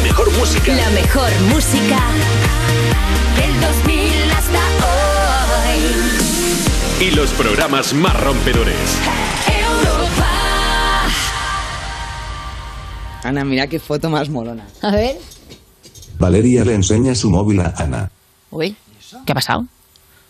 La mejor música. La mejor música del 2000 hasta hoy. Y los programas más rompedores. Europa. Ana, mira qué foto más molona. A ver. Valeria le enseña su móvil a Ana. Uy, ¿qué ha pasado?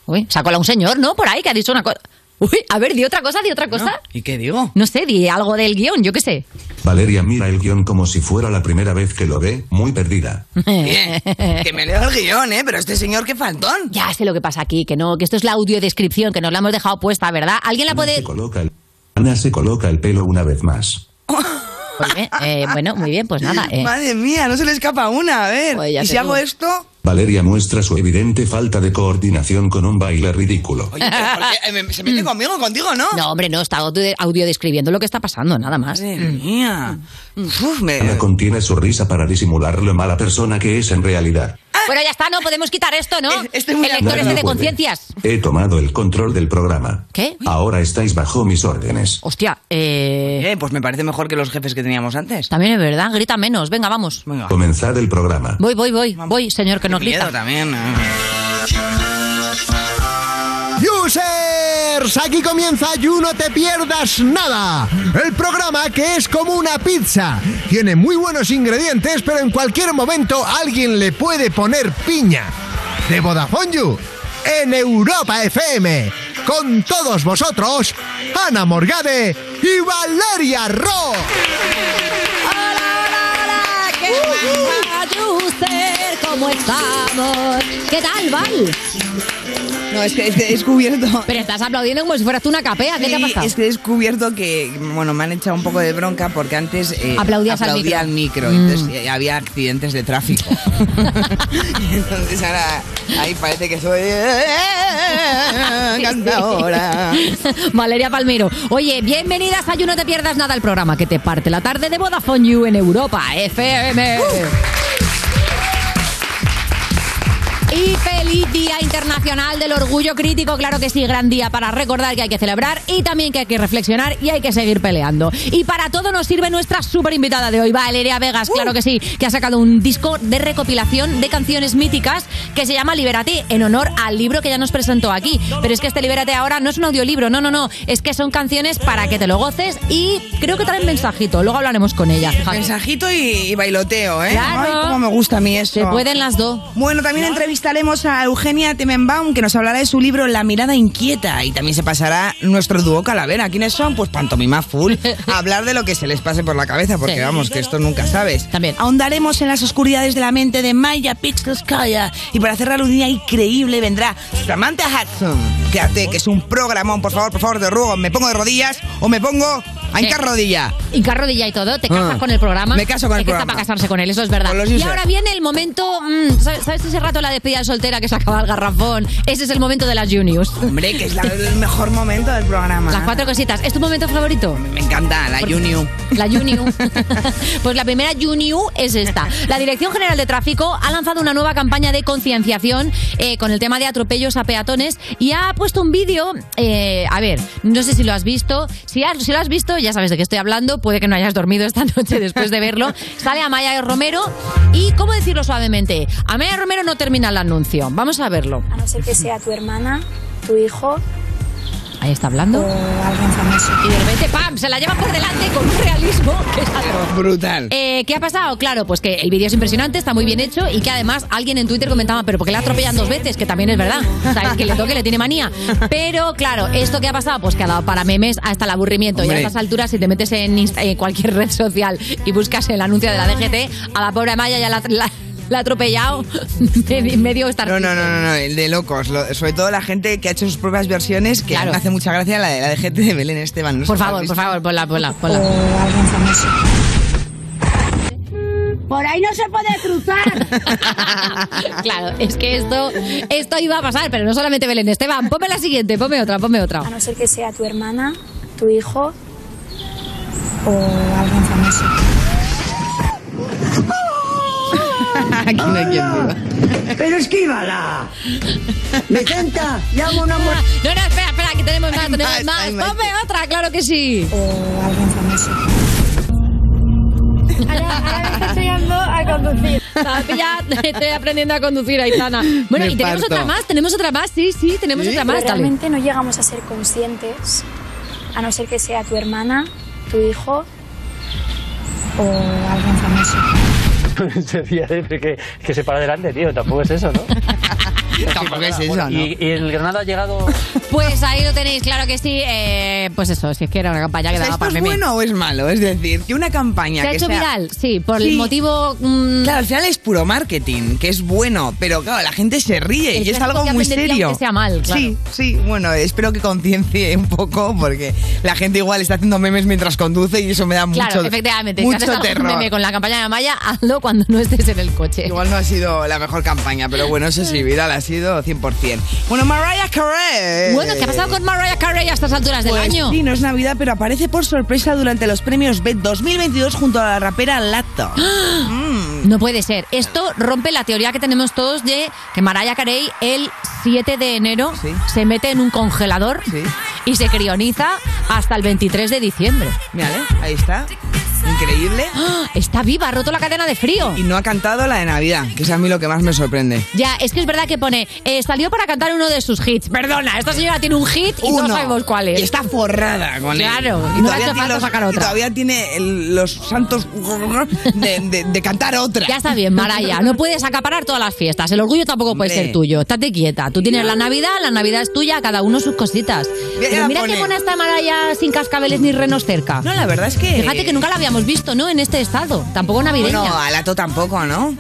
Uy, ha colado un señor, ¿no? Por ahí, que ha dicho una cosa. Uy, a ver, di otra cosa, di otra cosa. ¿Y qué digo? No sé, di algo del guion, yo qué sé. Valeria mira el guion como si fuera la primera vez que lo ve, muy perdida. Bien, que me leo el guion, ¿eh? Pero este señor, qué faltón. Ya sé lo que pasa aquí, que no, que esto es la audiodescripción, que nos la hemos dejado puesta, ¿verdad? ¿Alguien la Ana puede...? se coloca el, Ana se coloca el pelo una vez más. Muy bien, eh, bueno, muy bien, pues nada. eh. Madre mía, no se le escapa una. A ver, Pues ya ¿y si hago digo. esto? Valeria muestra su evidente falta de coordinación con un baile ridículo. Oye, ¿por qué? Eh, me- se mete conmigo, contigo, ¿no? No, hombre, no, está audio, audio describiendo lo que está pasando, nada más. Madre mía. Uf, me... Ana contiene su risa para disimular lo mala persona que es en realidad. Bueno, ya está, no podemos quitar esto, ¿no? El lector este de conciencias. He tomado el control del programa. ¿Qué? Ahora estáis bajo mis órdenes. Hostia, eh, Eh, pues me parece mejor que los jefes que teníamos antes. también es verdad, grita menos. Venga, vamos. Venga. Comenzad el programa. Voy, voy, voy, voy, señor, que no Qué miedo grita. también. eh. Users, aquí comienza You No Te Pierdas Nada, el programa que es como una pizza. Tiene muy buenos ingredientes, pero en cualquier momento alguien le puede poner piña. De Vodafone You, en Europa FM, con todos vosotros, Ana Morgade y Valeria Ro. ¿Qué pasa, user? ¿Cómo estamos? ¿Qué tal, Val? No, es que es que he descubierto... Pero estás aplaudiendo como si fueras tú una capea. ¿Qué te ha pasado? Es que he descubierto que, bueno, me han echado un poco de bronca porque antes eh, Aplaudías al aplaudía micro. al micro, Mm. entonces eh, había accidentes de tráfico. entonces ahora ahí parece que soy cantadora. Valeria Palmiro. Oye, bienvenidas a You No Te Pierdas Nada, el programa que te parte la tarde de Vodafone You en Europa FM. Y feliz Día Internacional del Orgullo Crítico, claro que sí, gran día para recordar que hay que celebrar y también que hay que reflexionar y hay que seguir peleando. Y para todo nos sirve nuestra súper invitada de hoy, Valeria Vegas, claro que sí, que ha sacado un disco de recopilación de canciones míticas que se llama Libérate, en honor al libro que ya nos presentó aquí. Pero es que este Libérate ahora no es un audiolibro, no, no, no, es que son canciones para que te lo goces y creo que traen mensajito, luego hablaremos con ella. Mensajito y, y bailoteo, ¿eh? Claro. Ay, cómo me gusta a mí eso. Se pueden las dos. Bueno, también entrevistaremos a Eugenia Temenbaum, que nos hablará de su libro La mirada inquieta. Y también se pasará nuestro dúo Calavera. ¿Quiénes son? Pues Pantomima Full. A hablar de lo que se les pase por la cabeza, porque Sí. vamos, que esto nunca sabes. También. Ahondaremos en las oscuridades de la mente de Maya Pixelskaya. Y para cerrar un día increíble vendrá Samantha Hudson. Quédate, que es un programón. Por favor, por favor, te ruego. ¿Me pongo de rodillas o me pongo a hincar Sí. rodilla? Y carrodilla y todo, te casas Ah. con el programa. Me caso con el Es que programa. está para casarse con él, eso es verdad. Con los Y users. ahora viene el momento, mm, ¿sabes, sabes ese rato la despedida de soltera que se acaba el garrafón? Ese es el momento de las Juniors. Hombre, que es la- el mejor momento del programa. Las cuatro cositas. ¿Es tu momento favorito? Me encanta, la Junior. La Juniu. pues la primera Juniu es esta. La Dirección General de Tráfico ha lanzado una nueva campaña de concienciación eh, con el tema de atropellos a peatones y ha puesto un vídeo. eh, a ver, no sé si lo has visto. Si, has- si lo has visto, ya sabes de qué estoy hablando. Puede que no hayas dormido esta noche después de verlo. Sale Amaya Romero y, ¿cómo decirlo suavemente? Amaya Romero no termina el anuncio. Vamos a verlo. A no ser que sea tu hermana, tu hijo Ahí está hablando. o alguien famoso. Y de repente, ¡pam! Se la lleva por delante con un realismo que es atroz. Brutal. Eh, ¿Qué ha pasado? Claro, pues que el vídeo es impresionante, está muy bien hecho y que además alguien en Twitter comentaba, pero porque le atropellan dos veces, que también es verdad. O sea, el que le toque le tiene manía. Pero claro, ¿esto qué ha pasado? Pues que ha dado para memes hasta el aburrimiento. Y a estas alturas, si te metes en, Insta- en cualquier red social y buscas el anuncio de la DGT, a la pobre Maya ya la, la- la ha atropellado medio, estar. No, no, no, no, no, el de locos. Lo- sobre todo la gente que ha hecho sus propias versiones, que Claro. me hace mucha gracia la de la de gente de Belén Esteban. ¿no? Por ¿Has favor, por favor, ponla, ponla, O ponla. alguien famoso. Por ahí no se puede cruzar. Claro, es que esto, esto iba a pasar, pero no solamente Belén Esteban. Ponme la siguiente, ponme otra, ponme otra. A no ser que sea tu hermana, tu hijo o alguien famoso. Aquí no hay quien viva. Pero esquívala. Vicenta, llama a una mujer. No, no, espera, espera, que tenemos más, tenemos más, más. Ponme otra, claro que sí. O alguien famoso. Ahora me estoy enseñando a conducir. Ya estoy aprendiendo a conducir, Aitana. Bueno, Me y tenemos parto. otra más, tenemos otra más, sí, sí, tenemos otra más. Pero dale. realmente no llegamos a ser conscientes, a no ser que sea tu hermana, tu hijo o alguien famoso. Sería de que, que se para delante, tío. Tampoco es eso, ¿no? Tampoco es eso, ¿no? y, y el Granada ha llegado. Pues ahí lo tenéis, claro que sí. eh, pues eso, si es que era una campaña que O sea, daba ¿Esto para es bueno o es malo? Es decir, que una campaña ¿Se ha que hecho sea- viral? Sí, por Sí. el motivo... mm, Claro, al final es puro marketing, que es bueno, pero claro, la gente se ríe El y es algo que muy serio. aunque sea mal, claro. Sí, sí, bueno, espero que conciencie un poco porque la gente igual está haciendo memes mientras conduce y eso me da Claro, mucho, efectivamente. si mucho algún terror. meme con la campaña de Maya, hazlo cuando no estés en el coche. Igual no ha sido la mejor campaña, pero bueno, eso sí, viral ha sido 100%. Bueno, Mariah Carey. Bueno, ¿qué ha pasado con Mariah Carey a estas alturas del Pues año? Sí, no es Navidad, pero aparece por sorpresa durante los premios BET 2022 junto a la rapera Lato. Mm. No puede ser. Esto rompe la teoría que tenemos todos de que Mariah Carey el 7 de enero Sí. se mete en un congelador Sí. y se crioniza hasta el 23 de diciembre. Mírale, ahí está. Increíble. ¡Ah! Está viva, ha roto la cadena de frío. Y no ha cantado la de Navidad, que es a mí lo que más me sorprende. Ya, es que es verdad que pone, eh, salió para cantar uno de sus hits. Perdona, esta señora tiene un hit y no sabemos cuál es. Y está forrada con él. Claro, y no le ha todavía hecho tiene falta los- sacar y otra. todavía tiene el- los santos de, de- de cantar otra. Ya está bien, Maraya. No puedes acaparar todas las fiestas. El orgullo tampoco puede Hombre. ser tuyo. Estate quieta. Tú tienes la Navidad, la Navidad es tuya, cada uno sus cositas. Pero mira pone. qué buena está Maraya sin cascabeles ni renos cerca. No, la verdad es que... Fíjate que nunca la habíamos visto, ¿no? En este estado. Tampoco navideña. Bueno, a Lato tampoco, ¿no?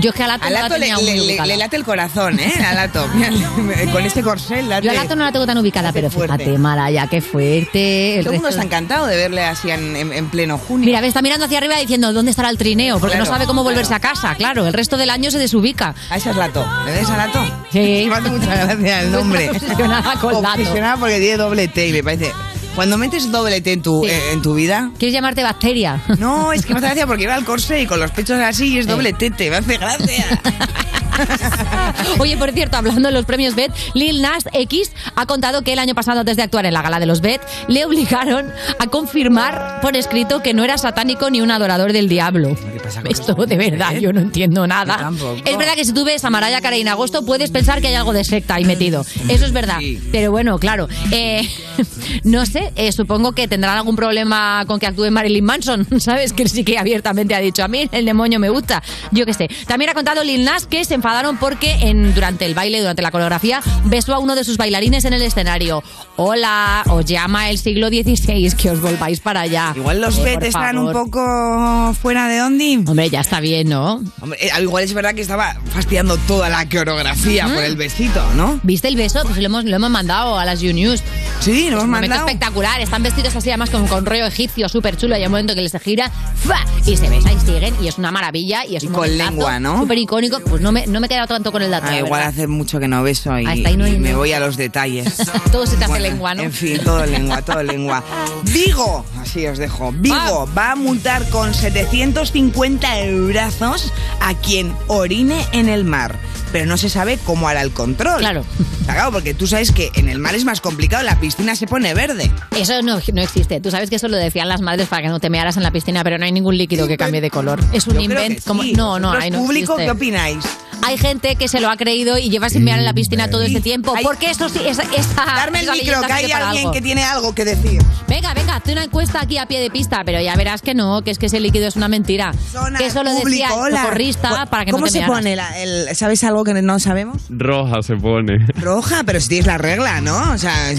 Yo es que a Lato A no la le, tenía muy le- late el corazón, ¿eh? A Lato. Con este corsé late. Yo a Lato no la tengo tan ubicada, pero fuerte. fíjate, Maraya, qué fuerte. El Todo el mundo está encantado de verle así en, en- en pleno junio. Mira, ve, está mirando hacia arriba diciendo dónde estará el trineo, porque no sabe cómo volverse a casa. Claro, el resto del año se desubica. A esa es Lato. ¿Le ves a Lato? Sí. Me hace mucha gracia el nombre. Obsesionada con Lato. Obsesionada porque tiene doble T y me parece... Cuando metes doble T en tu, Sí. eh, en tu vida... ¿Quieres llamarte bacteria? No, es que me hace gracia porque iba al corsé y con los pechos así y es doble tete. Me hace gracia. Oye, por cierto, hablando de los premios BET, Lil Nas X ha contado que el año pasado, antes de actuar en la gala de los BET, le obligaron a confirmar por escrito que no era satánico ni un adorador del diablo. pasa con Esto de verdad, BET? yo no entiendo nada. Es verdad que si tú ves a Mariah Carey en agosto, puedes pensar que hay algo de secta ahí metido. Eso es verdad. Pero bueno, claro. eh, no sé, eh, supongo que tendrán algún problema con que actúe Marilyn Manson, ¿sabes? Que sí que abiertamente ha dicho, a mí el demonio me gusta. Yo qué sé. También ha contado Lil Nas que se enfadaron porque en, durante el baile, durante la coreografía, besó a uno de sus bailarines en el escenario. Hola, os llama el siglo XVI, que os volváis para allá. Igual los Eh, BET por están un favor. poco fuera de ondi. Hombre, ya está bien, ¿no? Hombre, eh, igual es verdad que estaba fastidiando toda la coreografía por el besito, ¿no? ¿Viste el beso? Pues lo hemos, lo hemos mandado a las You News. Sí, lo hemos un mandado. espectacular. Están vestidos así, además, con, con rollo egipcio, súper chulo. Hay un momento que les gira ¡fa! y se besan y siguen. Y es una maravilla. Y es Y un con lengua, ¿no? Súper icónico. Pues no me, no me he quedado tanto con el dato. Ah, igual verdad. hace mucho que no beso y, Hasta ahí no y me voy a los detalles. Todo se te hace Bueno, lengua, ¿no? En fin, todo lengua, todo lengua. Vigo, así os dejo. Vigo va a multar con 750 eurazos a quien orine en el mar. Pero no se sabe cómo hará el control. Claro. Claro, porque tú sabes que en el mar es más complicado, la piscina se pone verde. Eso no, no existe. Tú sabes que eso lo decían las madres para que no te mearas en la piscina, pero no hay ningún líquido que cambie de color. Es un invento. como sí. No, no, ¿Vosotros, ahí no público, existe. ¿qué opináis? Hay gente que se lo ha creído y lleva sin mear en la piscina todo este tiempo. Hay- Porque eso sí, esa, esa, Darme el esa micro, que hay alguien algo. que tiene algo que decir. Venga, venga, hazte una encuesta aquí a pie de pista, pero ya verás que no, que es que ese líquido es una mentira. Zona, que eso lo decía el socorrista para que ¿Cómo no te se mearas. pone? la- el- ¿Sabes algo que no sabemos? Roja se pone. Roja, pero si tienes la regla, ¿no? O sea,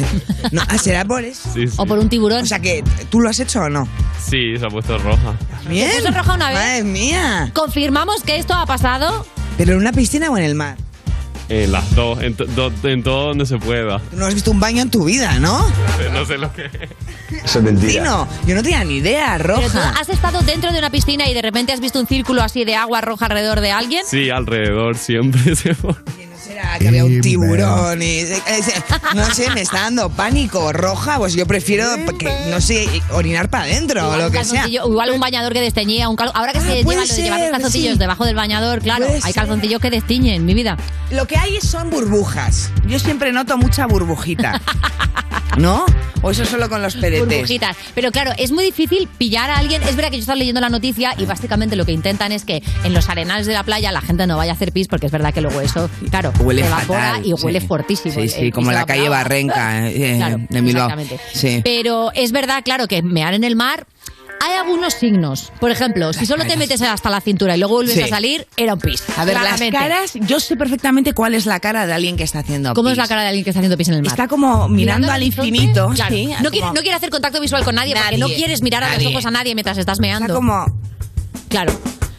no, ah, será por eso. Sí, sí. O por un tiburón. O sea que, ¿tú lo has hecho o no? Sí, se ha puesto roja. Bien. puso roja una vez? Madre mía. Confirmamos que esto ha pasado. ¿Pero en una piscina o en el mar? En las dos, en, do- en todo donde se pueda. Tú no has visto un baño en tu vida, ¿no? No sé lo que es. Eso es mentira. Yo no tenía ni idea, roja. has estado dentro de una piscina y de repente has visto un círculo así de agua roja alrededor de alguien. Sí, alrededor siempre se. Era que había un tiburón y eh, no sé, me está dando pánico. Roja, pues yo prefiero que, no sé, orinar para adentro o lo que sea. Igual un bañador que desteñía, un cal- ahora que Ah, se lleva llevar los calzoncillos sí. debajo del bañador, claro, Puede hay ser. calzoncillos que destiñen, mi vida. Lo que hay son burbujas. Yo siempre noto mucha burbujita. ¿No? ¿O eso solo con los pedetes? Burbujitas. Pero claro, es muy difícil pillar a alguien. Es verdad que yo estaba leyendo la noticia y básicamente lo que intentan es que en los arenales de la playa la gente no vaya a hacer pis porque es verdad que luego eso, claro, Huele evapora fatal, y huele sí. fuertísimo. Sí, sí, como la calle. Barrenca eh, Claro, de Bilbao. exactamente. Sí. Pero es verdad, claro, que mear en el mar. Hay algunos signos. Por ejemplo, si solo te metes hasta la cintura y luego vuelves Sí. a salir, era un pis. A ver, claramente. las caras, yo sé perfectamente cuál es la cara de alguien que está haciendo ¿Cómo es la cara de alguien que está haciendo pis en el mar? Está como mirando al infinito. Claro. sí, no, quiere, no quiere hacer contacto visual con nadie, porque no quieres mirar a los ojos a nadie mientras estás meando. Está como... Claro.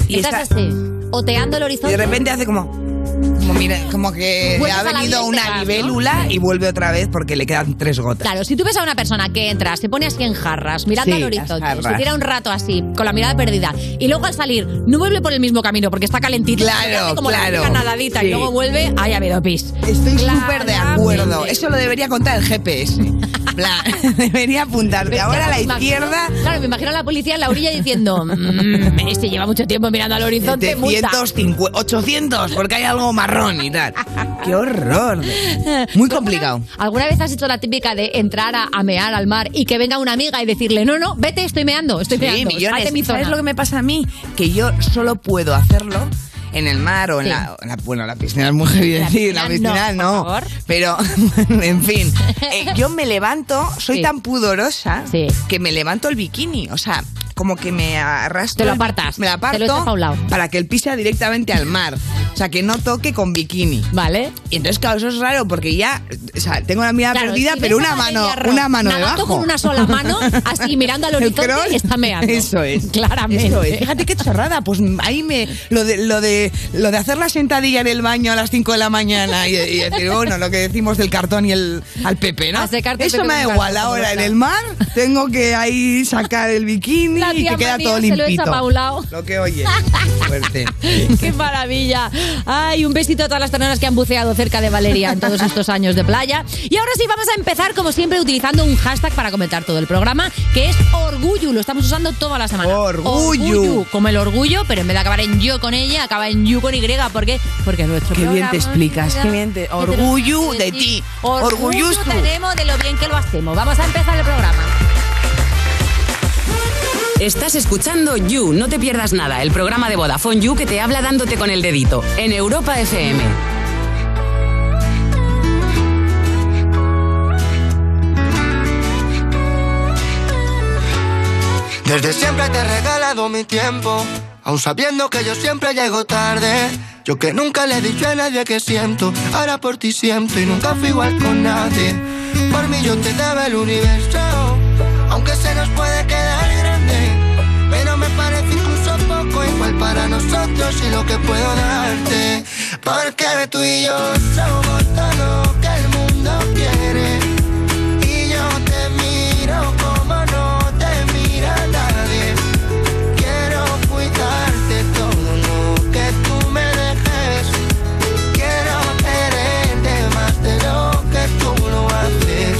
Y estás está- así, oteando el Y horizonte. de repente hace como... Como, mira, como que le ha la venido una libélula y vuelve otra vez porque le quedan tres gotas. Claro, si tú ves a una persona que entra, se pone así en jarras, mirando Sí, al horizonte, se tira un rato así, con la mirada perdida, y luego al salir no vuelve por el mismo camino porque está calentito, Claro, como la claro. típica nadadita y luego vuelve, ahí ha habido pis. Estoy súper de acuerdo. Eso lo debería contar el GPS. Plan, debería apuntarte ahora a la imagino- izquierda. Claro, me imagino a la policía en la orilla diciendo, mmm, este lleva mucho tiempo mirando al horizonte, multa. 750, 800, porque hay algo marrón y tal. ¡Qué horror! Muy complicado. ¿Alguna vez has hecho la típica de entrar a, a mear al mar y que venga una amiga y decirle, no, no, vete, estoy meando, estoy Sí, meando, millones. mi ¿Sabes zona"? lo que me pasa a mí? Que yo solo puedo hacerlo en el mar o en, Sí. la, en la- Bueno, la piscina es muy heavy La decir, la piscina no. Pero, en fin, eh, yo me levanto, soy Sí. tan pudorosa Sí. que me levanto el bikini. O sea, como que me arrastro. Te lo apartas, Me lo te lo aparto pa' un lado. para que el pis sea directamente al mar. O sea, que no toque con bikini. Vale. Y entonces, claro, eso es raro porque ya, o sea, tengo la mirada Claro, perdida, si pero una a la mano, una mano nadando debajo. con una sola mano, así mirando al horizonte, crawl, está meando. Eso es. Claramente. Eso es. Fíjate qué chorrada. Pues ahí me. Lo de, lo de, lo de hacer la sentadilla en el baño a las 5 de la mañana y, y decir, bueno, lo que decimos del cartón y el al Pepe, ¿no? A el Eso me da igual. Ahora en el mar tengo que ahí sacar el bikini La y que queda María todo limpito. Lo que oye. Fuerte. ¡Qué maravilla! Ay, un besito a todas las terneras que han buceado cerca de Valeria en todos estos años de playa. Y ahora sí, vamos a empezar, como siempre, utilizando un hashtag para comentar todo el programa, que es Orgullo. Lo estamos usando toda la semana. Orgullo. Como el orgullo, pero en vez de acabar en yo con ella, acaba en you con Y. ¿Por qué? Porque nuestro Qué bien programa- te explicas, qué bien te- Orgullo de ti. Orgullo tenemos de lo bien que lo hacemos. Vamos a empezar el programa. Estás escuchando You, no te pierdas nada, el programa de Vodafone You que te habla dándote con el dedito, en Europa FM. Desde siempre te he regalado mi tiempo, aun sabiendo que yo siempre llego tarde. Yo que nunca le he dicho a nadie que siento, ahora por ti siento y nunca fui igual con nadie. Por mí yo te daba el universo, aunque se nos puede quedar para nosotros y lo que puedo darte. Porque tú y yo somos todo lo que el mundo quiere. Y yo te miro como no te mira nadie. Quiero cuidarte todo lo que tú me dejes. Quiero quererte más de lo que tú lo haces.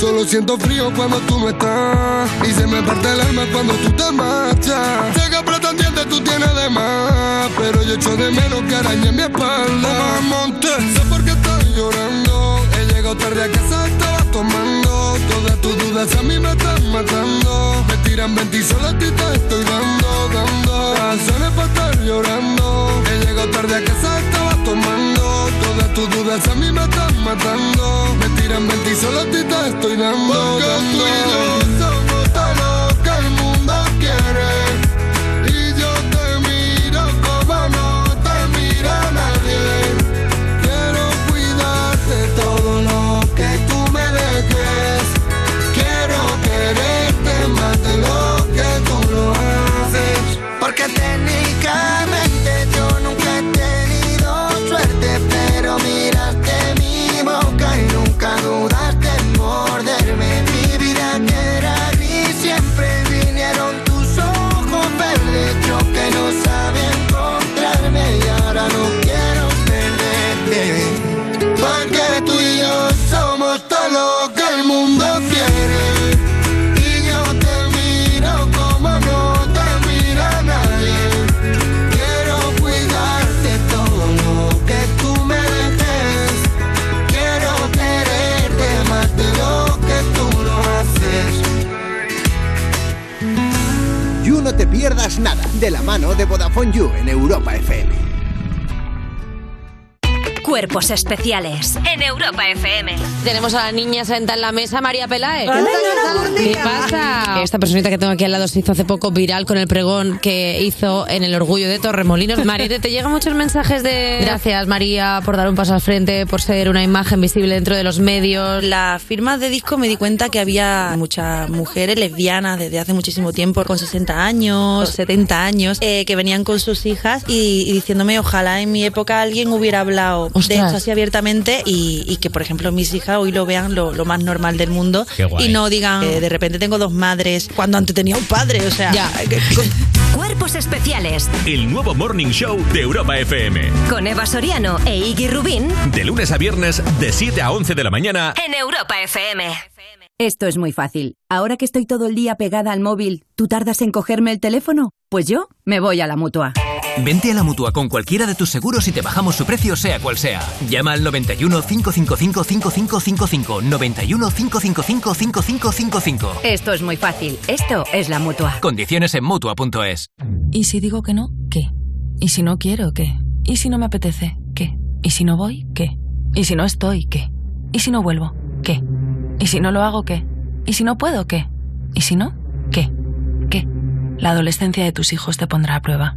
Solo siento frío cuando tú no estás Y se me parte el alma cuando tú te marchas Pretendiente tú tienes de más Pero yo echo de menos que arañe en mi espalda. Monte, sé por qué estoy llorando He llegado tarde a casa, estaba tomando. Todas tus dudas a mí me están matando Me tiran 20 y solo a ti te estoy dando, dando. Razones para estar llorando He llegado tarde a casa, estaba tomando. Todas tus dudas a mí me están matando Me tiran 20 y solo a ti te estoy dando Porque tú y yo nada, de la mano de Vodafone You en Europa FM. Cuerpos especiales en Europa FM. Tenemos a la niña sentada en la mesa, María Peláez. Hola, ¿Qué pasa? Esta personita que tengo aquí al lado se hizo hace poco viral con el pregón que hizo en el Orgullo de Torremolinos. María, te llegan muchos mensajes de gracias, María, por dar un paso al frente, por ser una imagen visible dentro de los medios. La firma de disco me di cuenta que había muchas mujeres lesbianas desde hace muchísimo tiempo, con 60 años, 70 años, eh, que venían con sus hijas y, y diciéndome ojalá en mi época alguien hubiera hablado de esto así abiertamente y, y que, por ejemplo, mis hijas hoy lo vean lo, lo más normal del mundo Qué guay. y no digan eh, de repente tengo dos madres cuando antes tenía un padre, o sea... que- Cuerpos especiales El nuevo Morning Show de Europa FM. con Eva Soriano e Iggy Rubín De lunes a viernes, de 7 a 11 de la mañana. en Europa FM. Esto es muy fácil. Ahora que estoy todo el día pegada al móvil, ¿tú tardas en cogerme el teléfono? Pues yo me voy a la mutua. Vente a la mutua con cualquiera de tus seguros y te bajamos su precio, sea cual sea. Llama al 91 555 5555. 91 555 5555. Esto es muy fácil. Esto es la mutua. Condiciones en mutua.es. ¿Y si digo que no? ¿Qué? ¿Y si no quiero? ¿Qué? ¿Y si no me apetece? ¿Qué? ¿Y si no voy? ¿Qué? ¿Y si no estoy? ¿Qué? ¿Y si no vuelvo? ¿Qué? ¿Y si no lo hago? ¿Qué? ¿Y si no puedo? ¿Qué? ¿Y si no? ¿Qué? ¿Qué? La adolescencia de tus hijos te pondrá a prueba.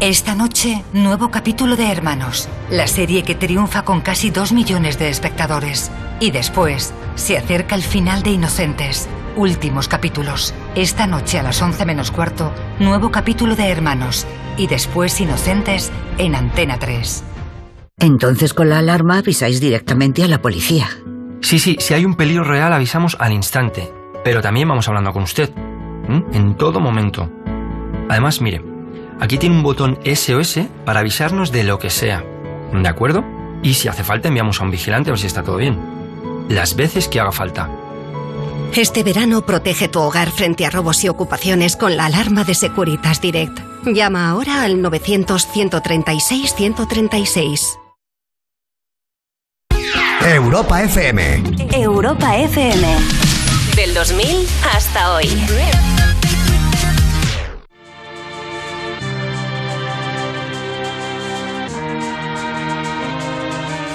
Esta noche, nuevo capítulo de Hermanos, la serie que triunfa con casi dos millones de espectadores. Y después, se acerca el final de Inocentes. Últimos capítulos. Esta noche a las 11 menos cuarto, nuevo capítulo de Hermanos. Y después Inocentes en Antena 3. Entonces con la alarma avisáis directamente a la policía. Sí, sí, si hay un peligro real avisamos al instante. Pero también vamos hablando con usted. En todo momento. Además, mire, aquí tiene un botón SOS para avisarnos de lo que sea. ¿De acuerdo? Y si hace falta enviamos a un vigilante a ver si está todo bien. Las veces que haga falta. Este verano protege tu hogar frente a robos y ocupaciones con la alarma de Securitas Direct. Llama ahora al 900-136-136. Europa FM. Europa FM. Del 2000 hasta hoy.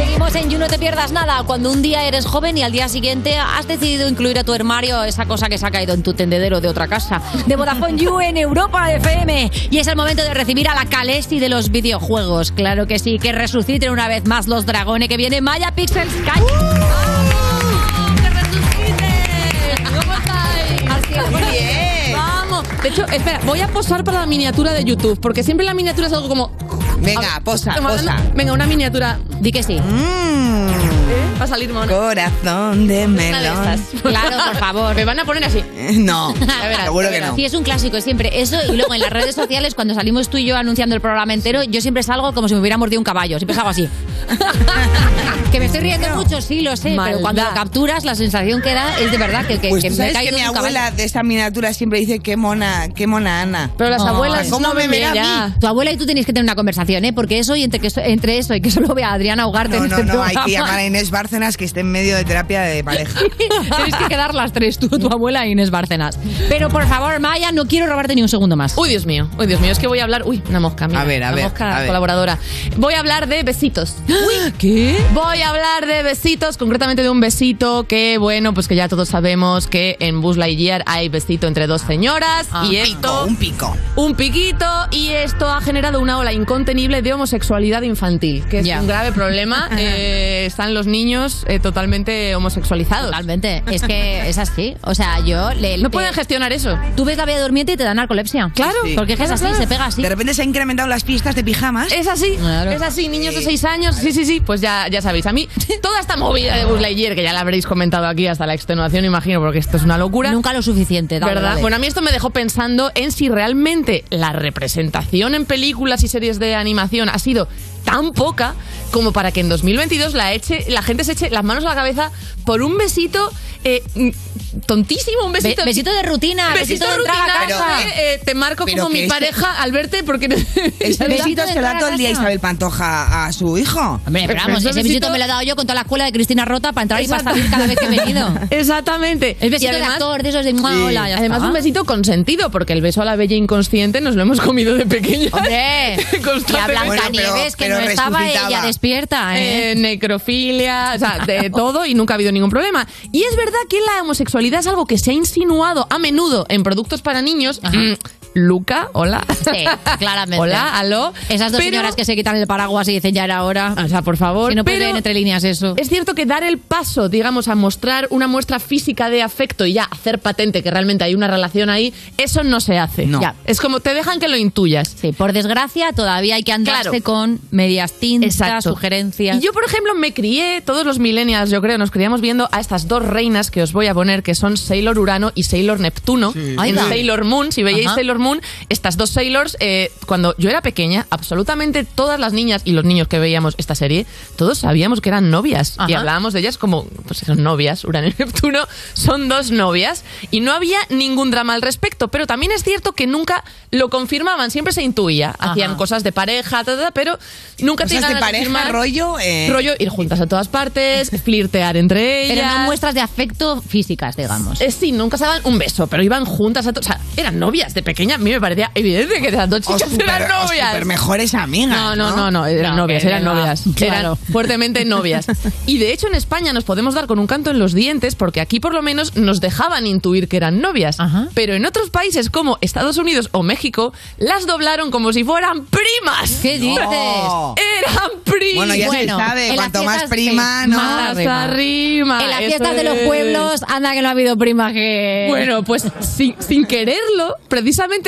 Seguimos en You No Te Pierdas Nada. Cuando un día eres joven y al día siguiente has decidido incluir a tu armario esa cosa que se ha caído en tu tendedero de otra casa. De Vodafone You en Europa FM. Y es el momento de recibir a la Calesi de los videojuegos. Claro que sí, que resuciten una vez más los dragones que viene Maya Pixel Sky. ¿Cómo estáis? Muy bien. De hecho, espera, voy a posar para la miniatura de YouTube, porque siempre la miniatura es algo como... Venga, posa, posa. Venga, una miniatura. Di que sí. ¿Eh? Va a salir mona. Corazón de melón. Claro, por favor. Me van a poner así. No, Ya verás, seguro que no. Sí, es un clásico siempre. Eso y luego en las redes sociales, cuando salimos tú y yo anunciando el programa entero, yo siempre salgo como si me hubiera mordido un caballo. Siempre salgo así. que me estoy riendo mucho, sí, lo sé. Pero cuando lo capturas, la sensación que da es de verdad que, que, Pues que tú sabes que mi abuela caballo. de esta miniatura siempre dice qué mona, qué mona Ana. Pero las abuelas, ¿cómo no me verá a mí? Tu abuela y tú tenéis que tener una conversación, ¿eh? Porque eso y entre, que, entre eso y que solo vea a Adriana ahogarte No, en no, este no, hay programa. que llamar a Inés Bárcenas que esté en medio de terapia de pareja. Tenéis que quedar las tres, tú, tu abuela e Inés Bárcenas. Pero por favor, Maya, no quiero robarte ni un segundo más. Uy, Dios mío, uy, Dios mío, es que voy a hablar. Uy, una mosca, mira. A ver, a una ver, mosca a ver. colaboradora. Voy a hablar de besitos. Uy, ¿qué? Voy a hablar de besitos, concretamente de un besito que, bueno, pues que ya todos sabemos que en Buzz Lightyear hay besito entre dos señoras Ah, y un esto. pico, un pico. Un piquito y esto ha generado una ola incontenible de homosexualidad infantil, que es Ya. un grave problema. Eh, están los niños eh, totalmente homosexualizados. Totalmente. Es que es así. O sea, yo... Le, No pueden gestionar eso. Tú ves la vida durmiente y te da narcolepsia. Claro. Sí. Porque es así, Claro. se pega así. De repente se han incrementado las fiestas de pijamas. Es así, Claro. es así, niños de 6 años, sí, sí, sí, pues ya, ya sabéis. A mí, toda esta movida de Buzz Lightyear, que ya la habréis comentado aquí hasta la extenuación, imagino, porque esto es una locura. Nunca lo suficiente, dale, ¿Verdad? dale. Bueno, a mí esto me dejó pensando en si realmente la representación en películas y series de animación ha sido tan poca como para que en 2022 la, eche, la gente se eche las manos a la cabeza por un besito eh, mm, tontísimo, un besito. Be- besito de rutina, besito de entrar a rutina, casa. que, eh, te marco como mi este- pareja al verte porque... Este Besito besito de se lo da todo el día. Isabel Pantoja a su hijo. Hombre, pero vamos, Ese ese besito me lo he dado yo con toda la escuela de Cristina Rota para entrar y para salir cada vez que he venido. Exactamente. El besito Y de actor, de esos de "Mua, hola, ya Además, está". un besito consentido, porque el beso a la bella inconsciente nos lo hemos comido de pequeña. Hombre, y a. Blancanieves, que pero no estaba ella despierta, ¿eh? Eh, necrofilia, o sea, de todo y nunca ha habido ningún problema. Y es verdad que la homosexualidad es algo que se ha insinuado a menudo en productos para niños. Mm, Luca, hola. Sí, claramente. Hola, aló. Esas dos Pero- señoras que se quitan el paraguas y dicen ya era hora. O sea, por favor. Si no pero leer entre líneas eso. Es cierto que dar el paso, digamos, a mostrar una muestra física de afecto y ya hacer patente que realmente hay una relación ahí, eso no se hace. No. Ya. Es como te dejan que lo intuyas. Sí, por desgracia todavía hay que andarse Claro. con medias tintas, Exacto. sugerencias. Y yo, por ejemplo, me crié, todos los millennials, yo creo, nos criamos viendo a estas dos reinas que os voy a poner, que son Sailor Urano y Sailor Neptuno. Ahí En. Sailor Moon, si veíais Ajá. Sailor Moon, estas dos Sailors, eh, cuando yo era pequeña, absolutamente todas las niñas y los niños que veíamos esta serie, todos sabíamos que eran novias. Y Ajá. hablábamos de ellas como, pues son novias, Urano y Neptuno son dos novias. Y no había ningún drama al respecto. Pero también es cierto que nunca lo confirmaban, siempre se intuía. Hacían cosas de pareja, ta, ta, ta, pero nunca Cosas de pareja, confirmar. rollo, eh, Rollo ir juntas a todas partes, flirtear entre ellas. Pero no muestras de afecto físicas, digamos. Eh, sí, nunca se daban un beso, pero iban juntas a O sea, eran novias de pequeña. A mí me parecía evidente que las dos chicas super- eran o novias. super mejores amigas. No, no, no, no, eran No, novias, eran novias. Claro. Eran fuertemente novias. Y de hecho en España nos podemos dar con un canto en los dientes porque aquí por lo menos nos dejaban intuir que eran novias. Pero en otros países como Estados Unidos o México las doblaron como si fueran primas. ¿Qué dices? Eran primas. Bueno, ya se sabe, en las cuanto más fiestas, prima, más arrima. En las fiestas de los pueblos, anda que no ha habido prima que... Bueno, pues sin, sin quererlo, precisamente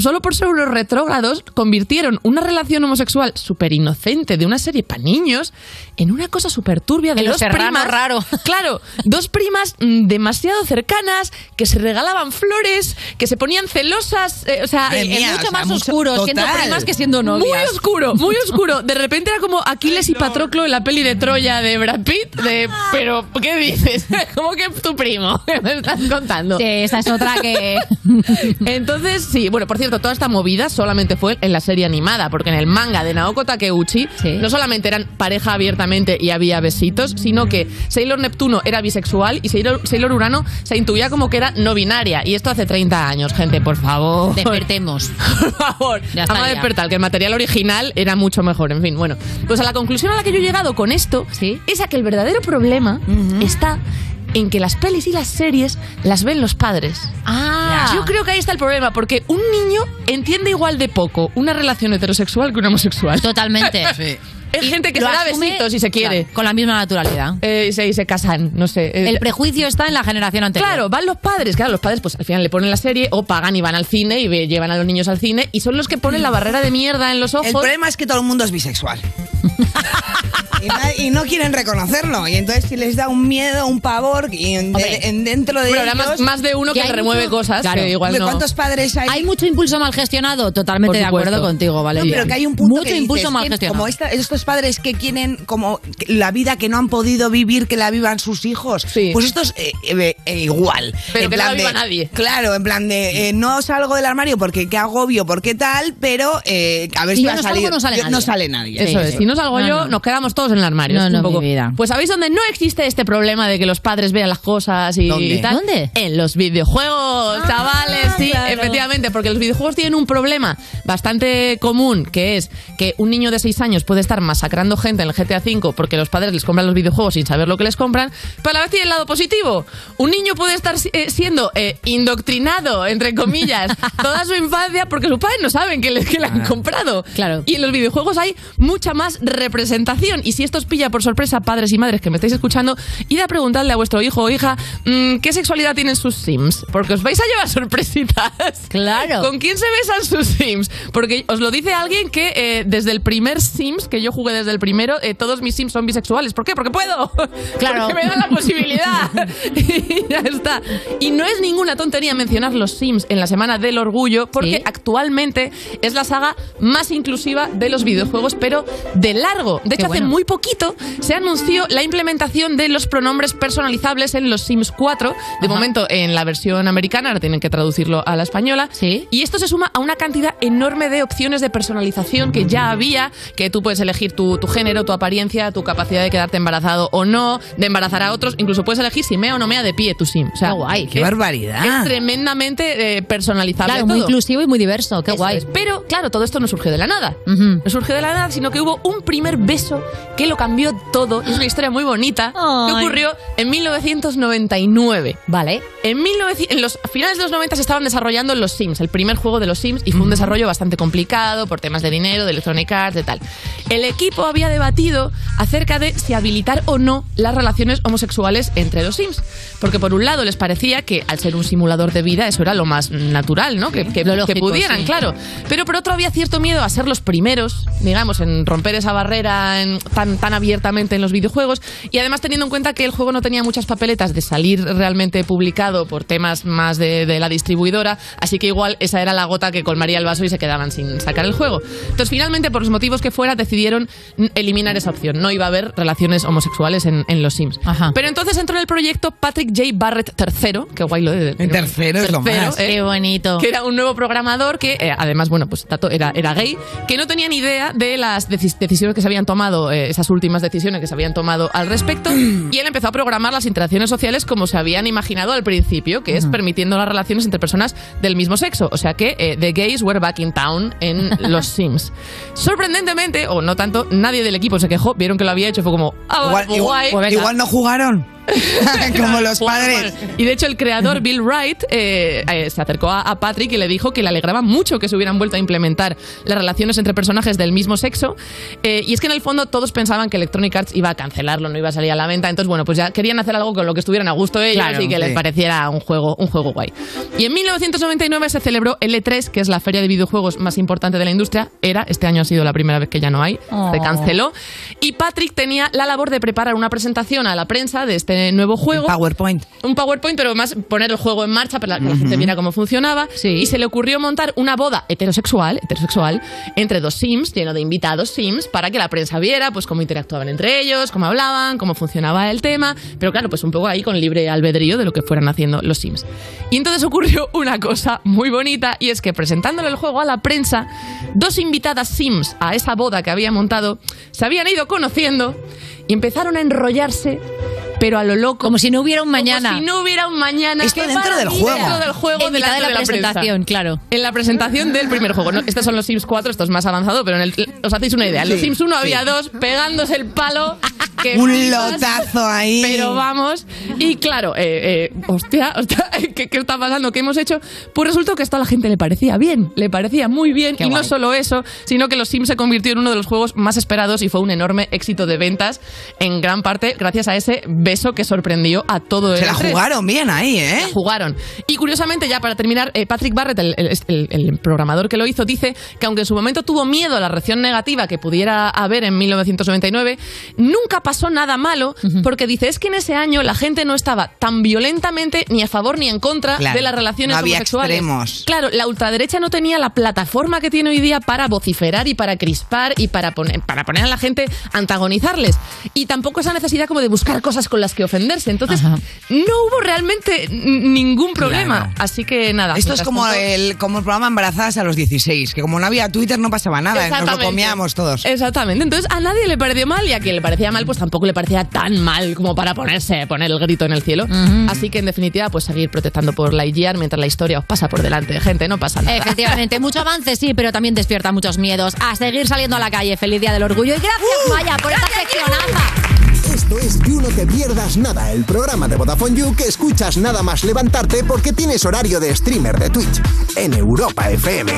solo por ser unos retrógrados, convirtieron una relación homosexual súper inocente de una serie para niños en una cosa súper turbia de En Los dos primas. raro. Claro, dos primas mm, demasiado cercanas, que se regalaban flores, que se ponían celosas, eh, o sea, mía, mucho o sea, más mucho- oscuro, siendo primas que siendo novias. Muy oscuro, muy oscuro. De repente era como Aquiles y Patroclo en la peli de Troya de Brad Pitt, de, pero, ¿qué dices? ¿Cómo que tu primo? ¿Qué me estás contando? Sí, esa es otra que... Entonces, sí, bueno, por cierto, toda esta movida solamente fue en la serie animada, porque en el manga de Naoko Takeuchi no solamente eran pareja abiertamente y había besitos, sino que Sailor Neptuno era bisexual y Sailor, Sailor Urano se intuía como que era no binaria. Y esto hace 30 años, gente, por favor. Despertemos. Por favor, Ya vamos a despertar, que el material original era mucho mejor. En fin, bueno. Pues a la conclusión a la que yo he llegado con esto es a que el verdadero problema está en que las pelis y las series las ven los padres. Ah. Yo creo que ahí está el problema, porque un niño entiende igual de poco una relación heterosexual que una homosexual. Totalmente. hay gente que se da besitos si se quiere. claro, con la misma naturalidad. Eh, y, se, y se casan, no sé. Eh, El prejuicio está en la generación anterior. Claro, van los padres, claro, los padres pues al final le ponen la serie o pagan y van al cine y ve- llevan a los niños al cine y son los que ponen la barrera de mierda en los ojos. El problema es que todo el mundo es bisexual. y, no quieren reconocerlo. Y entonces si les da un miedo, un pavor, y en- Hombre. en- dentro de Pero ellos... más- más de uno que remueve cosas, que igual no. ¿Cuántos padres hay? Hay mucho impulso mal gestionado, totalmente de acuerdo contigo, vale. No, pero que hay un punto Mucho que impulso dices, mal gestionado. Como esta- estos padres que quieren como la vida que no han podido vivir, que la vivan sus hijos. Pues estos eh, eh, eh, igual. Pero En que no la viva de- nadie. Claro, en plan de eh, no salgo del armario porque qué agobio, porque tal, pero eh, a ver Si si yo va a no salgo, salir. no sale Yo- nadie. No sale nadie. Eso Sí, es, sí. si no salgo No, yo, no. nos quedamos todos en el armario. No, Es un no, poco- mi vida. Pues ¿sabéis dónde no existe este problema de que los padres vean las cosas y, ¿Dónde? y tal? ¿Dónde? En los videojuegos, chavales, sí, claro. efectivamente, porque los videojuegos tienen un problema bastante común, que es que un niño de 6 años puede estar masacrando gente en el GTA V porque los padres les compran los videojuegos sin saber lo que les compran, pero a la vez tiene el lado positivo. Un niño puede estar eh, siendo eh, indoctrinado, entre comillas, toda su infancia porque sus padres no saben que le, que le han comprado. Claro. Y en los videojuegos hay mucha más representación. Y si esto os pilla por sorpresa, padres y madres que me estáis escuchando, id a preguntarle a vuestro hijo o hija mm, qué sexualidad tienen sus Sims. Porque os vais a llevar sorpresitas. Claro. ¿Con quién se besan sus Sims? Porque os lo dice alguien que eh, desde el primer Sims, que yo jugué desde el primero, eh, todos mis Sims son bisexuales. ¿Por qué? Porque puedo. Claro. Porque me dan la posibilidad. y ya está. Y no es ninguna tontería mencionar los Sims en la Semana del Orgullo, porque Sí. actualmente es la saga más inclusiva de los videojuegos, pero de largo. De hecho, hace bueno. muy poquito se anunció la implementación de los pronombres personalizables en los Sims 4. De momento, en la versión americana, ahora tienen que traducirlo a la española. Sí. Y esto se suma a una cantidad enorme de opciones de personalización que ya había, que tú puedes elegir tu, tu género, tu apariencia, tu capacidad de quedarte embarazado o no, de embarazar a otros. Incluso puedes elegir si mea o no mea de pie tu Sim. O sea, guay. Qué es- barbaridad. Es tremendamente eh, personalizable Claro, muy todo. inclusivo y muy diverso. Qué Eso guay. es. Pero, claro, todo esto no surgió de la nada. No surgió de la nada, sino que hubo un primer beso que lo cambió todo. Es una historia muy bonita que Ay. ocurrió en 1999. Vale. En, 1900 en los finales de los 90 se estaban desarrollando los Sims, el primer juego de los Sims, y fue un desarrollo bastante complicado por temas de dinero, de Electronic Arts, de tal. El equipo había debatido acerca de si habilitar o no las relaciones homosexuales entre los Sims. Porque por un lado les parecía que al ser un simulador de vida eso era lo más natural, ¿no? Que, que- Lo que pudieran, sí. claro. Pero por otro había cierto miedo a ser los primeros, digamos, en romper esa barrera en- tan, tan abiertamente en los videojuegos. Y además teniendo en cuenta que el juego no tenía muchas papeletas de salir realmente publicado por temas más de, de la distribuidora, así que igual esa era la gota que colmaría el vaso y se quedaban sin sacar el juego. Entonces finalmente, por los motivos que fuera, decidieron eliminar esa opción. No iba a haber relaciones homosexuales en, en los Sims. Ajá. Pero entonces entró en el proyecto Patrick J. Barrett III, que guay lo de... En tercero es lo más. eh, Qué bonito. que era un nuevo programador que, eh, además, bueno, pues dato, era, era gay, que no tenía ni idea de las deci- decisiones que se habían tomado, eh, esas últimas decisiones que se habían tomado al respecto, y él empezó a programar las interacciones sociales como se habían imaginado al principio, que es permitiendo las relaciones entre personas del mismo sexo. O sea que eh, The Gays Were Back in Town en los Sims. Sorprendentemente, o no nadie del equipo se quejó, vieron que lo había hecho, fue como, ah, Igual, pues igual- guay. Pues venga. igual no jugaron. Como los padres. Y de hecho el creador Bill Wright eh, eh, se acercó a, a Patrick y le dijo que le alegraba mucho que se hubieran vuelto a implementar las relaciones entre personajes del mismo sexo. Eh, y es que en el fondo todos pensaban que Electronic Arts iba a cancelarlo, no iba a salir a la venta. Entonces, bueno, pues ya querían hacer algo con lo que estuvieran a gusto ellos Claro, y que les pareciera un juego, un juego guay. Y en 1999 se celebró el E3, que es la feria de videojuegos más importante de la industria. Era, este año ha sido la primera vez que ya no hay, Oh. se canceló. Y Patrick tenía la labor de preparar una presentación a la prensa de este nuevo juego PowerPoint. un PowerPoint, pero más poner el juego en marcha para que la gente viera cómo funcionaba. Y se le ocurrió montar una boda heterosexual, heterosexual entre dos Sims, lleno de invitados Sims, para que la prensa viera pues cómo interactuaban entre ellos, cómo hablaban, cómo funcionaba el tema. Pero claro, pues un poco ahí con libre albedrío de lo que fueran haciendo los Sims. Y entonces ocurrió una cosa muy bonita, y es que presentándole el juego a la prensa, dos invitadas Sims a esa boda que había montado se habían ido conociendo y empezaron a enrollarse pero a lo loco. Como si no hubiera un mañana. Como si no hubiera un mañana. Esto ¡Qué dentro del juego. Dentro del juego, En mitad de delante la prensa. presentación, claro. En la presentación del primer juego. ¿no? Estos son los Sims 4, esto es más avanzado, pero en el, os hacéis una idea. En los Sí, Sims 1 sí. había dos pegándose el palo. que Un flipas. lotazo ahí. Pero vamos. Y claro, eh, eh, hostia, hostia, ¿qué, qué está pasando? ¿Qué hemos hecho? Pues resulta que esto a la gente le parecía bien, le parecía muy bien. Qué y no solo eso, sino que los Sims se convirtió en uno de los juegos más esperados y fue un enorme éxito de ventas, en gran parte gracias a ese beso que sorprendió a todo el Se la E3. jugaron bien ahí, ¿eh? La jugaron. Y curiosamente, ya para terminar, eh, Patrick Barrett, el, el- programador que lo hizo, dice que aunque en su momento tuvo miedo a la reacción negativa que pudiera haber en 1999, nunca pasó nada malo, porque dice, es que en ese año la gente no estaba tan violentamente ni a favor ni en contra Claro, de las relaciones no había homosexuales. extremos. Claro, la ultraderecha no tenía la plataforma que tiene hoy día para vociferar y para crispar y para poner, para poner a la gente antagonizarles. Y tampoco esa necesidad como de buscar cosas con las que ofenderse. Entonces, no hubo realmente ningún problema. Claro. Así que nada. Esto es como tanto- el, como el programa Embarazadas a los 16, que como no había Twitter no pasaba nada, nos lo comíamos todos. Exactamente. Entonces a nadie le pareció mal y a quien le parecía mal, pues tampoco le parecía tan mal como para ponerse, poner el grito en el cielo. Así que en definitiva, pues seguir protestando por la IGR mientras la historia os pasa por delante. Gente, no pasa nada. Efectivamente, mucho avance sí, pero también despierta muchos miedos. A seguir saliendo a la calle. Feliz Día del Orgullo. Y gracias, Maya, por esta seccionaza. Esto es You No Te Pierdas Nada, el programa de Vodafone You que escuchas nada más levantarte porque tienes horario de streamer de Twitch en Europa FM.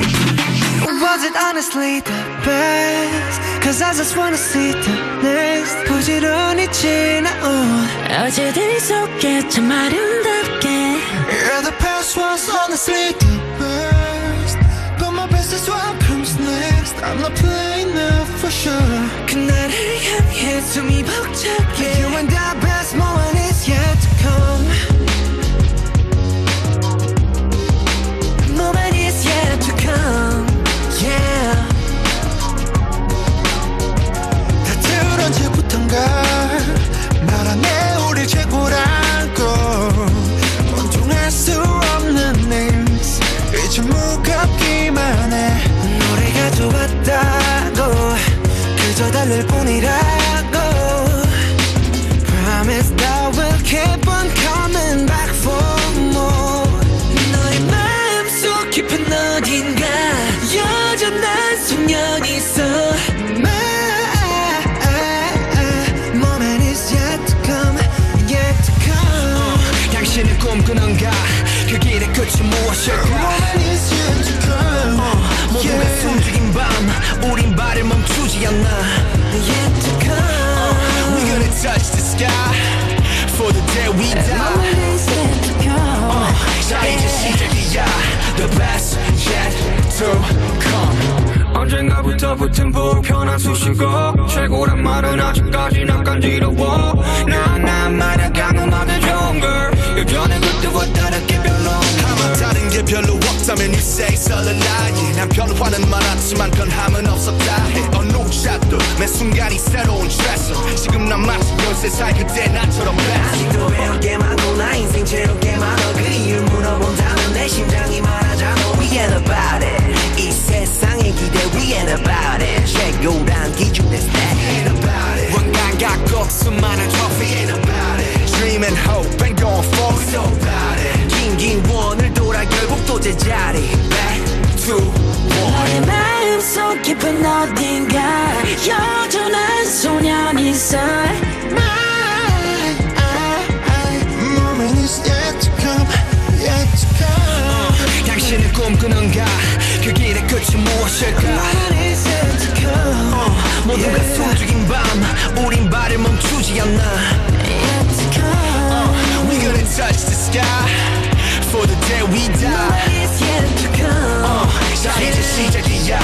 Was it honestly the best? Cause I just wanna see the next 부지런히 지나온 어제들이 속에 참 아름답게 Yeah, the past was honestly the best But my best is what comes next I'm not playing now for sure 그날을 향해 숨이 벅차게 You and the best moment is yet to come moment is yet to come. Yeah. 다들 언제부턴가 달랠 뿐이라고 Promise that we'll keep on coming back for more 너의 마음속 깊은 어딘가 여전한 소년이 있어 My moment is yet to come Yet to come 당신은 꿈꾸는가 그 길의 끝이 무엇일까 Moment is yet to come 모두가 숨죽인 밤 우린 발을 멈추지 않나 언젠가부터 붙은 불편한 수식어 최고란 말은 아직까지 난 간지러워. 나난 말야간 음악에 좋은 걸. 예전에 그때와 다르게 별로 아마 다른 게 별로 없다면 you say 썰을 나이 난 별로 화는 많았지만 변함은 없었다. 해 어느 샷도 매 순간이 새로운 트레서 지금 난 마치 13살 그때 나처럼 아직도 배울 게 많고 나 인생 채울 게 많아 그 이유를 물어본다면 내 심장이 말하잖아 We ain't about it. 이 세상의 기대 We ain't about it 최고란 기준의 stat Ain't about it 왕관 갖고 수많은 trophy Ain't about it Dream and hope and going forward So about it 긴긴 원을 돌아 결국 또 제자리 Back to one 너의 마음속 깊은 어딘가 여전한 소년이 있어 Moment is yet to come Yet to come 당신은 꿈꾸는가 그 길의 끝이 무엇일까 어, 모두가 숨죽인 밤 우린 발을 멈추지 않나 Uh, We gonna touch the sky For the day we die uh, 자 이제 시작이야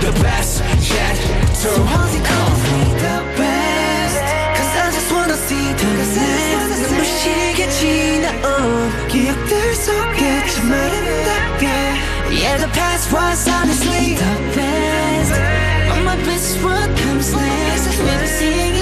The best yet to come the best Yeah the past was honestly the best. But my best what comes Maybe seeing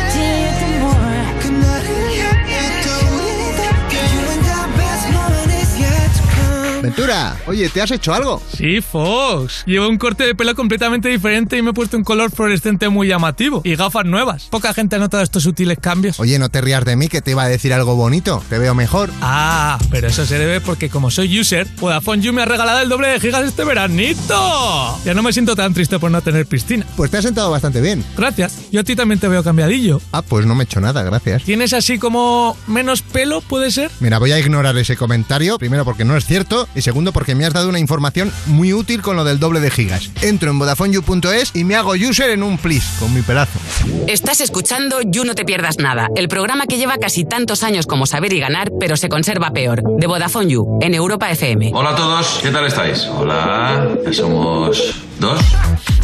Ventura, oye, ¿te has hecho algo? Sí, Fox. Llevo un corte de pelo completamente diferente y me he puesto un color fluorescente muy llamativo. Y gafas nuevas. Poca gente ha notado estos sutiles cambios. Oye, no te rías de mí que te iba a decir algo bonito. Te veo mejor. Ah, pero eso se debe porque como soy user, Vodafone You me ha regalado el doble de gigas este veranito. Ya no me siento tan triste por no tener piscina. Pues te has sentado bastante bien. Gracias. Yo a ti también te veo cambiadillo. Ah, pues no me he hecho nada, gracias. ¿Tienes así como menos pelo, puede ser? Mira, voy a ignorar ese comentario, primero porque no es cierto y segundo porque me has dado una información muy útil con lo del doble de gigas. Entro en VodafoneYou.es y me hago user en un plis con mi pedazo. Estás escuchando You No Te Pierdas Nada, el programa que lleva casi tantos años como Saber y Ganar, pero se conserva peor, de Vodafone You, en Europa FM. Hola a todos, ¿qué tal estáis? Hola, ya somos dos.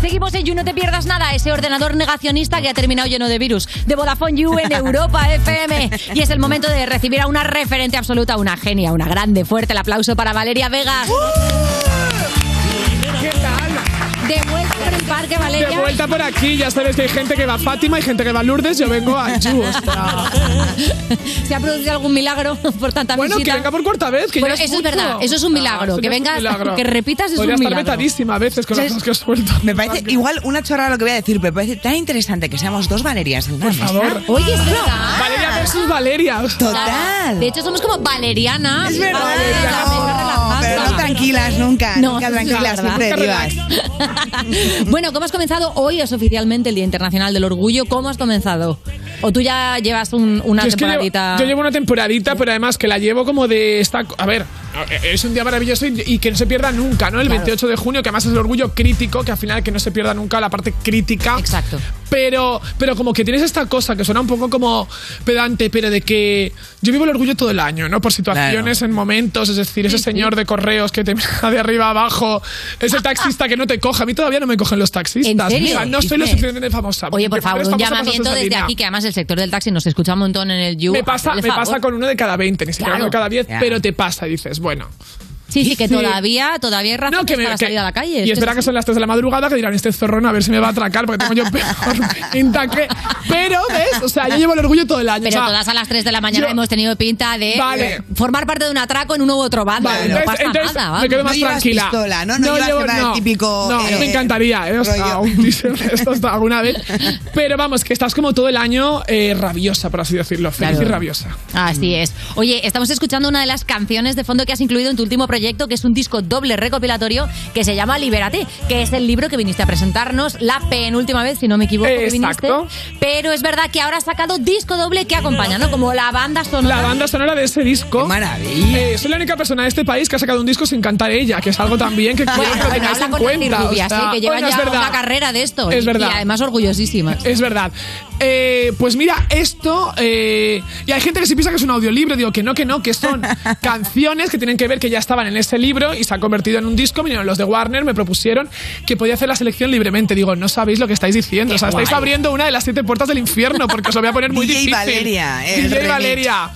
Seguimos en You, no te pierdas nada, ese ordenador negacionista que ha terminado lleno de virus, de Vodafone You en Europa FM. Y es el momento de recibir a una referente absoluta, una genia, una grande, fuerte. El aplauso para Valeria Vega. ¿Qué tal? De vuelta parque, Valeria. De vuelta por aquí, ya sabes que hay gente que va a Fátima y gente que va a Lourdes, yo vengo a Yu. o sea. ¿Se ha producido algún milagro por tanta Bueno, visita? que venga por cuarta vez, que Bueno, ya es eso es mucho. verdad, eso es un milagro. Ah, que es milagro. que repitas es Podría un estar milagro. vetadísima a veces con las ¿Sabes? cosas que suelto. Me parece igual una chorrada lo que voy a decir, pero me parece tan interesante que seamos dos Valerias en una Por mesa. favor. Oye, es verdad. Valeria versus Valeria. Total. De hecho, somos como Valeriana. Es verdad. Valeria, relajada. Pero no tranquilas nunca, No, nunca es tranquilas, siempre vivas. Bueno, ¿cómo has comenzado? Hoy es oficialmente el Día Internacional del Orgullo. ¿Cómo has comenzado? ¿O tú ya llevas un- una Yo es que llevo- temporadita? yo llevo una temporadita, pero además que la llevo como de esta. A ver, es un día maravilloso y, y que no se pierda nunca, ¿no? El Claro. 28 de junio, que además es el orgullo crítico, que al final que no se pierda nunca la parte crítica. Exacto. Pero, pero como que tienes esta cosa que suena un poco como pedante, pero de que yo vivo el orgullo todo el año, ¿no? Por situaciones, en momentos, es decir, ese señor de correos que te mira de arriba abajo, ese taxista que no te coge. A mí todavía no me cogen los taxistas. ¿En serio? O sea, no soy lo suficientemente famosa. Oye, por favor, un llamamiento desde línea. aquí, que además el sector del taxi nos escucha un montón en el You. Me pasa, me favor. pasa con uno de cada 20, ni siquiera Claro. uno de cada 10, Ya. pero te pasa y dices, bueno. Sí, sí, que todavía, todavía hay razón No, que me- para que- salir a la calle. Y es verdad que son las 3 de la madrugada que dirán, este zorrón a ver si me va a atracar porque tengo yo peor pinta que... Pero, ¿ves? O sea, yo llevo el orgullo todo el año. Pero o sea, todas a las 3 de la mañana yo- hemos tenido pinta de Vale. eh, formar parte de un atraco en uno u otro bando. Vale, no entonces- pasa entonces nada. me vamos. quedo más tranquila. pistola, ¿no? No llevas llevo- el típico, No, eh, me encantaría, ¿eh? O sea, un de esto hasta alguna vez. Pero vamos, que estás como todo el año eh, rabiosa, por así decirlo. Feliz Claro. y rabiosa. Así es. Oye, estamos escuchando una de las canciones de fondo que has incluido en tu último proyecto, que es un disco doble recopilatorio que se llama Libérate, que es el libro que viniste a presentarnos la penúltima vez, si no me equivoco, que viniste. Pero es verdad que ahora has sacado disco doble que acompaña, ¿no? Como la banda sonora. La banda sonora de ese disco. maravilla! soy la única persona de este país que ha sacado un disco sin cantar ella, que es algo también que quiero Bueno, que bueno, tengáis habla en cuenta. Rubia, o sea, sí, que bueno, es ya verdad. una carrera de esto. Es y- verdad. Y además orgullosísimas. Es verdad. Eh, pues mira, esto. eh, y hay gente que se piensa que es un audiolibro. Digo que no, que no, que son canciones que tienen que ver que ya estaban en ese libro y se ha convertido en un disco. Vinieron los de Warner, me propusieron que podía hacer la selección libremente. Digo, no sabéis lo que estáis diciendo. o sea, estáis abriendo una de las siete puertas del infierno porque os lo voy a poner muy DJ difícil. Valeria, el DJ remix. Valeria.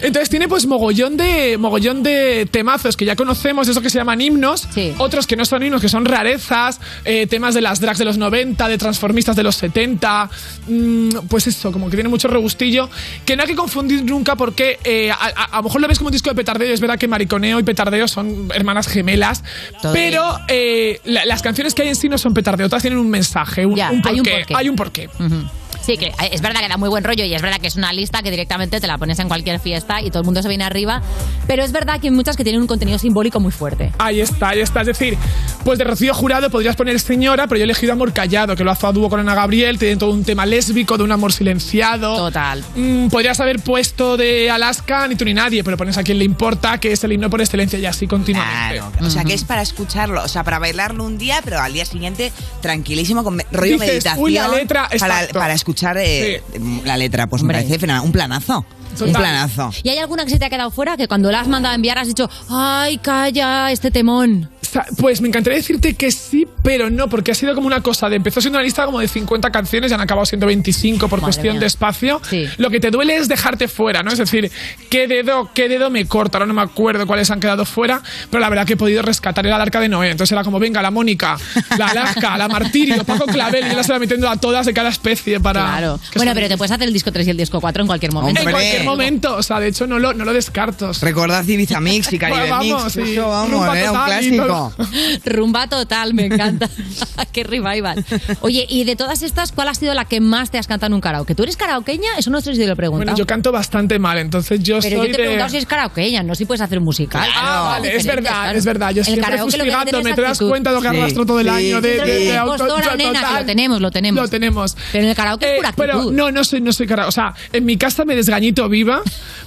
Entonces tiene pues mogollón de mogollón de temazos que ya conocemos, eso que se llaman himnos, otros que no son himnos, que son rarezas, eh, temas de las drags de los 90, de transformistas de los 70, mm, pues eso, como que tiene mucho regustillo, que no hay que confundir nunca porque eh, a, lo mejor lo ves como un disco de petardeo, es verdad que mariconeo y petardeo son hermanas gemelas, Todo pero eh, la- las canciones que hay en sí no son petardeo, todas tienen un mensaje, un, Ya, un hay un porqué, hay un porqué. Ujú. Sí, que es verdad que da muy buen rollo y es verdad que es una lista que directamente te la pones en cualquier fiesta y todo el mundo se viene arriba. Pero es verdad que hay muchas que tienen un contenido simbólico muy fuerte. Ahí está, ahí está. Es decir, pues de Rocío Jurado podrías poner señora, pero yo he elegido Amor Callado, que lo hace a dúo con Ana Gabriel, tiene todo un tema lésbico, de un amor silenciado. Total. Mm, podrías haber puesto de Alaska ni tú ni nadie, pero pones a quien le importa, que es el himno por excelencia y así continuamente. O sea, que es para escucharlo, o sea, para bailarlo un día, pero al día siguiente tranquilísimo, con rollo Dices, meditación. uy, la letra, para, para escuchar eh, la letra, pues me parece fenomenal. Un planazo. Un planazo. ¿Y hay alguna que se te ha quedado fuera que cuando la has mandado a enviar has dicho, ay, calla, este temón? Pues me encantaría decirte que sí, pero no, porque ha sido como una cosa de empezó siendo una lista como de 50 canciones y han acabado siendo 25 por Madre cuestión mía. de espacio. Lo que te duele es dejarte fuera, ¿no? Es decir, ¿qué dedo, qué dedo me corta? Ahora no me acuerdo cuáles han quedado fuera, pero la verdad que he podido rescatar era el arca de Noé. Entonces era como, venga, la Mónica, la Alaska, la Martirio, Paco Clavel, y yo las iba metiendo a todas de cada especie para. Claro. Bueno, pero te puedes hacer el disco 3 y el disco 4 en cualquier momento. En cualquier momento, o sea, de hecho no lo, no lo descarto. Recordad Ibiza Mix y Caribe Pues vamos, Mix. sí. Eso, vamos, era un total Rumba total, me encanta. Qué revival. Oye, y de todas estas, ¿cuál ha sido la que más te has cantado en un karaoke? ¿Tú eres karaokeña? Eso no sé si te lo he preguntado. Bueno, yo canto bastante mal, entonces yo Pero soy yo te he de... preguntado si es karaokeña, no si puedes hacer musical. Ah, vale, es verdad, claro. es verdad. Yo El siempre fustigándome, es te das cuenta de lo que arrastro todo el sí. año de, de, de de auto- nena, total. lo tenemos, lo tenemos. Lo tenemos. Pero en el karaoke es pura Pero actitud. no, no soy, no soy karaoke. O sea, en mi casa me desgañito viva,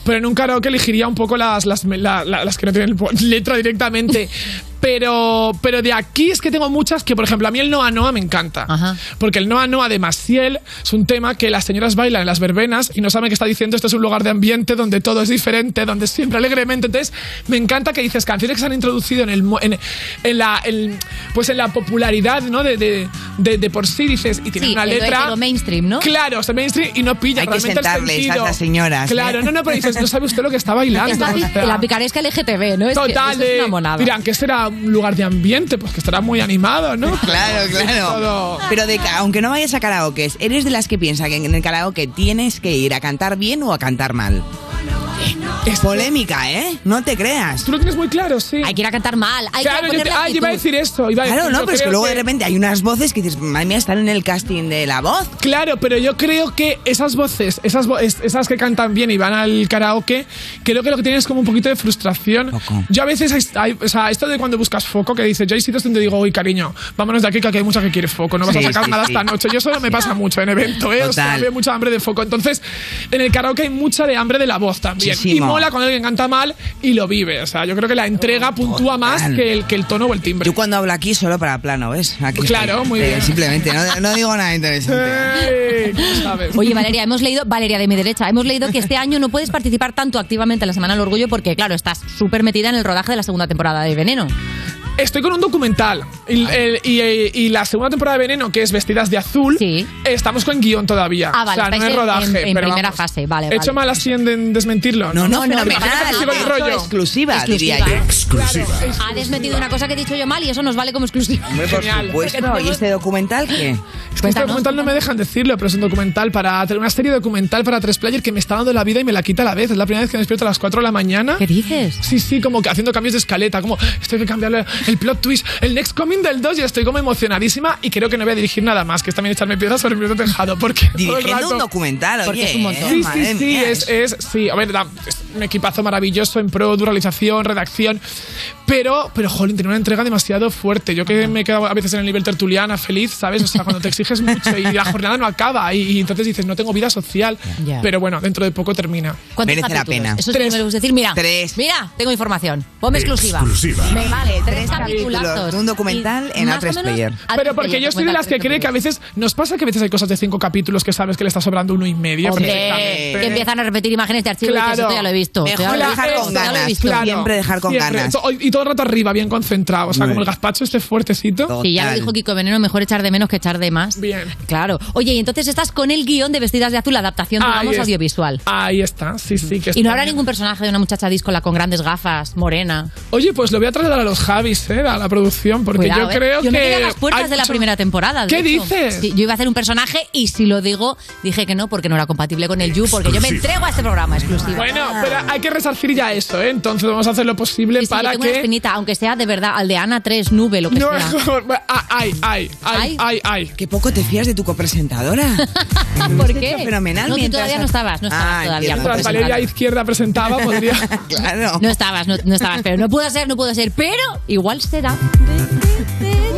pero en un karaoke elegiría un poco las, las, la- la- las que no tienen letra directamente. Pero, pero de aquí es que tengo muchas que, por ejemplo, a mí el Noa Noa me encanta. Porque el Noa Noa de Maciel es un tema que las señoras bailan en las verbenas y no saben qué está diciendo. Esto es un lugar de ambiente donde todo es diferente, donde siempre alegremente. Entonces, me encanta que dices canciones que se han introducido en, el, mo- en, en la, en- pues en la popularidad ¿no? de, de, de- de por sí, dices, y tiene Sí, una letra. lo mainstream, ¿no? Claro, o sea, mainstream y no pilla Hay que realmente el sentarles sentido. a las señoras, ¿eh? Claro, no, no, pero dices, no sabe usted lo que está bailando. Está o sea. la picaresca LGTB, ¿no? Es que Total, eso es una monada. dirán que será un lugar de ambiente, pues que estará muy animado, ¿no? Claro, claro. Todo. Pero de, aunque no vayas a karaoke, ¿eres de las que piensa que en el karaoke tienes que ir a cantar bien o a cantar mal? Es polémica, ¿eh? No te creas. Tú lo tienes muy claro, sí. Hay que ir a cantar mal. Hay Claro, que yo, te- ah, yo iba a decir esto. Iba a Claro, decir, no, yo pero es que luego de repente hay unas voces que dices, madre mía, están en el casting de la voz. Claro, pero yo creo que esas voces, esas, vo- es- esas que cantan bien y van al karaoke, creo que lo que tienen es como un poquito de frustración. Yo a veces, hay, hay- o sea, esto de cuando buscas foco, que dices, yo hay sitios donde digo, uy, cariño, vámonos de aquí que aquí hay mucha que quiere foco, no vas Sí, a sacar sí, nada sí. esta noche. Yo eso me pasa mucho en evento, ¿eh? O sea, Total. veo mucha hambre de foco. Entonces, en el karaoke hay mucha de hambre de la voz también. Muchísimo. Y mola cuando alguien canta mal y lo vive. O sea, yo creo que la entrega puntúa más que el, que el tono o el timbre. Yo cuando hablo aquí solo para plano, ¿ves? Aquí Claro, estoy. muy Eh, bien. Simplemente, no, no digo nada interesante. ¡Ey! ¿Cómo sabes? Oye, Valeria, hemos leído, Valeria de mi derecha, hemos leído que este año no puedes participar tanto activamente en la Semana del Orgullo porque, claro, estás súper metida en el rodaje de la segunda temporada de Veneno. Estoy con un documental y, el- y- y- y la segunda temporada de Veneno, que es Vestidas de Azul, estamos con guion todavía. Ah, vale, o sea, no es en- rodaje. en- en pero primera vamos. fase, vale, ¿He vale. hecho mal así en, en desmentirlo? No, no, no, fenomenal. imagínate que sigo el Eso rollo. exclusiva, diría yo. Ha desmetido una cosa que he dicho yo mal y eso nos vale como exclusiva. Hombre, por supuesto. ¿Y este documental qué? Es que este documental no me dejan decirlo, pero es un documental para una serie documental para tres players que me está dando la vida y me la quita a la vez. Es la primera vez que me despierto a las 4 de la mañana. ¿Qué dices? Sí, sí, como que haciendo cambios de escaleta, como estoy que cambiarle el plot twist, el next coming del 2 y estoy como emocionadísima y creo que no voy a dirigir nada más, que es también echarme piedras sobre mi propio tejado, porque todo el Dirigiendo rato- un documental, Porque oye. es un montón. Sí, madre sí, sí, mía, es, es, sí, a ver, da- es un equipazo maravilloso en pro, realización, redacción, pero, pero, jolín, tiene una entrega demasiado fuerte. Yo que me quedo a veces en el nivel tertuliana, feliz, ¿sabes? O sea, cuando te exiges mucho y la jornada no acaba y, y entonces dices, no tengo vida social, Ya. pero bueno, dentro de poco termina. ¿Cuántos capítulos? Eso sí que me lo decir. Mira, mira, tengo información. Ponme exclusiva. Exclusiva. Me vale, tres Capítulos un documental Y en más o A3 menos Player. A3 Pero porque yo soy de las que cree que a veces nos pasa que a veces hay cosas de cinco capítulos que sabes que le está sobrando uno y medio. Hombre, que empiezan a repetir imágenes de archivo y Claro. dices, esto ya lo he visto. Mejor dejar con ganas. Claro. Siempre dejar con Siempre. ganas. Y todo el rato arriba, bien concentrado. O sea, Muy como el gazpacho este fuertecito. Sí, ya lo dijo Kiko Veneno, mejor echar de menos que echar de más. Bien. Claro. Oye, y entonces estás con el guion de Vestidas de Azul, adaptación, Ahí digamos, audiovisual. Ahí está, sí, sí. Que Y no habrá ningún personaje de una muchacha díscola con grandes gafas, morena. Oye, pues lo voy a trasladar a los Javis, ¿eh? A la producción, porque Cuidado, yo ¿eh? creo yo que. me quedé a las puertas de la primera temporada. ¿Qué hecho. dices? Sí, yo iba a hacer un personaje y si lo digo, dije que no, porque no era compatible con el You, porque yo me entrego a este programa exclusivo. Bueno, pero hay que resarcir ya eso, ¿eh? Entonces vamos a hacer lo posible Sí, sí, yo para tengo una que. espinita, aunque sea de verdad aldeana 3, nube, lo que No, sea. ah, ay, ay, ay, ay, ay. Qué poco te fías de tu copresentadora. ¿Por qué? Fenomenal. No, tú todavía no estabas, no estabas Ah, todavía. Mientras Valeria Izquierda presentaba, podría. Claro. No estabas, no, no estabas, pero no pudo ser, no puedo ser, pero igual será.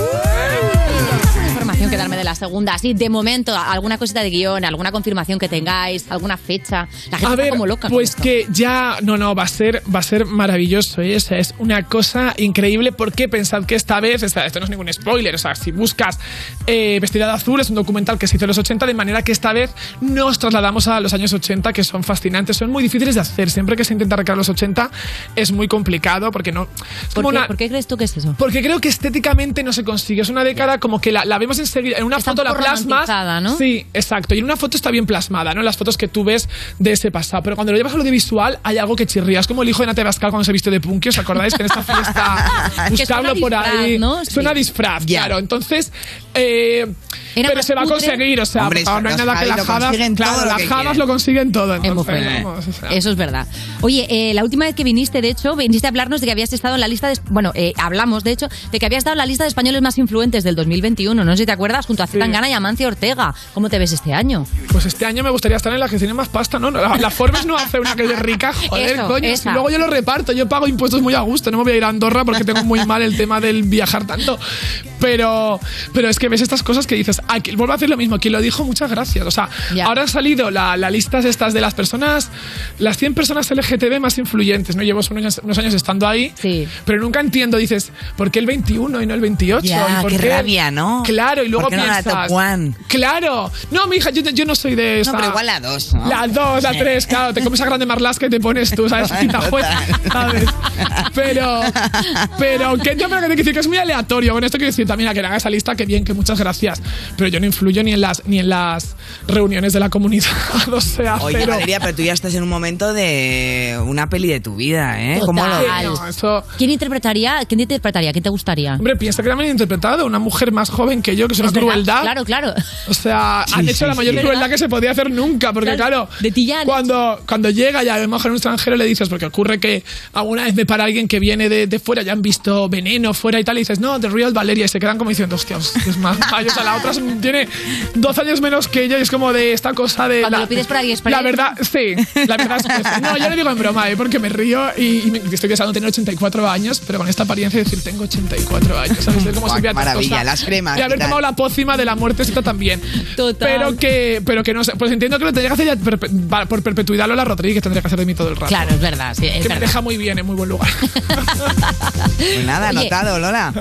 De la segunda. Así, de momento, alguna cosita de guion, alguna confirmación que tengáis, alguna fecha. La gente A está ver, como loca. pues que ya, no, no, va a ser, va a ser maravilloso, ¿eh? O sea, es una cosa increíble porque pensad que esta vez, esta- esto no es ningún spoiler, o sea, si buscas eh, Vestida de Azul es un documental que se hizo en los 80, de manera que esta vez nos trasladamos a los años 80, que son fascinantes, son muy difíciles de hacer, siempre que se intenta recrear los 80 es muy complicado porque no... es ¿Por como qué, una- por qué crees tú que es eso? porque creo que estéticamente no se consigue. Es una década como que la, la vemos enseguida. En una Está un foto la plasmas. ¿no? Sí, exacto. Y en una foto está bien plasmada, ¿no? Las fotos que tú ves de ese pasado. Pero cuando lo llevas al audiovisual hay algo que chirría. Es como el hijo de Nate Bascal cuando se viste de punky. ¿Os acordáis que en esta fiesta buscarlo por disfraz, ahí? ¿no? Suena Sí. disfraz, claro. Entonces. Eh, Era pero más se va a cutre. conseguir, o sea, Hombre, no hay los nada que las lo jadas. consiguen todo Claro, lo las que jadas quieren. lo consiguen todo. Es muy Entonces, fuerte. vamos, o sea. Eso es verdad. Oye, eh, la última vez que viniste, de hecho, viniste a hablarnos de que habías estado en la lista de. Bueno, eh, hablamos, de hecho, de que habías estado en la lista de españoles más influentes del 2021. No sé si te acuerdas, junto a Zetangana y Amancio Ortega. ¿Cómo te ves este año? Pues este año me gustaría estar en la que tiene más pasta, ¿no? La, la Forbes no hace una que es rica, joder, Eso, coño. esa. Si luego yo lo reparto, yo pago impuestos muy a gusto, no me voy a ir a Andorra porque tengo muy mal el tema del viajar tanto. Pero, pero es que ves estas cosas que dices, ah, que- vuelvo a hacer lo mismo, quien lo dijo, muchas gracias. O sea, Ya. ahora han salido la, la listas estas de las personas, las 100 personas LGTB más influyentes, ¿no? Llevo unos años, unos años estando ahí, pero nunca entiendo, dices, ¿por qué el 21 y no el 28? Ya, ¿Y por qué rabia, ¿no? Claro, y luego ¿Por qué no la piensas, top one? Claro, no, mi hija, yo, yo no soy de esa. No, pero igual la dos, ¿no? La dos, la Sí. tres, claro, te comes a grande marlasca y te pones tú, ¿sabes? Quita juez, ¿sabes? Pero, pero que yo creo que te quiero decir que es muy aleatorio. Con esto quiero decir también a que haga esa lista, que bien, que muchas gracias. Pero yo no influyo ni en las, ni en las reuniones de la comunidad. O sea, Oye, cero. Valeria, pero tú ya estás en un momento de una peli de tu vida, ¿eh? ¿Cómo lo Total. ves? ¿Quién interpretaría? ¿Quién te interpretaría? ¿Quién te gustaría? Hombre, piensa que también han interpretado una mujer más joven que yo, que es una Es verdad, crueldad. Claro, claro. O sea, han Sí, hecho sí, la mayor sí. crueldad que se podía hacer nunca, porque claro, cuando, cuando llega ya a lo mejor un extranjero le dices, porque ocurre que alguna vez me para alguien que viene de, de fuera, ya han visto veneno fuera y tal, y dices, no, The Real Valeria, y se quedan como diciendo, hostia, es más mayor. O sea, la otra tiene 12 años menos que ella y es como de esta cosa de... Cuando la, lo pides por AliExpress. La verdad, sí, la verdad es que sí. No, yo lo digo en broma, ¿eh? porque me río y, y me- estoy pensando tener 84 años, pero con esta apariencia decir, tengo 84 años, ¿sabes? Es como Buah, si qué maravilla, las cremas Y haber tomado la pócima de la muerte también. Total. Pero que, pero que no sé. Pues entiendo que lo tendría que hacer ya perpe- por perpetuidad Lola Rodríguez, tendría que hacer de mí todo el rato. Claro, es verdad, sí, es que me verdad. deja muy bien, en muy buen lugar. Pues nada, Oye. anotado, Lola.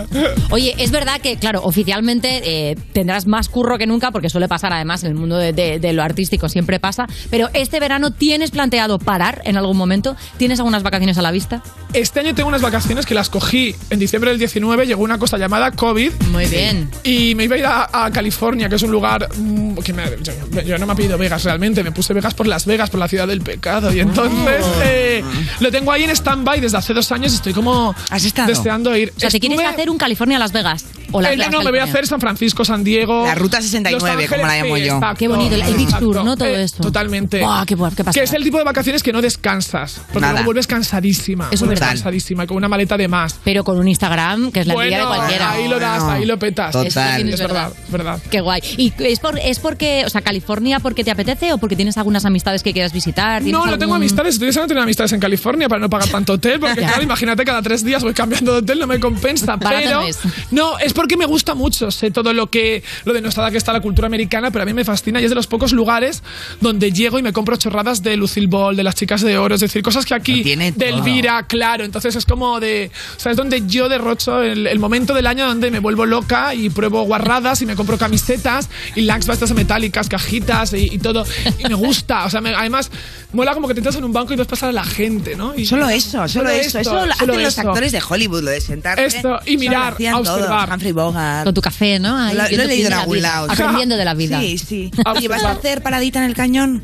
Oye, es verdad que, claro, oficialmente eh, tendrás más curro que nunca, porque suele pasar además en el mundo de, de- de lo artístico, siempre pasa. Pero este verano, ¿tienes planteado parar en algún momento? ¿Tienes algunas vacaciones a la vista? Este año tengo unas vacaciones que las cogí en diciembre del 19, llegó una cosa llamada COVID. Muy bien. Y me iba a ir a, a California, que es un lugar mm, que me- yo, yo no me ha pedido Vegas realmente, me puse Vegas por Las Vegas, por la ciudad del pecado. Y entonces Oh. eh, lo tengo ahí en stand-by desde hace dos años y estoy como deseando ir. O sea, ¿te quieres Estuve- hacer un California-Las Vegas? O Eh, no, no, me voy a hacer San Francisco, San Diego. La Ruta 69, Los como la llamo sí, yo. exacto, Qué bonito, el Beach exacto. Tour, ¿no? Todo Eh, esto. Totalmente. Buah, qué, qué que es el tipo de vacaciones que no descansas. Porque Nada. luego vuelves cansadísima. Eso es vuelves verdad. cansadísima, con una maleta de más. Pero con un Instagram, que es la envidia de Bueno, cualquiera. ahí lo das, ahí lo petas. Total. Es, es verdad, es verdad. Qué guay. ¿Y es, por, es porque, o sea, California porque te apetece o porque tienes algunas amistades que quieras visitar? ¿Tienes No, no tengo amistades. Estoy deseando tener amistades en California para no pagar tanto hotel. Porque, claro, imagínate, cada tres días voy cambiando de hotel, no me compensa. Barato Pero, no es. no, es porque me gusta mucho. Sé todo lo que, lo denostada que está la cultura americana, pero a mí me fascina y es de los pocos lugares donde llego y me compro chorradas de Lucille Ball, de las chicas de oro. Es decir, cosas que aquí, de todo. Elvira, claro. Entonces es como de, o sea, es donde yo derrocho el, el momento del año donde me vuelvo loca y pruebo guarradas y me compro camisetas y lax estas metálicas, cajitas y, y todo. Y me gusta. O sea, me- además, mola como que te entras en un banco y ves pasar a la gente, ¿no? Y- Solo eso, solo, eso. Eso lo solo hacen los actores de Hollywood, lo de sentarse. Esto, y mirar, observar. Humphrey Bogart. Con tu café, ¿no? Ahí, Lo, lo he leído en algún lado. Aprendiendo de la vida. Sí, sí. ¿Y vas a hacer paradita en el cañón?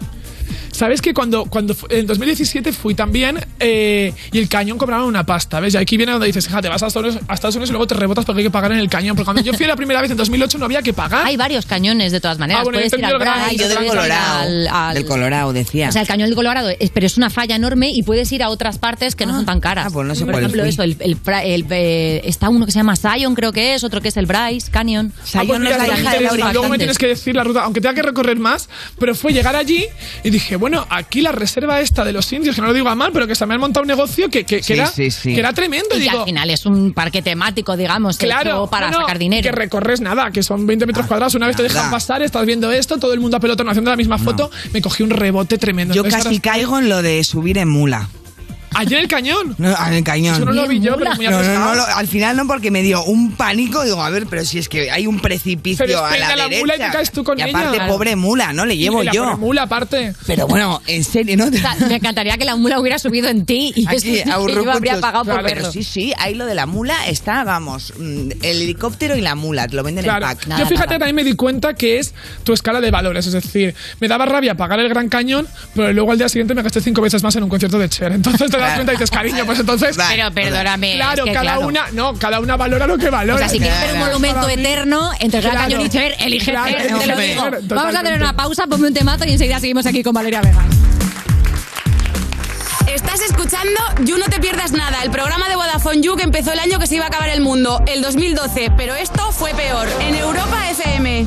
¿Sabes que cuando, cuando en 2017 fui también eh, y el cañón cobraron una pasta? ¿Ves? Y aquí viene donde dices, fíjate, vas a Estados, Unidos, a Estados Unidos y luego te rebotas porque hay que pagar en el cañón. Porque cuando yo fui la primera vez en 2008 no había que pagar. Hay varios cañones de todas maneras. Ah, bueno, puedes ir al Ah, yo del Colorado. al- al- Del Colorado, decía. O sea, el cañón del Colorado, es- pero es una falla enorme y puedes ir a otras partes que no son tan caras. pues no sé Por cuál ejemplo, fui. eso, el, el el, eh, está uno que se llama Sion, creo que es, otro que es el Bryce, Canyon. Ah, pues mira, esto me interesa. Luego me tienes que decir la ruta, aunque tenga que recorrer más, pero fue llegar allí y dije, bueno, bueno, aquí la reserva esta de los indios, que no lo digo a mal, pero que se me han montado un negocio que, que, que Sí, era, sí, sí. que era tremendo. Y que digo, al final es un parque temático, digamos, Claro, hecho para no, no, sacar dinero. Que recorres nada, que son 20 metros cuadrados. Una vez te dejan pasar, estás viendo esto, todo el mundo a pelotón haciendo la misma foto. Me cogí un rebote tremendo. Yo Entonces, casi ahora- caigo en lo de subir en mula. Allí en el cañón. No, en el cañón. Eso no lo vi yo, pero muy No, no, no, lo- al final no, porque me dio un pánico. Digo, a ver, pero si es que hay un precipicio Pero a la, la derecha. mula y te caes tú con y aparte, ella. pobre mula, ¿no? Le llevo Y la yo. pobre mula aparte. Pero bueno, en serio, ¿no? O sea, me encantaría que la mula hubiera subido en ti y Aquí, eso- a yo habría pagado por Claro, verlo. pero Sí, sí, ahí lo de la mula está, vamos, mm, el helicóptero y la mula, te lo venden Claro. en pack. Yo fíjate, también me di cuenta que es tu escala de valores. Es decir, me daba rabia pagar el Gran Cañón, pero luego al día siguiente me gasté cinco veces más en un concierto de Cher. Entonces te das Claro. cuenta y dices, cariño, pues entonces. Pero perdóname, Claro, es que cada claro. una, no, cada una valora lo que valora. O sea, si quieres ver un monumento eterno entre Gran Claro. Cañón y Cher, elige Claro, Cher, te lo elige digo. Cher, Vamos a tener una pausa, ponme un temazo y enseguida seguimos aquí con Valeria Vega. Estás escuchando You No Te Pierdas Nada, el programa de Vodafone You que empezó el año que se iba a acabar el mundo, el 2012, pero esto fue peor, en Europa FM.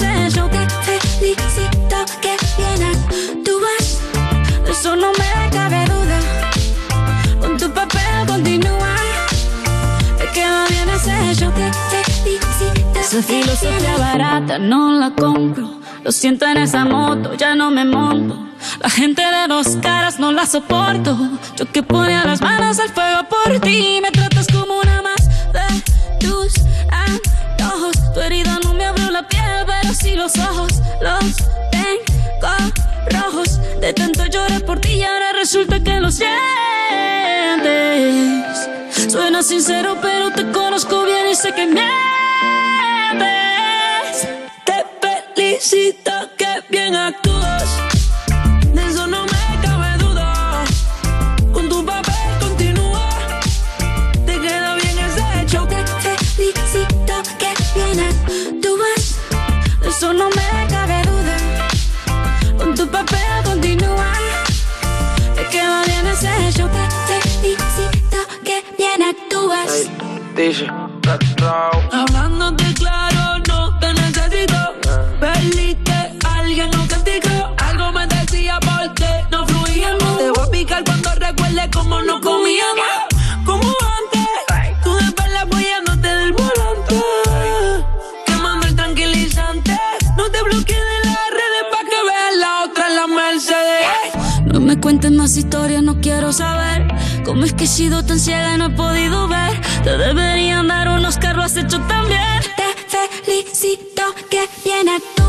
ese show. Te felicito que bien actúas. De eso no me cabe duda. Con tu papel continúa. Te queda bien ese show. Te felicito Esa filosofía barata no la compro. Lo siento en esa moto, ya no me monto. La gente de dos caras no la soporto. Yo que ponía las manos al fuego por ti. Me tratas como una más de tus antojos. Tu herida no sí los ojos. Los tengo rojos. De tanto llorar por ti y ahora resulta que lo sientes. Suena sincero, pero te conozco bien y sé que mientes. Te felicito que bien actúas. Actúas. Hablándote claro, no te necesito. Perdiste, alguien no castigó. Algo me decía porque no fluíamos. Te voy a picar cuando recuerde cómo no comíamos. Como antes, tú después la apoyándote del volante. Quemando el tranquilizante. No te bloquees de las redes pa' que veas la otra en la Mercedes. No me cuentes más historias, no quiero saber. ¿Cómo es que he sido tan ciega y no he podido ver? Te deberían dar un Oscar, lo has hecho tan bien. Te felicito que bien actúas.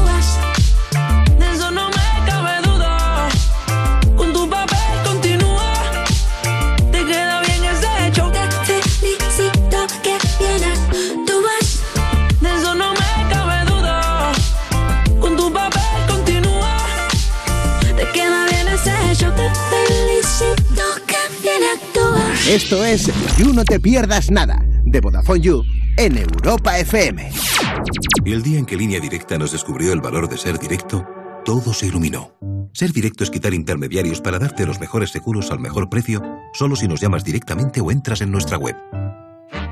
Esto es You No Te Pierdas Nada, de Vodafone You, en Europa FM. Y el día en que Línea Directa nos descubrió el valor de ser directo, todo se iluminó. Ser directo es quitar intermediarios para darte los mejores seguros al mejor precio, solo si nos llamas directamente o entras en nuestra web.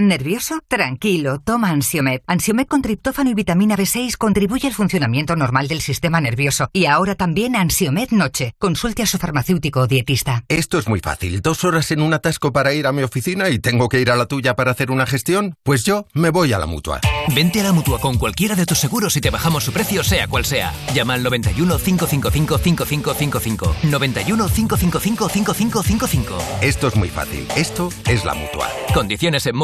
¿Nervioso? Tranquilo, toma Ansiomed. Ansiomed con triptófano y vitamina B6 contribuye al funcionamiento normal del sistema nervioso. Y ahora también Ansiomed Noche. Consulte a su farmacéutico o dietista. Esto es muy fácil. Dos horas en un atasco para ir a mi oficina y tengo que ir a la tuya para hacer una gestión. Pues yo me voy a la mutua. Vente a la mutua con cualquiera de tus seguros y te bajamos su precio, sea cual sea. Llama al 91 555 5555. 91 555 5555. Esto es muy fácil. Esto es la mutua. Condiciones en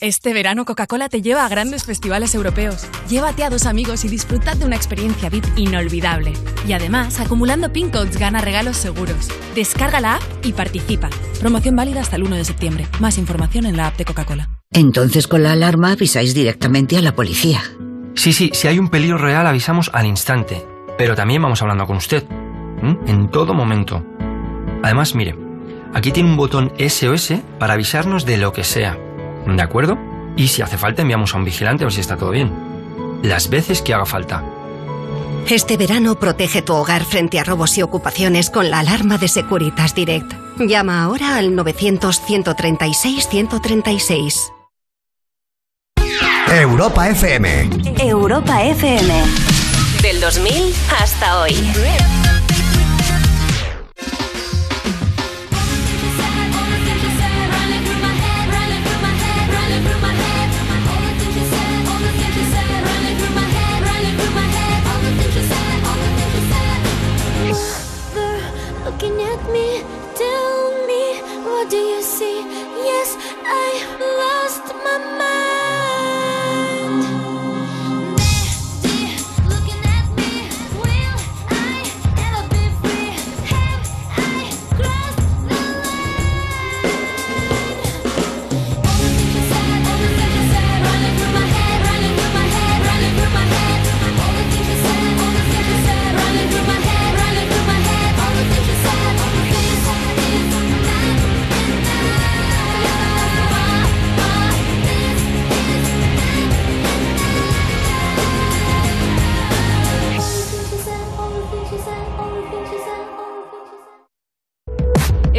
Este verano Coca-Cola te lleva a grandes festivales europeos. Llévate a dos amigos y disfrutad de una experiencia VIP inolvidable. Y además, acumulando pin codes gana regalos seguros. Descarga la app y participa. Promoción válida hasta el 1 de septiembre. Más información en la app de Coca-Cola. Entonces con la alarma avisáis directamente a la policía. Sí, sí, si hay un peligro real avisamos al instante. Pero también vamos hablando con usted. En todo momento. Además, mire, aquí tiene un botón SOS para avisarnos de lo que sea. ¿De acuerdo? Y si hace falta enviamos a un vigilante a ver si está todo bien. Las veces que haga falta. Este verano protege tu hogar frente a robos y ocupaciones con la alarma de Securitas Direct. Llama ahora al 900-136-136. Europa FM. Europa FM. Del 2000 hasta hoy.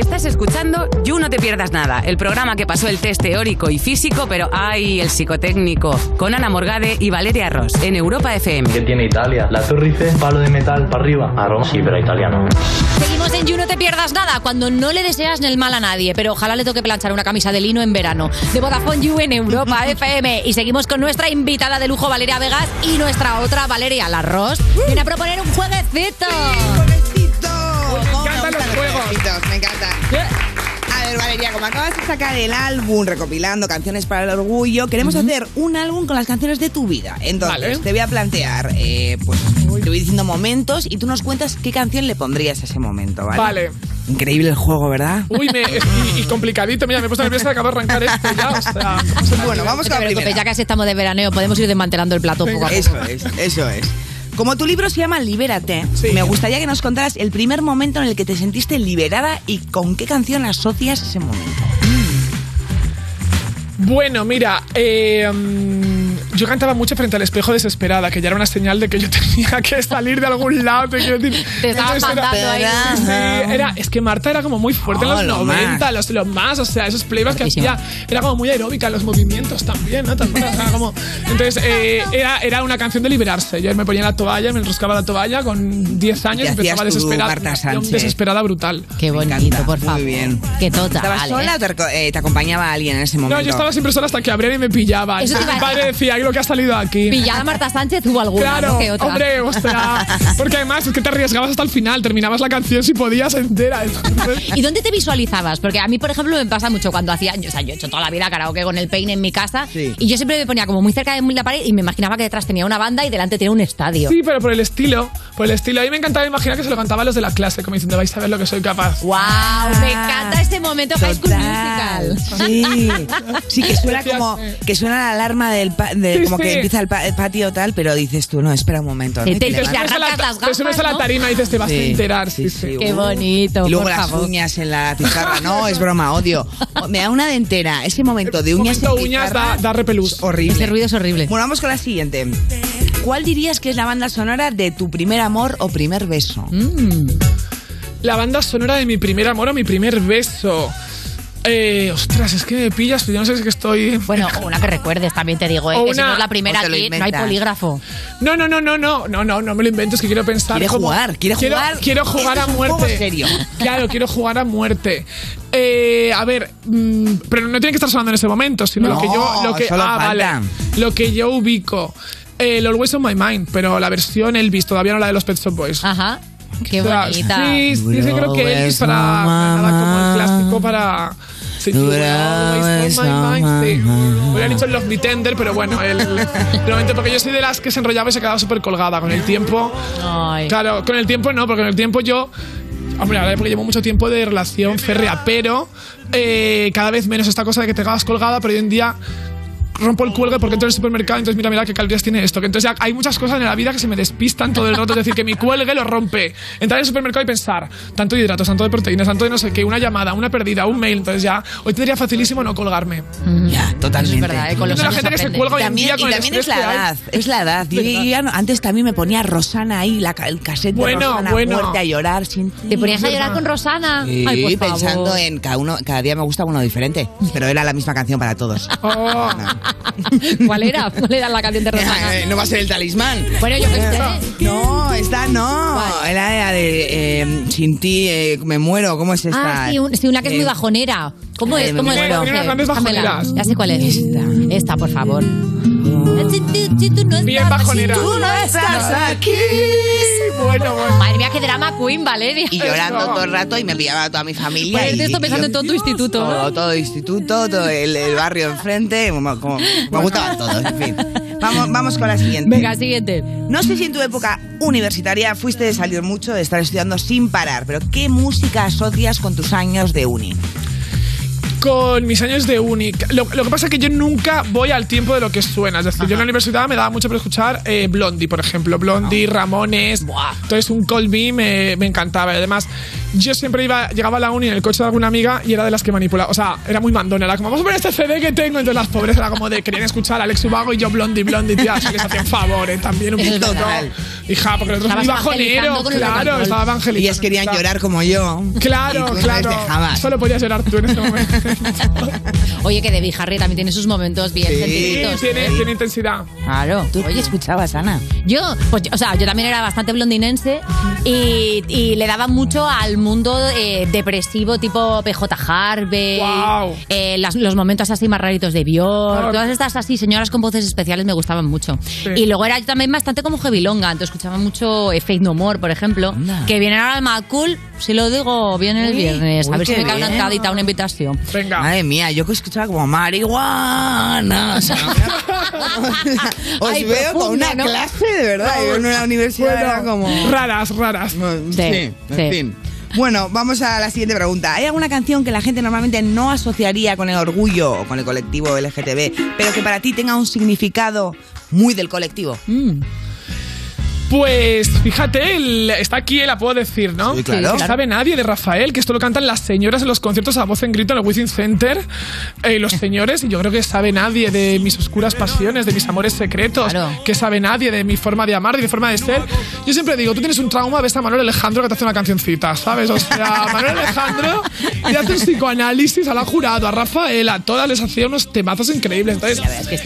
Estás escuchando You No Te Pierdas Nada, el programa que pasó el test teórico y físico, pero ¡ay! el psicotécnico, con Ana Morgade y Valeria Ross, en Europa FM. ¿Qué tiene Italia? La Torre Eiffel, palo de metal para arriba. A Roma. Sí, pero italiano. Seguimos en You, no te pierdas nada, cuando no le deseas ni el mal a nadie, pero ojalá le toque planchar una camisa de lino en verano. De Vodafone You en Europa FM. Y seguimos con nuestra invitada de lujo, Valeria Vegas, y nuestra otra, Valeria Larros. Viene a proponer un jueguecito. Me encanta. A ver, Valeria, como acabas de sacar el álbum recopilando canciones para el orgullo, queremos hacer un álbum con las canciones de tu vida. Entonces, Vale. te voy a plantear, eh, pues, te voy diciendo momentos y tú nos cuentas qué canción le pondrías a ese momento, ¿vale? Vale. Increíble el juego, ¿verdad? Uy, me, y, y complicadito. Mira, me he puesto nerviosa de acabar de arrancar esto ya. O sea, bueno, vamos te preocupes, ya casi estamos de veraneo, podemos ir desmantelando el plato poco a poco. Eso es, eso es. Como tu libro se llama Libérate, me gustaría que nos contaras el primer momento en el que te sentiste liberada y con qué canción asocias ese momento. Bueno, mira, eh, mm, yo cantaba mucho frente al espejo desesperada, que ya era una señal de que yo tenía que salir de algún lado. Te, quiero decir. Te Entonces era-. Sí, sí, era, es que Marta era como muy fuerte Oh, en lo los 90, más. los, los más, o sea, esos playbacks que hacía, era como muy aeróbica en los movimientos también, ¿no? También, o sea, como- entonces, eh, era, era una canción de liberarse. Yo me ponía la toalla, me enroscaba la toalla con 10 años y empezaba desesperada. Desesperada brutal. Qué bonito, por favor. Muy bien. Qué total. ¿Estabas sola o te, eh, te acompañaba alguien en ese momento? No, yo estaba siempre sola hasta que abrían y me pillaban. Eso Mi padre decía, ¿y lo que ha salido aquí? Pillada Marta Sánchez hubo alguna, Claro, ¿no? que otra. hombre, o sea, porque además es que te arriesgabas hasta el final, terminabas la canción si podías entera. ¿Y dónde te visualizabas? Porque a mí, por ejemplo, me pasa mucho cuando hacía. O sea, yo he hecho toda la vida karaoke con el peine en mi casa. Y yo siempre me ponía como muy cerca de la pared y me imaginaba que detrás tenía una banda y delante tenía un estadio. Sí, pero por el estilo, por el estilo. A mí me encantaba imaginar que se lo cantaba a los de la clase, como diciendo, vais a ver lo que soy capaz. ¡Wow! Me encanta este momento High School Musical. Sí, sí que suena como que suena la alarma del pa- Sí, como que sí. empieza el, pa- el patio tal, pero dices tú, no, espera un momento. ¿no? Que te- te que levantas. te arrancas las Te subes a la gafas, ¿no? tarima y dices, te vas a Sí, enterar. Sí, sí. Qué bonito, Y luego por las favor. uñas en la pizarra, no, es broma, odio. Me da una dentera, ese momento de uñas momento en uñas pizarra, da, da repelús. es horrible. Ese ruido es horrible. Bueno, vamos con la siguiente. ¿Cuál dirías que es la banda sonora de tu primer amor o primer beso? La banda sonora de mi primer amor o mi primer beso. Eh, ostras, es que me pillas, pero yo no sé si es que estoy. Bueno, una que recuerdes, también te digo, ¿eh? Que si una- no es la primera aquí, no hay polígrafo. No, no, no, no, no, no, no, no me lo invento, es que quiero pensar. Quiere como- jugar, quiere quiero, jugar. Quiero jugar a es un juego muerte. serio. Claro, quiero jugar a muerte. Eh, a ver, mm, pero no tiene que estar sonando en ese momento, sino lo que yo. Lo que, solo ah, vale. Lo que yo ubico. Eh, el Always on My Mind, pero la versión Elvis, todavía no la de los Pet Shop Boys. Ajá. Qué O sea, bonita. Sí, sí, sí, creo que Elvis para nada como el clásico para. Sí. Hubiera dicho Love Me Tender, pero bueno, el, realmente porque yo soy de las que se enrollaba y se quedaba súper colgada con el tiempo. Claro, con el tiempo no, porque con el tiempo yo. Hombre, ahora porque llevo mucho tiempo de relación férrea, pero eh, cada vez menos esta cosa de que te quedas colgada, pero hoy en día rompo el cuelgue porque entro en el supermercado entonces mira, mira qué calorías tiene esto. Que entonces ya hay muchas cosas en la vida que se me despistan todo el rato. Es decir, que mi cuelgue lo rompe. Entrar en el supermercado y pensar, tanto de hidratos, tanto de proteínas, tanto de no sé qué, una llamada, una perdida, un mail. Entonces ya, hoy tendría facilísimo no colgarme. Ya, totalmente. Es verdad, ¿eh? Con los la gente que se aprende. cuelga hoy Y en día y con el también es estrés la edad, es la edad. Yo, yo no- antes también me ponía Rosana ahí, la, el cassette Bueno, de Rosana bueno. muerte a llorar sin ti. ¿Te ponías a llorar con Rosana? Sí, Ay, por pensando favor. en cada uno, cada día me gusta uno diferente, pero era la misma canción para todos. Oh. ¿Cuál era? ¿Cuál era la canción de Rosana? Eh, no va a ser el talismán. Bueno, yo qué sé. No, esta no. Era la de eh, Sin ti eh, me muero. ¿Cómo es esta? Ah, sí, un- sí, una que es muy Eh, bajonera. ¿Cómo es? ¿Cómo es? bajoneras. Ya sé cuál es. Esta. Esta, por favor. Bien bajonera. Tú no estás aquí. Bueno, bueno. Madre mía, qué drama queen, Valeria. Y llorando todo el rato y me pillaba a toda mi familia. Y- esto pensando en todo tu instituto, ¿no? Todo, todo instituto, todo el, el barrio enfrente. como- como- me gustaban todos, en fin. Vamos, vamos con la siguiente. Venga, siguiente. No sé si en tu época universitaria fuiste de salir mucho, de estar estudiando sin parar, pero ¿qué música asocias con tus años de uni? Con mis años de uni. Lo, lo que pasa es que yo nunca voy al tiempo de lo que suena. Es decir, yo en la universidad me daba mucho por escuchar eh, Blondie, por ejemplo. Blondie, Ramones. Entonces, un Call Me me, me encantaba. Y además, yo siempre iba, llegaba a la uni en el coche de alguna amiga y era de las que manipulaba. O sea, era muy mandona. Era como, vamos a ver este CD que tengo. Entonces, las pobres era como de querían escuchar a Alex Ubago y yo Blondie, Blondie, tía. Se les hacían favores también un poquito. Hija, porque nosotros muy Estabas bajonero. evangelizando con el rock and Claro, estaba evangelizando. Ellas querían llorar como yo. Claro, Y no claro. Solo podías llorar tú en ese momento. Oye, que Debbie Harry también tiene sus momentos bien Sí, sentiditos. tiene, tiene intensidad. Claro. ¿Tú oye, escuchabas, Ana? Yo, pues, o sea, yo también era bastante blondinense y, y le daba mucho al mundo eh, depresivo tipo PJ Harvey, Guau. eh, las- los momentos así más raritos de Björk, Ah. todas estas así señoras con voces especiales me gustaban mucho. Y luego era yo también bastante como heavy longa, entonces escuchaba mucho eh, Faith No More, por ejemplo, que vienen ahora al Mad Cool, si lo digo bien el Uy, viernes, a uy, ver si qué me cae una bien. entradita, una invitación. Venga. Madre mía, yo que escuchaba como marihuana. O sea, os Ay, veo con profunda, una ¿no? clase, de verdad. Yo en una universidad Bueno, era como... Raras, raras. Sí, Sí, en sí. fin. Bueno, vamos a la siguiente pregunta. ¿Hay alguna canción que la gente normalmente no asociaría con el orgullo o con el colectivo LGTB, pero que para ti tenga un significado muy del colectivo? Mm. Pues fíjate, el- está aquí, la puedo decir, ¿no? Sí, claro. No sabe nadie de Rafael, que esto lo cantan las señoras en los conciertos a voz en grito en el Within Center. Eh, los señores, y yo creo que sabe nadie de mis oscuras pasiones, de mis amores secretos, que sabe nadie de mi forma de amar y de forma de ser. Yo siempre digo, tú tienes un trauma, ves a Manuel Alejandro que te hace una cancioncita, ¿sabes? O sea, Manuel Alejandro le hace un psicoanálisis a la jurado, a Rafael, a todas les hacía unos temazos increíbles. Entonces,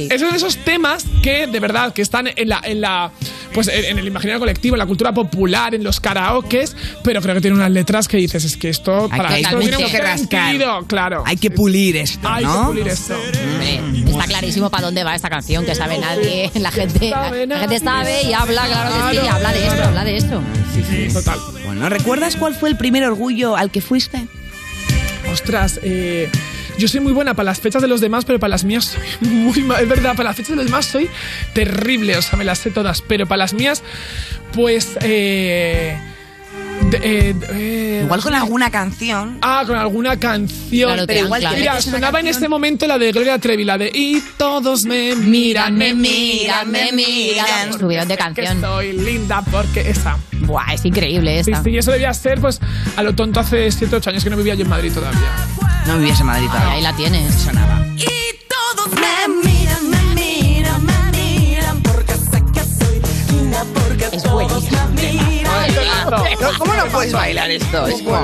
esos son esos temas que de verdad que están en la, en la pues en el imaginario colectivo, en la cultura popular, en los karaokes, pero creo que tiene unas letras que dices, es que esto para hay esto tiene un que rascar. claro. Hay que pulir esto, Hay ¿no? que pulir esto. Hombre, está clarísimo para dónde va esta canción, que sabe nadie. La gente, la gente sabe y habla, claro que sí, y habla de esto, habla de esto. Sí, sí, total. Bueno, ¿recuerdas cuál fue el primer orgullo al que fuiste? Ostras, eh, yo soy muy buena para las fechas de los demás, pero para las mías soy muy mal. Es verdad, para las fechas de los demás soy terrible, o sea, me las sé todas. Pero para las mías, pues. Eh, eh, eh, Igual con alguna canción. Ah, con alguna canción. Claro, pero igual te Mira, sonaba en canción- ese momento la de Gloria Trevi, la de Y todos me miran, me miran, me miran. Subidón de Que canción. soy linda porque esa. Buah, es increíble Sí, esta. sí, y eso debía ser, pues, a lo tonto hace 7 8 años que no vivía yo en Madrid todavía. No vivías en Madrid todavía. Ahí la tienes. Sonaba. Todos me miran, me miran, me miran porque sé que soy linda porque Es todos me miran. ¿Cómo no puedes bailar esto? Es como-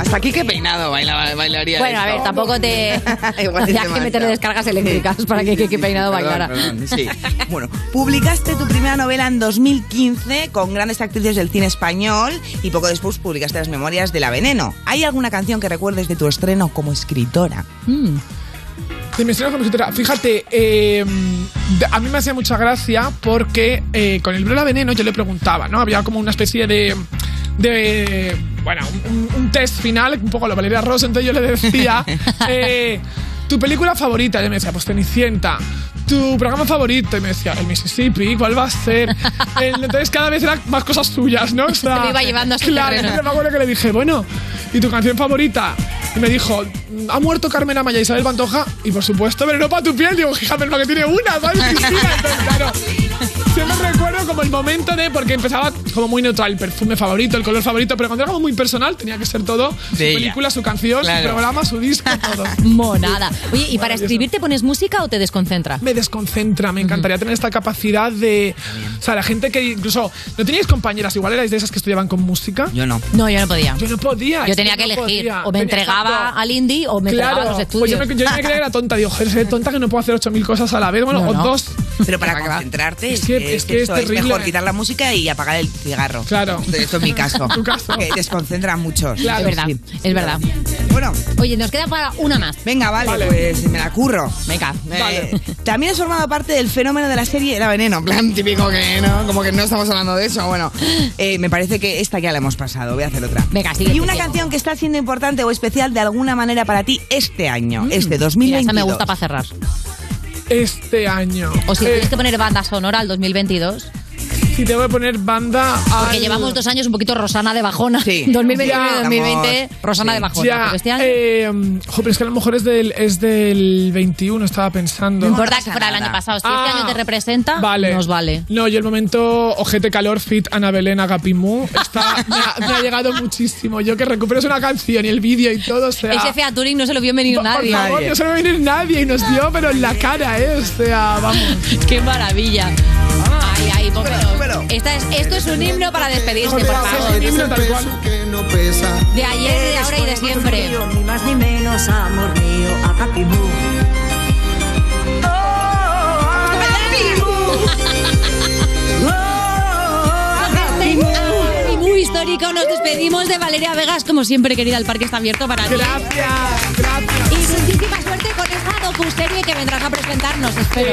Hasta aquí qué peinado baila, bailaría Bueno, a esto. ver, tampoco te. Igual Había que meterle descargas eléctricas para que Kiki Peinado Perdón, bailara. perdón, sí. Bueno, publicaste tu primera novela en 2015 con grandes actrices del cine español y poco después publicaste las memorias de La Veneno. ¿Hay alguna canción que recuerdes de tu estreno como escritora? De como escritora. Fíjate, eh, a mí me hacía mucha gracia porque eh, con el Brola Veneno yo le preguntaba, ¿no? Había como una especie de. de bueno, un, un test final, un poco a lo Valeria Ross, entonces yo le decía. eh, ¿Tu película favorita? Y él me decía, pues Cenicienta. ¿Tu programa favorito? Y me decía, el Mississippi, ¿cuál va a ser? Entonces cada vez eran más cosas suyas, ¿no? O sea, lo iba llevando a su claro, terreno. yo me acuerdo que le dije, bueno, ¿y tu canción favorita? Y me dijo, ha muerto Carmen Amaya Isabel Pantoja, y por supuesto, pero no para tu piel. Digo, pero que tiene una. Cristina? Entonces, claro, siempre recuerdo como el momento de, porque empezaba como muy neutral, el perfume favorito, el color favorito, pero cuando era como muy personal tenía que ser todo, su De ella. película, su canción, Claro. su programa, su disco, todo. Monada. Oye, ¿y para escribir te pones música o te desconcentra? Me desconcentra, me encantaría tener esta capacidad de... O sea, la gente que incluso... ¿No teníais compañeras igual erais de esas que estudiaban con música? Yo no. No, yo no podía. Yo no podía. Yo tenía que no elegir. podía. O me Tenía- entregaba exacto. al indie o me entregaba a los Pues estudios. yo me, yo me creía que era tonta. Digo, joder, soy tonta que no puedo hacer 8.000 cosas a la vez. Bueno, No, o no. dos. Pero para concentrarte Es que- es que es mejor quitar la música y apagar el cigarro. Claro. Esto es mi caso. Tu caso. Que desconcentra mucho. es verdad, es verdad. Bueno. Oye, nos queda para una más. Venga, vale, pues me la curro. Venga. Eh, También has formado parte del fenómeno de la serie La Veneno. En plan, típico que no, como que no estamos hablando de eso. Bueno, eh, me parece que esta ya la hemos pasado. Voy a hacer otra. Venga, sigue. Y una canción que está siendo importante o especial de alguna manera para ti este año, este Mira, 2022. esa me gusta para cerrar. Este año. O si Eh, tienes que poner banda sonora al 2022. Si tengo que poner banda Porque al- llevamos dos años un poquito Rosana de bajona. 2021 y 2020, Rosana de bajona. Ya, este año eh, jo, pero es que a lo mejor es del, es del 21, estaba pensando. no importa que fuera el año pasado. Si este año te representa, Vale. nos vale. No, yo el momento Ojete Calor Fit Ana Belén Agapimú está, me, ha, me ha llegado muchísimo. Yo que recuperes una canción y el vídeo y todo, o sea... Ese fea Turing no se lo vio venir por nadie. favor, no se va a venir nadie y nos dio, pero en la cara, ¿eh? O sea, vamos. Qué maravilla. Esta es, esto es un himno para despedirse, por favor. un himno tal cual. De ayer, de ahora y de siempre. Ni más ni menos, amor mío, Acapimú. Y muy histórico, nos despedimos de Valeria Vegas, como siempre, querida. El parque está abierto para ti. Gracias, gracias. Y muchísima suerte con esa docuserie que vendrás a presentarnos, espero.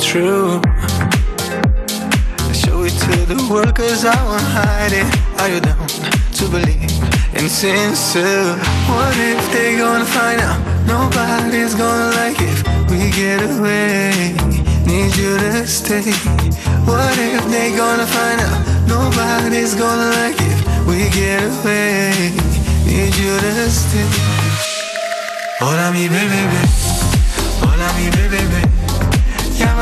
True. I show it to the world cause I won't hide it. Are you down to believe in sincere? What if they gonna find out? Nobody's gonna like it. if We get away. Need you to stay. What if they gonna find out? Nobody's gonna like it. if We get away. Need you to stay. Hola mi bebé, hola mi bebé,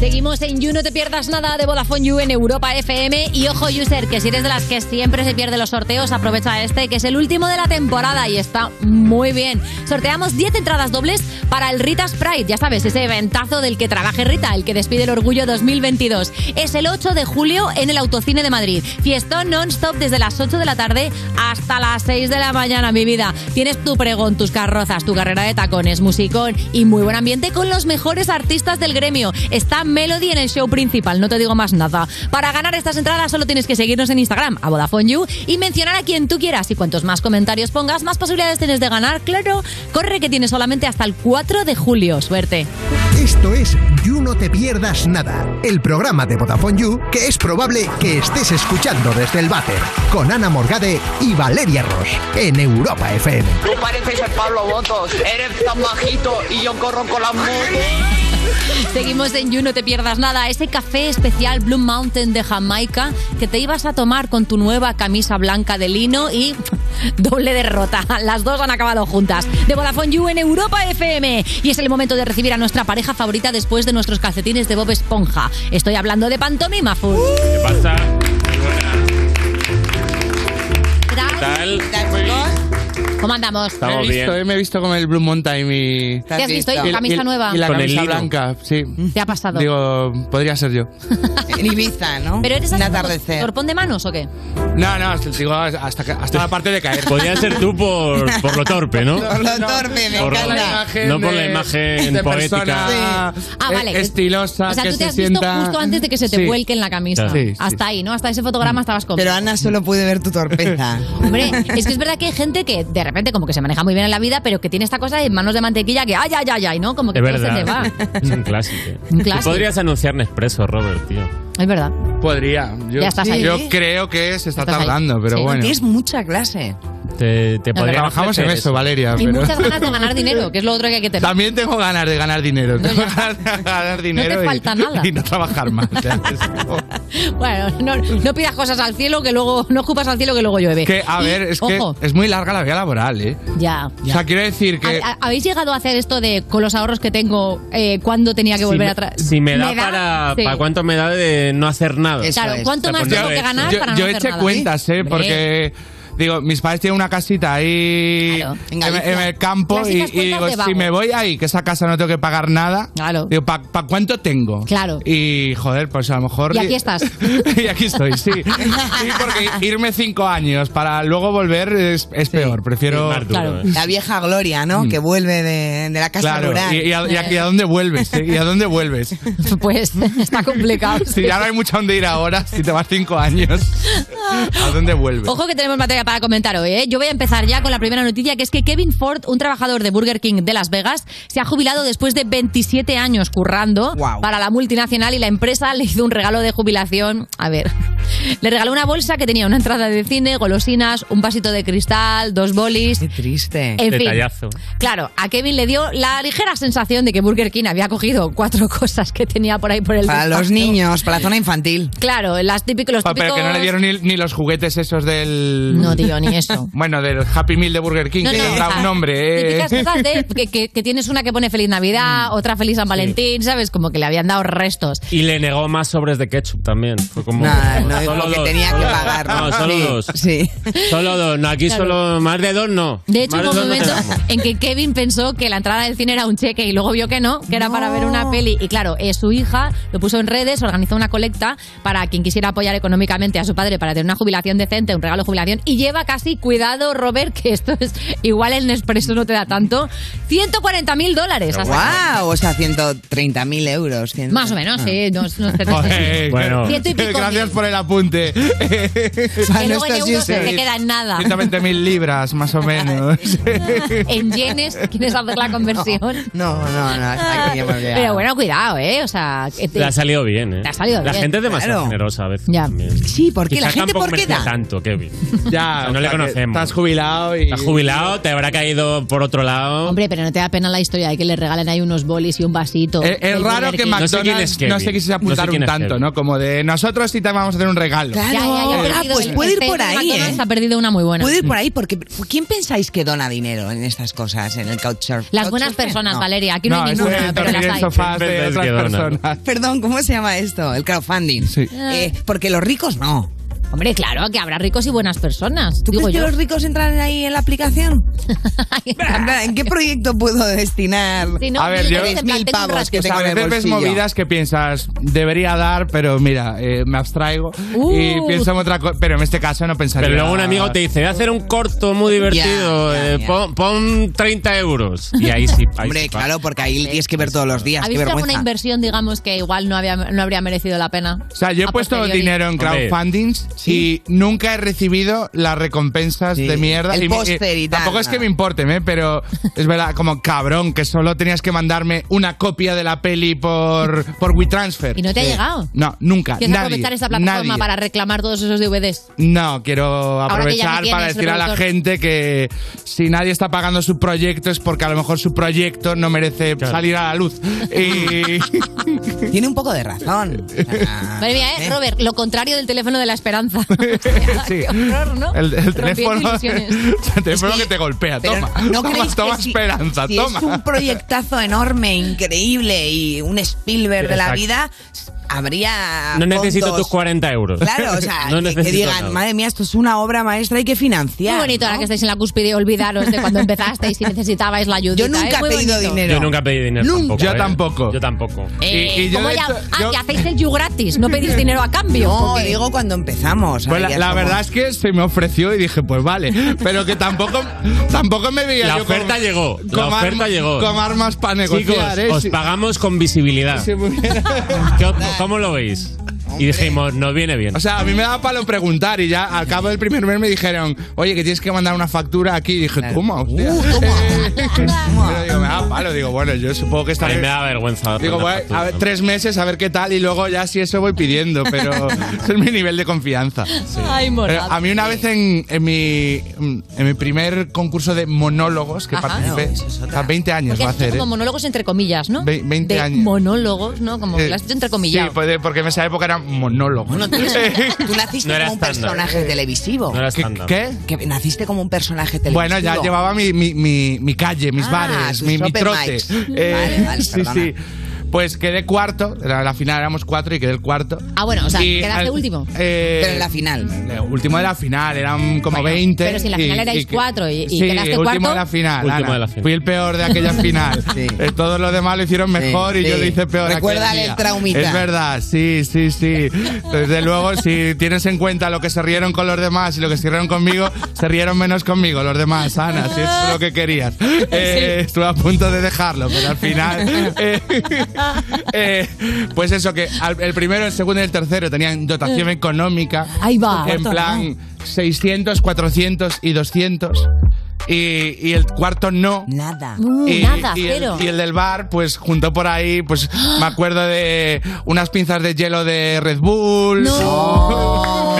Seguimos en You, no te pierdas nada de Vodafone You en Europa FM. Y ojo, user, que si eres de las que siempre se pierde los sorteos, aprovecha este, que es el último de la temporada y está muy bien. Sorteamos 10 entradas dobles para el Rita Sprite, ya sabes, ese eventazo del que trabaje Rita, el que despide el orgullo 2022. Es el 8 de julio en el Autocine de Madrid. Fiestón non-stop desde las 8 de la tarde hasta las 6 de la mañana, mi vida. Tienes tu pregón, tus carrozas, tu carrera de tacones, musicón y muy buen ambiente con los mejores artistas del gremio. Está Melody en el show principal, no te digo más nada. Para ganar estas entradas solo tienes que seguirnos en Instagram, a Vodafone You, y mencionar a quien tú quieras. Y cuantos más comentarios pongas, más posibilidades tienes de ganar. Claro, corre que tienes solamente hasta el 4 de julio. Suerte. Esto es You No Te Pierdas Nada, el programa de Vodafone You que es probable que estés escuchando desde el váter, con Ana Morgade y Valeria Ross, en Europa FM. Tú pareces el Pablo Botos, eres tan bajito y yo corro con las motos. Seguimos en You, no te pierdas nada. Ese café especial Blue Mountain de Jamaica que te ibas a tomar con tu nueva camisa blanca de lino y doble derrota. Las dos han acabado juntas. De Vodafone You en Europa FM. Y es el momento de recibir a nuestra pareja favorita después de nuestros calcetines de Bob Esponja. Estoy hablando de Pantomima Full. ¿Qué pasa? ¿Cómo andamos? Estamos me he visto, bien. eh, me he visto con el Blue Mountain y... ¿Qué has visto? ¿Y camisa nueva? Y la Con el camisa lino. blanca, sí. ¿Te ha pasado? Digo, podría ser yo. En Ibiza, ¿no? ¿Pero eres Un atardecer. torpón de manos o qué? No, no, digo, hasta, que- hasta la parte de caer. Podría ser tú por, por lo torpe, ¿no? Por lo torpe, me Por- encanta. no por la imagen de poética. persona Ah, vale. eh, Estilosa, O sea, que tú te se has visto justo antes de que se te Sí. vuelque en la camisa. Sí, sí. Hasta ahí, ¿no? Hasta ese fotograma estabas con. Pero Ana solo puede ver tu torpeza. Hombre, es que es verdad que hay gente que de repente como que se maneja muy bien en la vida, pero que tiene esta cosa de manos de mantequilla que ay, ay, ay, ay, ¿no? Como que Es todo se te verdad. va. Es un clásico. Un clásico. podrías anunciar Nespresso, Robert, tío. Es verdad. Podría. Yo, Ya estás ahí. yo creo que se está Estás ahí. tardando, pero Sí. bueno. Tienes mucha clase. Te, te podrían Trabajamos en eso, Valeria. Y pero- muchas ganas de ganar dinero, que es lo otro que hay que tener. También tengo ganas de ganar dinero. Tengo ganas de ganar dinero y- falta nada. y no trabajar más. Bueno, no, no pidas cosas al cielo que luego no ocupas al cielo que luego llueve. que, a Y, ver, es ojo, que es muy larga la vida laboral, ¿eh? ya. O sea, quiero decir que... ¿Ha- ha- ¿Habéis llegado a hacer esto de con los ahorros que tengo eh, cuándo tenía que Si volver me- atrás? Si me da, para, Sí. para cuánto me da de no hacer nada. Claro, ¿cuánto más tengo que ganar yo, para no yo hacer eché nada? cuentas, ¿eh? Porque... Digo, mis padres tienen una casita ahí Claro, en, el campo y, digo, si me voy ahí, que esa casa no tengo que pagar nada, digo, ¿para cuánto tengo? Claro. Y joder, pues a lo mejor... Y aquí estás. y aquí estoy, sí. Sí, porque irme cinco años para luego volver es, es peor. Prefiero... La vieja gloria, ¿no? Que vuelve de, de la casa Claro, rural. y, y a, y a- y a dónde vuelves? eh? ¿Y a dónde vuelves? Pues está complicado. Si ya no hay mucho a dónde ir ahora, si te vas cinco años, ¿a dónde vuelves? Ojo que tenemos materia para comentar hoy, ¿eh? Yo voy a empezar ya con la primera noticia, que es que Kevin Ford, un trabajador de Burger King de Las Vegas, se ha jubilado después de 27 años currando para la multinacional y la empresa le hizo un regalo de jubilación. A ver, le regaló una bolsa que tenía una entrada de cine, golosinas, un vasito de cristal, dos bolis. Qué triste. En fin. Detallazo. Claro, a Kevin le dio la ligera sensación de que Burger King había cogido cuatro cosas que tenía por ahí por el Para los niños, para la zona infantil. Claro, las típicos, los típicos... Pero que no le dieron ni, ni los juguetes esos del, No, del tío, ni eso. Bueno, del Happy Meal de Burger King, No, que no, tendrá un nombre. ¿eh? Típicas cosas de que, que- que tienes una que pone Feliz Navidad, otra Feliz San Valentín, ¿sabes? Como que le habían dado restos. Y le negó más sobres de ketchup también. Fue como. No, no, solo dos, tenía solo- que pagar. No, solo Sí, dos. Sí. Solo dos. No, aquí Claro. solo. Más de dos no. De hecho, hubo un momento en que Kevin pensó que la entrada del cine era un cheque y luego vio que no, que era para ver una peli. Y claro, eh, su hija lo puso en redes, organizó una colecta para quien quisiera apoyar económicamente a su padre para tener una jubilación decente, un regalo de jubilación. Y lleva casi, cuidado, Robert, que esto es igual el Nespresso no te da tanto, 140 mil dólares. sacado. ¡Wow! O sea, 130.000 euros. cien- Más o menos, Ah. sí. No, no sé. Joder, Bueno. Ciento y pico Gracias mil. por el apunte. Que luego en euros se te queda en nada. 120 mil libras, más o menos. En yenes, ¿quieres hacer la conversión? No, no, no. hasta aquí. Pero bueno, cuidado, ¿eh? O sea, que te- Le ha salido bien, ¿eh? Te ha salido La bien. gente es demasiado Claro. generosa a veces. Ya. también. Sí, ¿por qué? Quizá ¿La gente tampoco por qué merece da? tanto, Kevin. ya, no o le sea, conocemos. Estás jubilado y. Estás jubilado, te habrá caído por otro lado. Hombre, pero no te da pena la historia de que le regalen ahí unos bolis y un vasito. Es, raro que King. No sé quién McDonald's es no, Kevin. se No sé tanto, Kevin. ¿no? Como de nosotros sí te vamos a hacer un regalo. Claro. Ya, ya, Ah, pues el- puede ir este por ahí, McDonald's ¿eh? ha perdido una muy buena. Puede ir por ahí porque ¿quién pensáis que dona dinero en estas cosas, en el couchsurf? Las buenas personas, No. Valeria. Aquí no, No, hay ninguna, es pero las hay. sofás de otras personas. Perdón, ¿cómo se llama esto? El crowdfunding. Sí. Eh, porque los ricos no. Hombre, claro, que habrá ricos y buenas personas. ¿Tú digo crees que los ricos entran ahí en la aplicación? En plan, ¿En qué proyecto puedo destinar Si no, A ver, yo- mil tengo pavos que O sea, tengo a en el veces ves movidas que piensas, debería dar, pero mira, eh, me abstraigo Uh. y pienso en otra cosa. Pero en este caso no pensaría. Pero luego un amigo te dice, voy a hacer un corto muy divertido, eh. Pon, pon 30 euros. Y ahí sí. Ahí Hombre, sí claro, porque ahí tienes que ver todos los días. ¿Habéis visto alguna inversión, digamos, que igual no, había, no habría merecido la pena? O sea, yo he puesto posteriori. dinero en Hombre. Crowdfundings y nunca he recibido las recompensas Sí. de mierda. El Y póster y tal, Tampoco es que me importen, ¿eh? pero es verdad, como cabrón, que solo tenías que mandarme una copia de la peli por, por WeTransfer. ¿Y no te ha Sí. llegado? No, nunca. ¿Quieres nadie, aprovechar esta plataforma nadie. para reclamar todos esos DVDs? No, quiero aprovechar para decir a la gente que si nadie está pagando su proyecto es porque a lo mejor su proyecto no merece salir a la luz. Y Tiene un poco de razón. Ah, Madre mía, ¿eh? Robert, lo contrario del teléfono de la esperanza. sí. Qué horror, ¿no? el, el teléfono, el teléfono Es que, te golpea. Toma, ¿no toma, toma si- esperanza, si toma. es un proyectazo enorme, increíble y un Spielberg de la Exacto. vida, habría No necesito fondos. tus 40 euros. Claro, o sea, no que- digan, nada. madre mía, esto es una obra maestra, hay que financiar. Muy bonito ¿no? ahora que estáis en la cúspide, olvidaros de cuando empezasteis y necesitabais la ayuda. Yo nunca he pedido dinero. Yo nunca pedí dinero Nunca. tampoco. Yo ¿eh? tampoco. Yo tampoco. Eh, Y- y yo, ¿cómo de ya- hecho, ah, yo- que hacéis el you gratis, no pedís dinero a cambio. No, ¿o qué? digo cuando empezamos. Pues la, ya la somos- verdad es que se me ofreció y dije, pues vale. Pero que tampoco, tampoco me veía La yo oferta con- llegó. con La oferta llegó. Con armas para negociar, ¿eh? os pagamos con visibilidad. ¿Qué ¿Cómo lo veis? Y dijimos, nos viene bien. O sea, a mí me daba palo preguntar y ya al cabo del primer mes me dijeron, oye, que tienes que mandar una factura aquí. Y dije, ¿cómo? Hostia. Uh, toma. Pero digo, me da palo. Digo, bueno, yo supongo que a estaré... mí me da vergüenza. Digo, voy factura. a ver, tres meses a ver qué tal y luego ya si eso voy pidiendo, pero ese es mi nivel de confianza. Ay, Pero morado. a mí una vez en, en mi, en mi primer concurso de monólogos que Ajá. participé, No, es a 20 años Porque va a hacer, como ¿eh? monólogos entre comillas, ¿no? Ve- 20 de años. monólogos, ¿no? Como que Eh, lo has hecho entre Sí, comillas. pues, porque en esa época era monólogo. Bueno, tú, tú naciste No como un personaje televisivo. No ¿Qué? ¿Qué? Que naciste como un personaje televisivo. Bueno, ya llevaba mi, mi, mi, mi calle, mis Ah, bares, mi, mi trote. Eh, Vale, vale, sí, sí. Pues quedé cuarto, era la final éramos cuatro y quedé el cuarto. Ah, bueno, o sea, Y quedaste al- último. eh, Pero en la final. eh, Último de la final, eran como Bueno, 20. pero si en la final erais cuatro y- y sí, quedaste último cuarto. de la final. Último Ana. de la final. Fui el peor de aquella final. Sí. Eh, todos los demás lo hicieron mejor y sí. yo lo hice peor. aquel Recuérdale día. el traumita. Es verdad, sí, sí, sí. Desde luego, si tienes en cuenta lo que se rieron con los demás y lo que se rieron conmigo, se rieron menos conmigo los demás, Ana, si eso es lo que querías. Eh, Estuve a punto de dejarlo, pero al final. eh, eh, pues eso, que al- el primero, el segundo y el tercero tenían dotación económica. Ahí va. En plan 600, 400 y 200. Y, y el cuarto no. Nada. Uh, Y, nada, y el, y el del bar, pues juntó por ahí, pues me acuerdo de unas pinzas de hielo de Red Bull. No.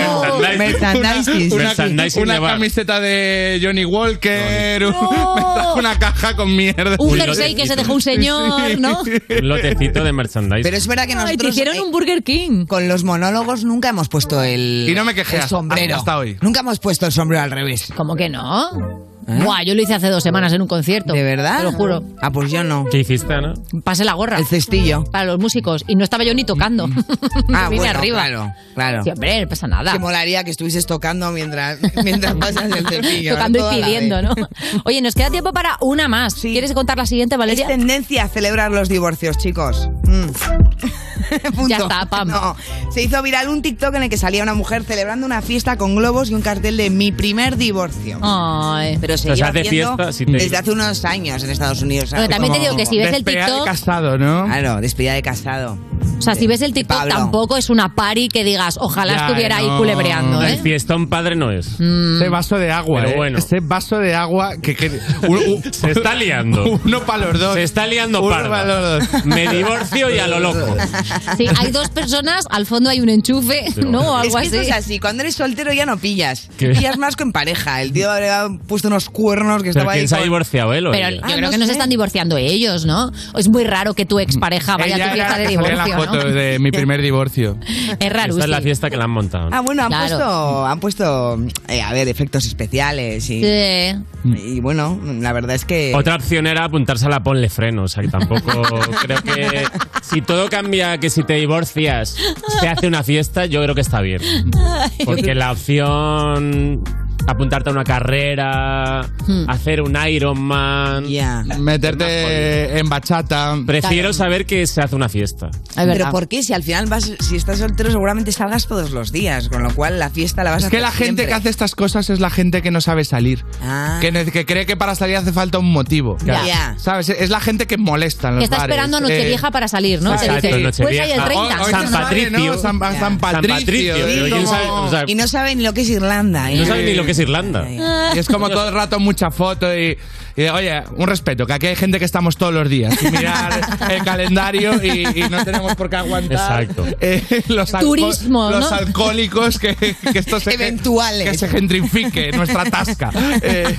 Merchandising. Una, Merchandising una camiseta de Johnny Walker, trajo una caja con mierda. Un jersey que se dejó un señor, ¿no? Un lotecito de merchandising. Pero es verdad que Ay, te nosotros hicieron un Burger King. con los monólogos nunca hemos puesto el, Y no me quejé el hasta- sombrero. hasta hoy. Nunca hemos puesto el sombrero al revés. ¿Cómo que no? Buah, yo lo hice hace dos semanas en un concierto. ¿De verdad? Te lo juro. Ah, pues yo no. ¿Qué hiciste, Ana? Pasé la gorra. El cestillo. Para los músicos. Y no estaba yo ni tocando. Ah, Vine bueno, arriba. claro, claro. Sí, hombre, no pasa nada. Que molaría que estuvieses tocando mientras, mientras pasas el cepillo. Tocando Toda y pidiendo. ¿no? Oye, nos queda tiempo para una más. ¿Quieres contar la siguiente, Valeria? Es tendencia a celebrar los divorcios, chicos. Mm. Punto. Ya está, pam. No. Se hizo viral un TikTok en el que salía una mujer celebrando una fiesta con globos y un cartel de mi primer divorcio. Ay. Pero se lleva hace haciendo fiesta, si te- desde hace unos años en Estados Unidos. Pero también te digo que si ves el Despedida de TikTok, casado, ¿no? Claro, despedida de casado. o sea, si ves el TikTok Pablo. tampoco es una party que digas, ojalá Ya, estuviera ahí no. culebreando, El ¿eh? fiestón padre no es. Ese vaso de agua, Pero ¿eh? bueno. Ese vaso de agua que... que un- un- Se está liando. Uno para los dos. Se está liando Uno para los dos. Me divorcio y a lo loco. Sí, hay dos personas, al fondo hay un enchufe, ¿no? O algo es que así. es así, cuando eres soltero ya no pillas. ¿Qué? Pillas más que en pareja. El tío habría puesto unos cuernos que ¿Pero estaba ahí. quién se ha con- divorciado, él o Pero ella? yo Ah, creo no que no se sé. están divorciando ellos, ¿no? Es muy raro que tu expareja vaya Ella a tu fiesta de la la divorcio, foto ¿no? de mi primer divorcio. Es raro. Esta es la fiesta que la han montado. ¿no? Ah, bueno, han Claro. puesto, han puesto eh, a ver, efectos especiales y, Sí. y bueno, la verdad es que... Otra opción era apuntarse a la ponle freno. O sea, que tampoco creo que. Si todo cambia, que si te divorcias se hace una fiesta, yo creo que está bien. Porque la opción. Apuntarte a una carrera, Hmm. hacer un Ironman. Ya. Meterte en bachata. Prefiero saber que se hace una fiesta. Es Pero verdad. ¿por qué? Si al final vas, si estás soltero seguramente salgas todos los días, con lo cual la fiesta la vas a Es que hacer la gente siempre. que hace estas cosas es la gente que no sabe salir. Ah. Que, que cree que para salir hace falta un motivo. Ya. Ya. ¿Sabes? Es la gente que molesta en los Que está bares. esperando a Nochevieja Eh, para salir, ¿no? Te Exacto, dice, Nochevieja. pues ahí el 30. Hoy- hoy San Patricio. ¿no? San, San San Patricio. Patricio, y pero ¿quién como- sabe? O sea, Y no saben lo que es Irlanda. ¿eh? no saben ni lo que es Irlanda. Y es como todo el rato mucha foto y, y, oye, un respeto, que aquí hay gente que estamos todos los días y mirar el calendario y, y no tenemos por qué aguantar Exacto. eh, los, alco- Turismo, ¿no? los alcohólicos que, que esto se, Eventuales. que se gentrifique nuestra tasca. Eh,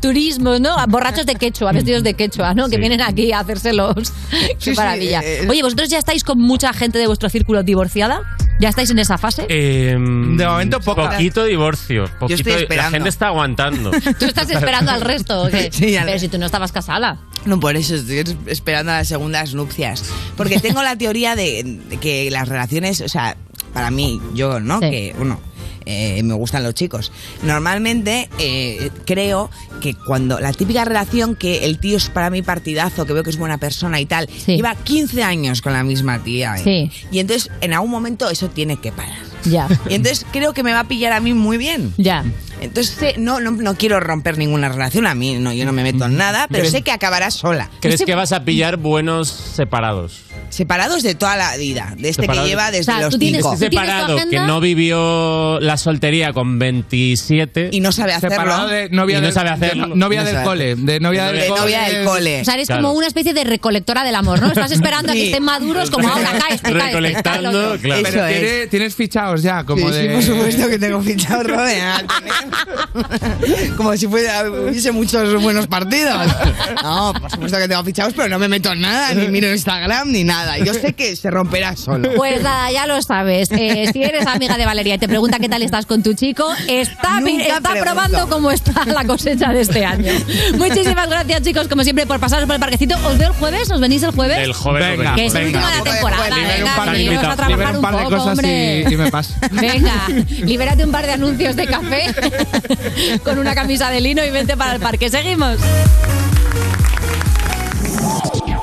Turismo, ¿no? Borrachos de quechua, vestidos de quechua, ¿no? Que vienen aquí a hacérselos. Qué sí, maravilla. eh, Oye, ¿vosotros ya estáis con mucha gente de vuestro círculo divorciada? ¿Ya estáis en esa fase? Em, De momento, poca. Poquito divorcio. Poquito, estoy La esperando. gente está aguantando. ¿Tú estás esperando al resto o qué? Sí, al- Pero si tú no estabas casada. No, por eso estoy esperando a las segundas nupcias. Porque tengo la teoría de, de que las relaciones, o sea, para mí, yo, ¿no? Sí. Que, bueno, eh, me gustan los chicos. Normalmente eh, creo que cuando la típica relación que el tío es para mí partidazo, que veo que es buena persona y tal, Sí. lleva 15 años con la misma tía. ¿eh? Sí. Y entonces en algún momento eso tiene que parar. Ya. Y entonces creo que me va a pillar a mí muy bien. Ya. Entonces no, no, no quiero romper ninguna relación, a mí no, yo no me meto en nada, pero ¿Crees- sé que acabará sola. ¿Crees que vas a pillar buenos separados? Separados de toda la vida, de este Separados. que lleva desde O sea, los tú tienes- cinco. ¿Tú tienes Separado, que no vivió la soltería con 27 Y no sabe hacerlo. separado de novia Y no del, sabe hacerlo. de novia No del sabe cole. De novia del De cole. novia del cole. O sea, eres Claro. como una especie de recolectora del amor, ¿no? Estás esperando a que estén maduros como ahora cae cae cae el Recolectando, claro. Pero Eso es. tiene- tienes fichados ya, como Sí, de. sí, por supuesto que tengo fichado Rodea. Como si fuera, hubiese muchos buenos partidos. No, por supuesto que tengo fichados, pero no me meto en nada, ni miro Instagram, ni nada. Yo sé que se romperá solo. Pues nada, ya lo sabes. Eh, si eres amiga de Valeria y te pregunta qué tal estás con tu chico, está, está probando cómo está la cosecha de este año. Muchísimas gracias, chicos, como siempre, por pasaros por el parquecito. ¿Os veo el jueves? ¿Os venís el jueves? El joven Venga, que es el último de la temporada. Venga, par de, que vamos a trabajar un un par de poco, cosas hombre. y, y me paso. Venga, libérate un par de anuncios de café con una camisa de lino y vente para el parque. Seguimos.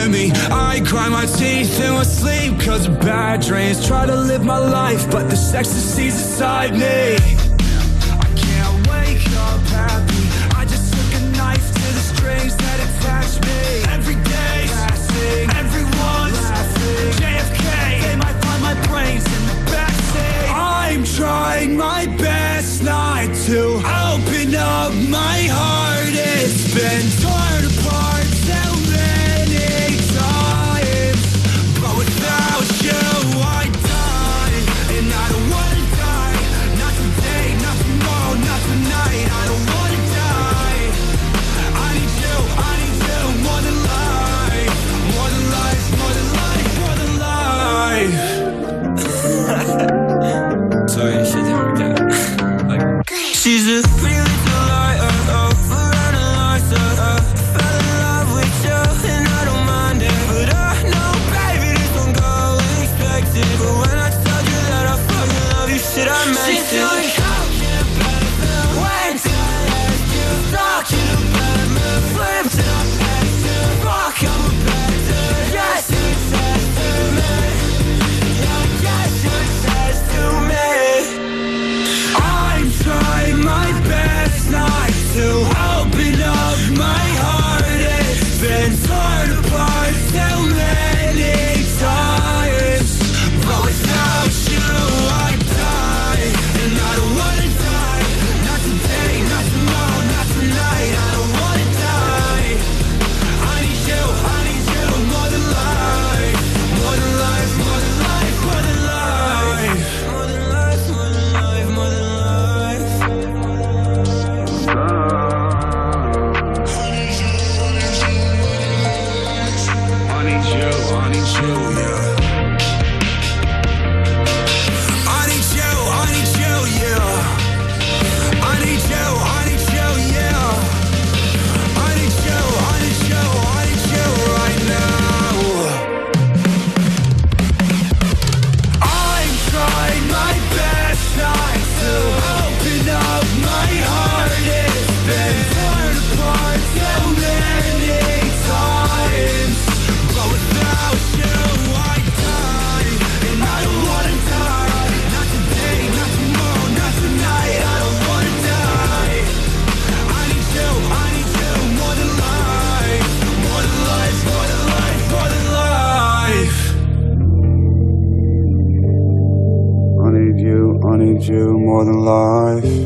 at me. I grind my teeth in my sleep Cause of bad dreams Try to live my life But the this ecstasy's inside me. I can't wake up happy. I just took a knife to the strings that attach me. Every day's passing Everyone's laughing. JFK They might find my brains in the backseat. I'm trying my best not to Open up my heart. It's been torn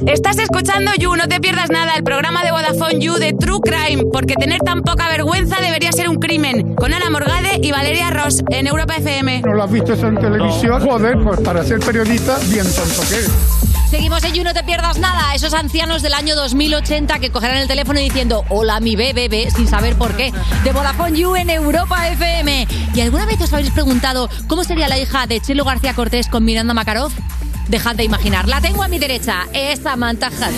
Estás escuchando You, no te pierdas nada, el programa de Vodafone You de True Crime, porque tener tan poca vergüenza debería ser un crimen. Con Ana Morgade y Valeria Ross en Europa FM. ¿No lo has visto en televisión? Joder, pues para ser periodista, bien tonto que. Seguimos en You, no te pierdas nada. Esos ancianos del año 2080 que cogerán el teléfono diciendo hola mi bebé, sin saber por qué. De Vodafone You en Europa FM. ¿Y alguna vez os habéis preguntado cómo sería la hija de Chelo García Cortés con Miranda Makarov? Dejad de imaginar. La tengo a mi derecha. Es Samantha Hudson.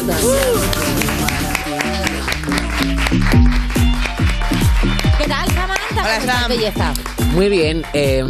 ¿Qué tal, Samantha? Hola, ¿Cómo estás, Sam. belleza? Muy bien, eh,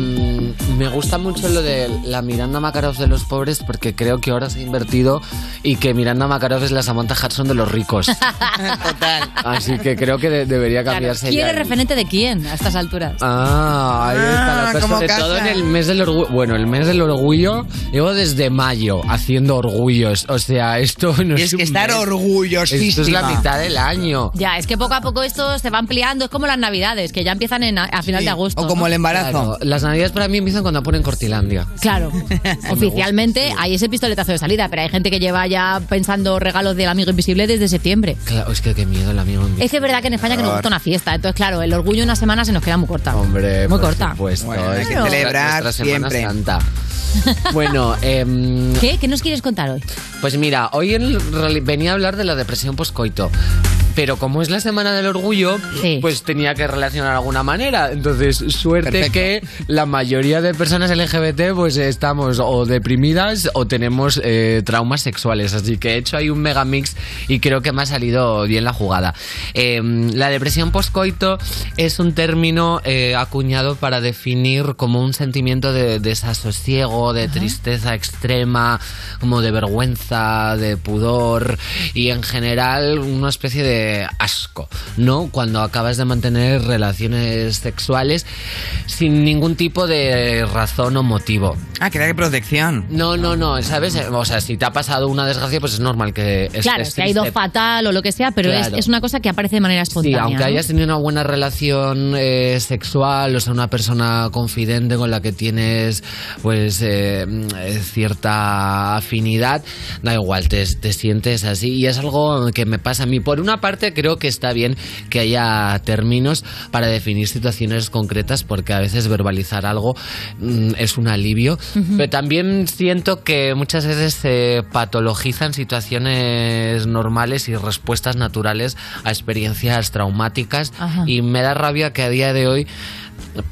me gusta mucho lo de la Miranda Makarov de los pobres porque creo que ahora se ha invertido y que Miranda Makarov es la Samantha Hudson de los ricos. Total. Así que creo que de- debería cambiarse ¿Quién ya. es referente de quién a estas alturas? Ah, ahí está la cosa. como Sobre casa. todo en el mes del orgullo. Bueno, el mes del orgullo, llevo desde mayo haciendo orgullos. O sea, esto no Y es es que un estar mes. orgullosísima. Esto es la mitad del año. Ya, es que poco a poco esto se va ampliando. Es como las navidades, que ya empiezan en, a, a final de agosto. ¿no? Claro, las navidades para mí empiezan cuando ponen Cortilandia. Claro, oficialmente hay ese pistoletazo de salida, pero hay gente que lleva ya pensando regalos del amigo invisible desde septiembre. Claro, es que qué miedo el amigo invisible. Es que es verdad que en España que nos gusta una fiesta, entonces claro, el orgullo una semana se nos queda muy corta. Hombre, muy por corta. supuesto. Bueno, hay es que celebrar siempre. Santa. Bueno, em, ¿Qué? ¿Qué nos quieres contar hoy? pues mira, hoy en venía a hablar de la depresión poscoito. Pero como es la semana del orgullo, pues tenía que relacionar de alguna manera. Entonces, suerte que la mayoría de personas LGBT pues estamos o deprimidas o tenemos eh, traumas sexuales. Así que he hecho ahí un megamix y creo que me ha salido bien la jugada. Eh, la depresión poscoito es un término eh, acuñado para definir como un sentimiento de desasosiego, de tristeza extrema, como de vergüenza, de pudor y en general una especie de asco, ¿no? Cuando acabas de mantener relaciones sexuales sin ningún tipo de razón o motivo. Ah, que de protección. No, no, no, ¿sabes? O sea, si te ha pasado una desgracia, pues es normal que estés claro, se ha ido fatal o lo que sea, pero es, Claro. es una cosa que aparece de manera Sí, espontánea. aunque ¿no? hayas tenido una buena relación eh, sexual, o sea, una persona confidente con la que tienes pues eh, eh, cierta afinidad, da igual, te, te sientes así y es algo que me pasa a mí. Por una parte, creo que está bien que haya términos para definir situaciones concretas porque a veces verbalizar algo mm, es un alivio, Ujú. pero también siento que muchas veces se patologizan situaciones normales y respuestas naturales a experiencias traumáticas Ajá. y me da rabia que a día de hoy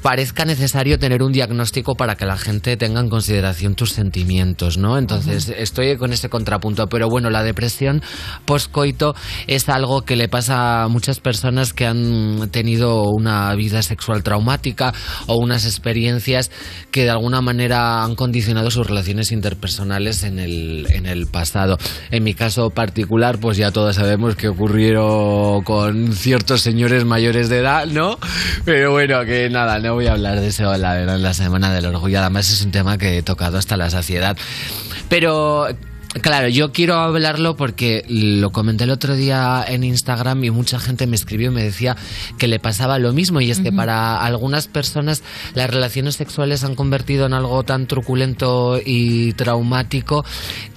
parezca necesario tener un diagnóstico para que la gente tenga en consideración tus sentimientos, ¿no? Entonces estoy con ese contrapunto, pero bueno, la depresión postcoito es algo que le pasa a muchas personas que han tenido una vida sexual traumática o unas experiencias que de alguna manera han condicionado sus relaciones interpersonales en el, en el pasado. En mi caso particular, pues ya todos sabemos que ocurrieron con ciertos señores mayores de edad, ¿no? Pero bueno, que nada, no voy a hablar de verdad, en la Semana del Orgullo. Además es un tema que he tocado hasta la saciedad. Pero... Claro, yo quiero hablarlo porque lo comenté el otro día en Instagram y mucha gente me escribió y me decía que le pasaba lo mismo y es que para algunas personas las relaciones sexuales han convertido en algo tan truculento y traumático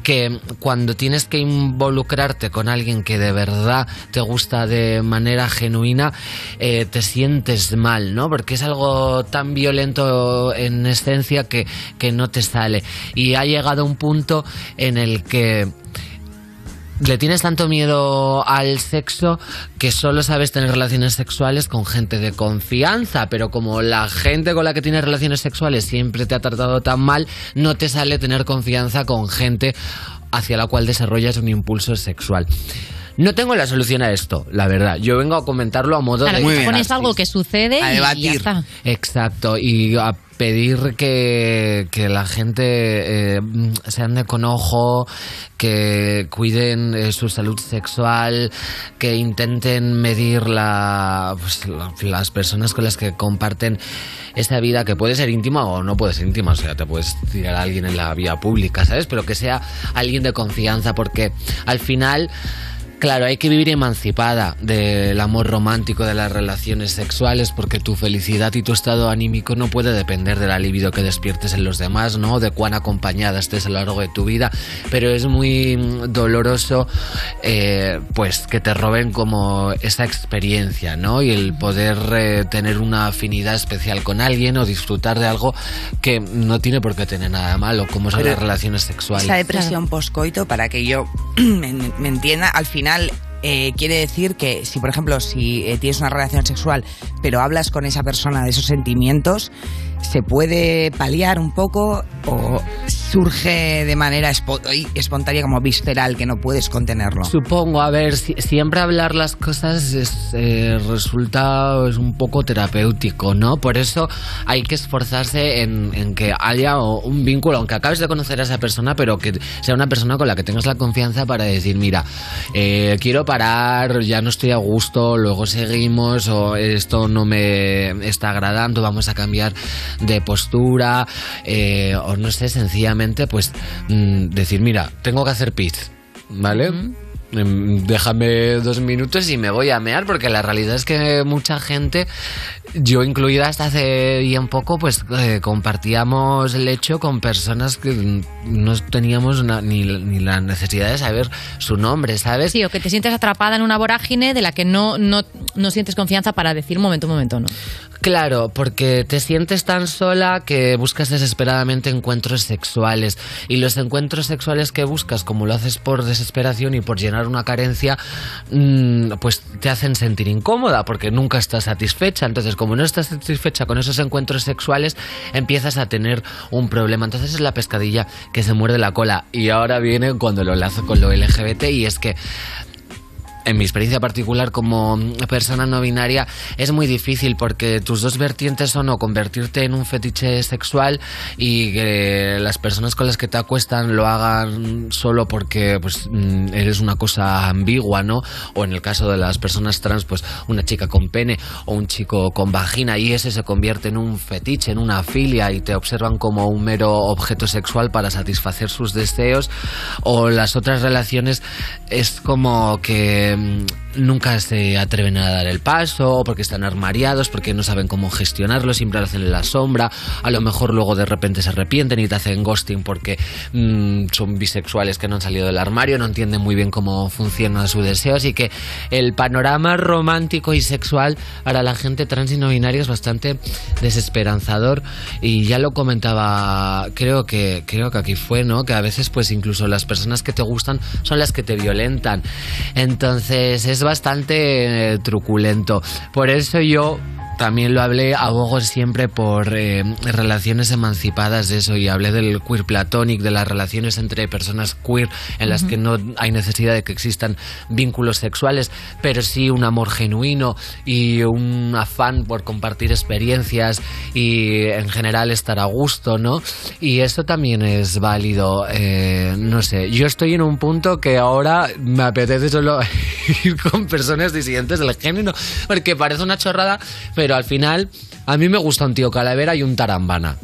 que cuando tienes que involucrarte con alguien que de verdad te gusta de manera genuina, eh, te sientes mal, ¿no? Porque es algo tan violento en esencia que, que no te sale. Y ha llegado un punto en el que le tienes tanto miedo al sexo que solo sabes tener relaciones sexuales con gente de confianza, pero como la gente con la que tienes relaciones sexuales siempre te ha tratado tan mal, no te sale tener confianza con gente hacia la cual desarrollas un impulso sexual. No tengo la solución a esto, la verdad. Yo vengo a comentarlo a modo Claro, de... pones algo que sucede y ya está. Exacto, y a pedir que, que la gente eh, se ande con ojo, que cuiden eh, su salud sexual, que intenten medir la, pues, la- las personas con las que comparten esa vida que puede ser íntima o no puede ser íntima, o sea, te puedes tirar a alguien en la vía pública, ¿sabes? Pero que sea alguien de confianza, porque al final... Claro, hay que vivir emancipada del amor romántico, de las relaciones sexuales, porque tu felicidad y tu estado anímico no puede depender de la libido que despiertes en los demás, ¿no? De cuán acompañada estés a lo largo de tu vida. Pero es muy mm, doloroso, eh, pues, que te roben como esa experiencia, ¿no? Y el poder eh, tener una afinidad especial con alguien o disfrutar de algo que no tiene por qué tener nada malo, como son Pero las relaciones sexuales. Esa depresión poscoito, para que yo me, me entienda, al final eh, quiere decir que si, por ejemplo, si eh, tienes una relación sexual, pero hablas con esa persona de esos sentimientos, se puede paliar un poco o surge de manera espontánea como visceral que no puedes contenerlo. Supongo, a ver, si- siempre hablar las cosas es, eh, resulta es un poco terapéutico, ¿no? Por eso hay que esforzarse en, en que haya un vínculo, aunque acabes de conocer a esa persona, pero que sea una persona con la que tengas la confianza para decir, mira, eh, quiero parar, ya no estoy a gusto, luego seguimos, o esto no me está agradando, vamos a cambiar de postura, eh, o no sé, sencillamente, pues mm, decir, mira, tengo que hacer pis, ¿vale? Em, Déjame dos minutos y me voy a mear porque la realidad es que mucha gente, yo incluida hasta hace bien poco, pues eh, compartíamos el hecho con personas que no teníamos ni, ni la necesidad de saber su nombre, ¿sabes? Sí, o que te sientes atrapada en una vorágine de la que no, no, no sientes confianza para decir momento, momento, ¿no? Claro, porque te sientes tan sola que buscas desesperadamente encuentros sexuales y los encuentros sexuales que buscas, como lo haces por desesperación y por llenar una carencia, mm, pues te hacen sentir incómoda porque nunca estás satisfecha. Entonces, como no estás satisfecha con esos encuentros sexuales, empiezas a tener un problema. Entonces es la pescadilla que se muerde la cola. Y ahora viene cuando lo lazo con lo LGBT y es que en mi experiencia particular como persona no binaria es muy difícil porque tus dos vertientes son o convertirte en un fetiche sexual y que las personas con las que te acuestan lo hagan solo porque pues mm, eres una cosa ambigua, ¿no? O en el caso de las personas trans, pues una chica con pene o un chico con vagina y ese se convierte en un fetiche, en una filia y te observan como un mero objeto sexual para satisfacer sus deseos o las otras relaciones es como que mm, nunca se atreven a dar el paso porque están armariados, porque no saben cómo gestionarlo, siempre lo hacen en la sombra, a lo mejor luego de repente se arrepienten y te hacen ghosting porque mm, son bisexuales que no han salido del armario, no entienden muy bien cómo funciona su deseo, así que el panorama romántico y sexual para la gente trans y no binaria es bastante desesperanzador y ya lo comentaba, creo que creo que aquí fue, ¿no? Que a veces pues incluso las personas que te gustan son las que te violentan. Entonces es bastante eh, truculento. Por eso yo también lo hablé, abogo siempre por eh, relaciones emancipadas de eso y hablé del queer platonic, de las relaciones entre personas queer en las Ujú. que no hay necesidad de que existan vínculos sexuales, pero sí un amor genuino y un afán por compartir experiencias y en general estar a gusto, ¿no? Y eso también es válido, eh, no sé, yo estoy en un punto que ahora me apetece solo ir con personas disidentes del género, porque parece una chorrada, pero al final a mí me gusta un tío calavera y un tarambana.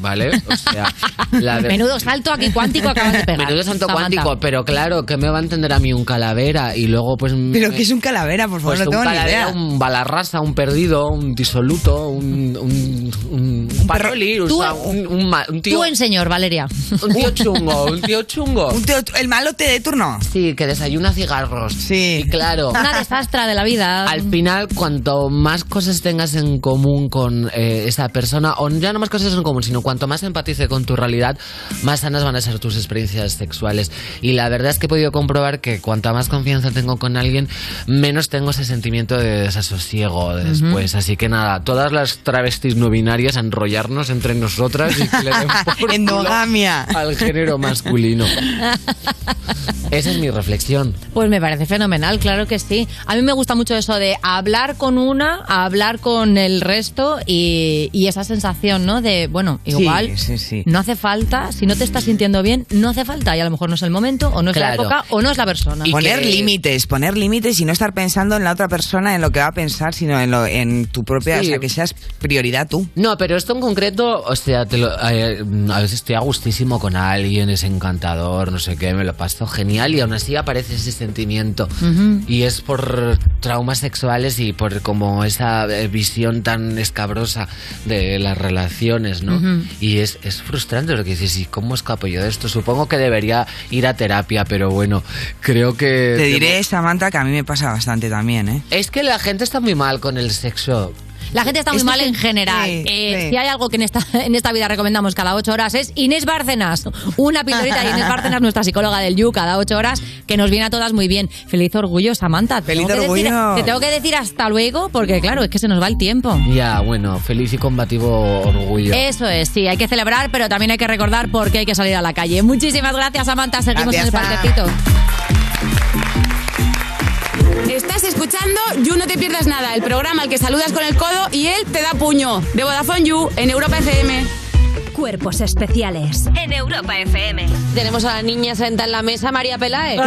¿Vale? O sea, la de- Menudo salto aquí cuántico acabas de pegar. Menudo Samantha. cuántico, pero claro, ¿qué me va a entender a mí un calavera? Y luego, pues. ¿Pero qué es un calavera, por favor? Pues no un tengo ni calavera, idea. un balarrasa, un perdido, un disoluto, un. un, un, un paroli, o Tú- sea, un, un un tío. Tú en señor, Valeria. Un tío chungo, un tío chungo. Un tío- ¿El malote de turno? Sí, que desayuna cigarros. Sí. Y claro. Una desastra de la vida. Al final, cuanto más cosas tengas en común con eh, esa persona, o ya no más cosas en común, sino Cuanto más empatice con tu realidad, más sanas van a ser tus experiencias sexuales. Y la verdad es que he podido comprobar que cuanta más confianza tengo con alguien, menos tengo ese sentimiento de desasosiego después. Así que nada, todas las travestis no binarias a enrollarnos entre nosotras y que le den por Endogamia. al género masculino. Esa es mi reflexión. Pues me parece fenomenal, claro que sí. A mí me gusta mucho eso de hablar con una, hablar con el resto y, y esa sensación, ¿no? De, bueno, igual Sí, sí, sí. no hace falta, si no te estás sintiendo bien, no hace falta y a lo mejor no es el momento o no es Claro. la época o no es la persona. poner límites, poner límites y no estar pensando en la otra persona, en lo que va a pensar, sino en, lo, en tu propia, Sí. o sea, que seas prioridad tú. No, pero esto en concreto, o sea, te lo- eh, a veces estoy a gustísimo con alguien, es encantador, no sé qué, me lo paso genial y aún así aparece ese sentimiento. Y es por traumas sexuales y por como esa eh, visión tan escabrosa de las relaciones, ¿no? Y es, es frustrante lo que dices, ¿y cómo escapo yo de esto? Supongo que debería ir a terapia, pero bueno, creo que... Te diré, Samantha, que a mí me pasa bastante también, ¿eh? Es que la gente está muy mal con el sexo. La gente está muy mal en general. sí, Eh, sí. Si hay algo que en esta, en esta vida recomendamos cada ocho horas es Inés Bárcenas. Una pildorita de Inés Bárcenas, nuestra psicóloga del You, cada ocho horas, que nos viene a todas muy bien. Feliz orgullo, Samantha. Te Feliz tengo que decir- orgullo. te tengo que decir hasta luego, porque claro, es que se nos va el tiempo. Ya, bueno, feliz y combativo orgullo. Eso es, sí, hay que celebrar, pero también hay que recordar por qué hay que salir a la calle. Muchísimas gracias, Samantha. Seguimos en el parquecito. Estás escuchando You No Te Pierdas Nada, el programa al que saludas con el codo y él te da puño. De Vodafone You en Europa FM. Cuerpos especiales en Europa FM. Tenemos a la niña sentada en la mesa, María Peláez.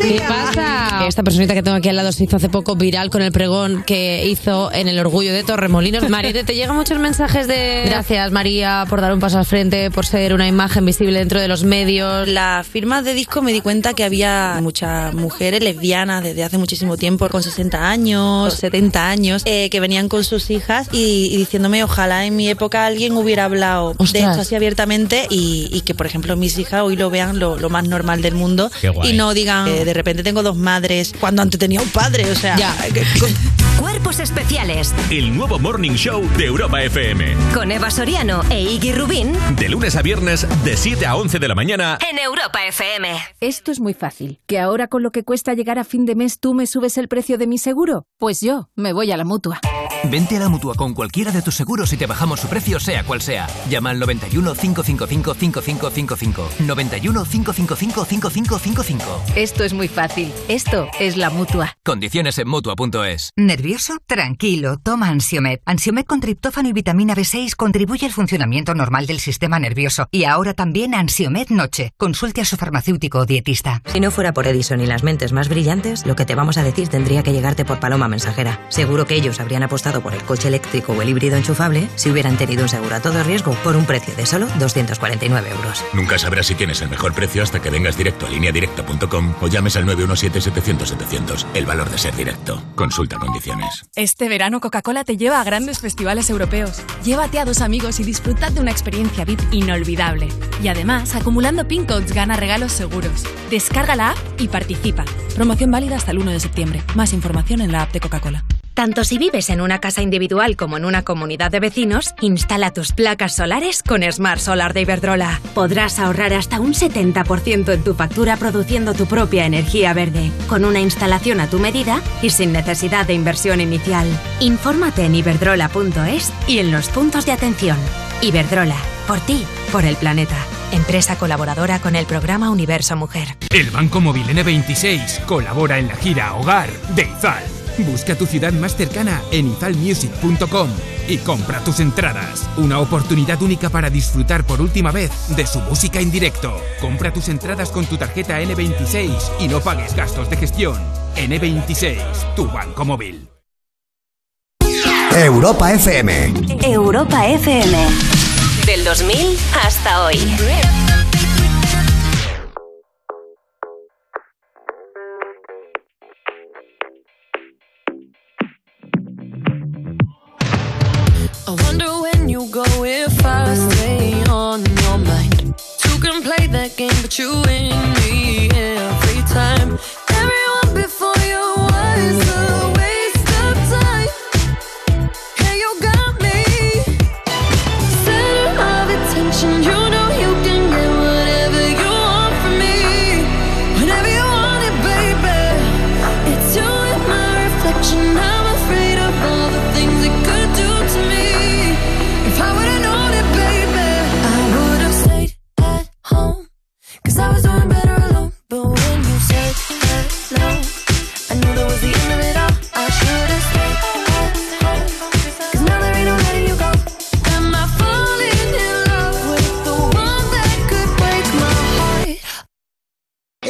¿Qué pasa? Esta personita que tengo aquí al lado se hizo hace poco viral con el pregón que hizo en el Orgullo de Torremolinos. Mariette, ¿te llegan muchos mensajes de gracias María por dar un paso al frente, por ser una imagen visible dentro de los medios? La firma de disco me di cuenta que había muchas mujeres lesbianas desde hace muchísimo tiempo, con 60 años, 70 años, eh, que venían con sus hijas y, y diciéndome ojalá en mi época alguien hubiera hablado de esto así abiertamente y, y que, por ejemplo, mis hijas hoy lo vean lo, lo más normal del mundo y no digan eh, de repente tengo dos madres cuando antes tenía un padre, o sea... que- Cuerpos especiales El nuevo Morning Show de Europa FM. con Eva Soriano e Iggy Rubín De lunes a viernes, de 7 a 11 de la mañana. en Europa FM. Esto es muy fácil. ¿Que ahora con lo que cuesta llegar a fin de mes tú me subes el precio de mi seguro? Pues yo me voy a la mutua. Vente a la mutua con cualquiera de tus seguros y te bajamos su precio, sea cual sea. Llama al 91 555 5555. 91 555 5555. Esto es muy fácil. Esto es la mutua. Condiciones en mutua.es. ¿Nervioso? Tranquilo, toma Ansiomed. Ansiomed con triptófano y vitamina B6 contribuye al funcionamiento normal del sistema nervioso. Y ahora también Ansiomed Noche. Consulte a su farmacéutico o dietista. Si no fuera por Edison y las mentes más brillantes, lo que te vamos a decir tendría que llegarte por paloma mensajera. Seguro que ellos habrían apostado por el coche eléctrico o el híbrido enchufable si hubieran tenido un seguro a todo riesgo por un precio de solo 249 euros. Nunca sabrás si tienes el mejor precio hasta que vengas directo a lineadirecta.com o llames al 917-700-700. El valor de ser directo. Consulta condiciones. Este verano Coca-Cola te lleva a grandes festivales europeos. Llévate a dos amigos y disfrutad de una experiencia VIP inolvidable. Y además, acumulando pin codes gana regalos seguros. Descarga la app y participa. Promoción válida hasta el 1 de septiembre. Más información en la app de Coca-Cola. Tanto si vives en una casa individual como en una comunidad de vecinos, instala tus placas solares con Smart Solar de Iberdrola. Podrás ahorrar hasta un 70% en tu factura produciendo tu propia energía verde, con una instalación a tu medida y sin necesidad de inversión inicial. Infórmate en iberdrola.es y en los puntos de atención. Iberdrola, por ti, por el planeta. Empresa colaboradora con el programa Universo Mujer. El Banco Móvil N26 colabora en la gira Hogar de Izal. Busca tu ciudad más cercana en izalmusic.com y compra tus entradas. Una oportunidad única para disfrutar por última vez de su música en directo. Compra tus entradas con tu tarjeta N26 y no pagues gastos de gestión. N26, tu banco móvil. Europa FM. Europa FM. Del 2000 hasta hoy. looking, but you ain't.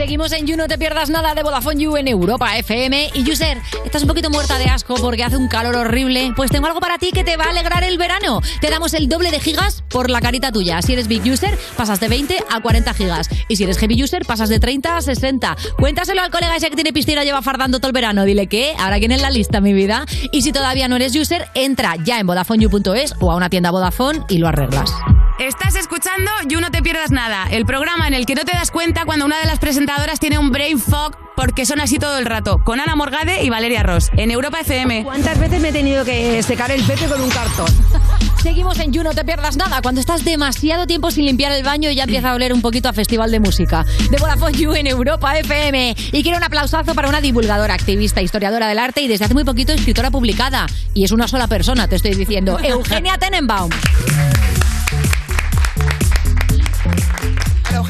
Seguimos en You, no te pierdas nada de Vodafone You en Europa FM. Y User, estás un poquito muerta de asco porque hace un calor horrible. Pues tengo algo para ti que te va a alegrar el verano. Te damos el doble de gigas por la carita tuya. Si eres Big User, pasas de 20 a 40 gigas. Y si eres Heavy User, pasas de 30 a 60. Cuéntaselo al colega ese que tiene piscina lleva fardando todo el verano. Dile que ahora quién es la lista, mi vida. Y si todavía no eres User, entra ya en VodafoneYou.es o a una tienda Vodafone y lo arreglas. Estás escuchando You No Te Pierdas Nada, el programa en el que no te das cuenta cuando una de las presentadoras tiene un brain fog porque son así todo el rato, con Ana Morgade y Valeria Ross, en Europa FM. ¿Cuántas veces me he tenido que secar el pepe con un cartón? Seguimos en You, no te pierdas nada. Cuando estás demasiado tiempo sin limpiar el baño ya empieza a oler un poquito a festival de música. De Vodafone You en Europa FM. Y quiero un aplausazo para una divulgadora, activista, historiadora del arte y desde hace muy poquito escritora publicada. Y es una sola persona, te estoy diciendo. Eugenia Tenenbaum.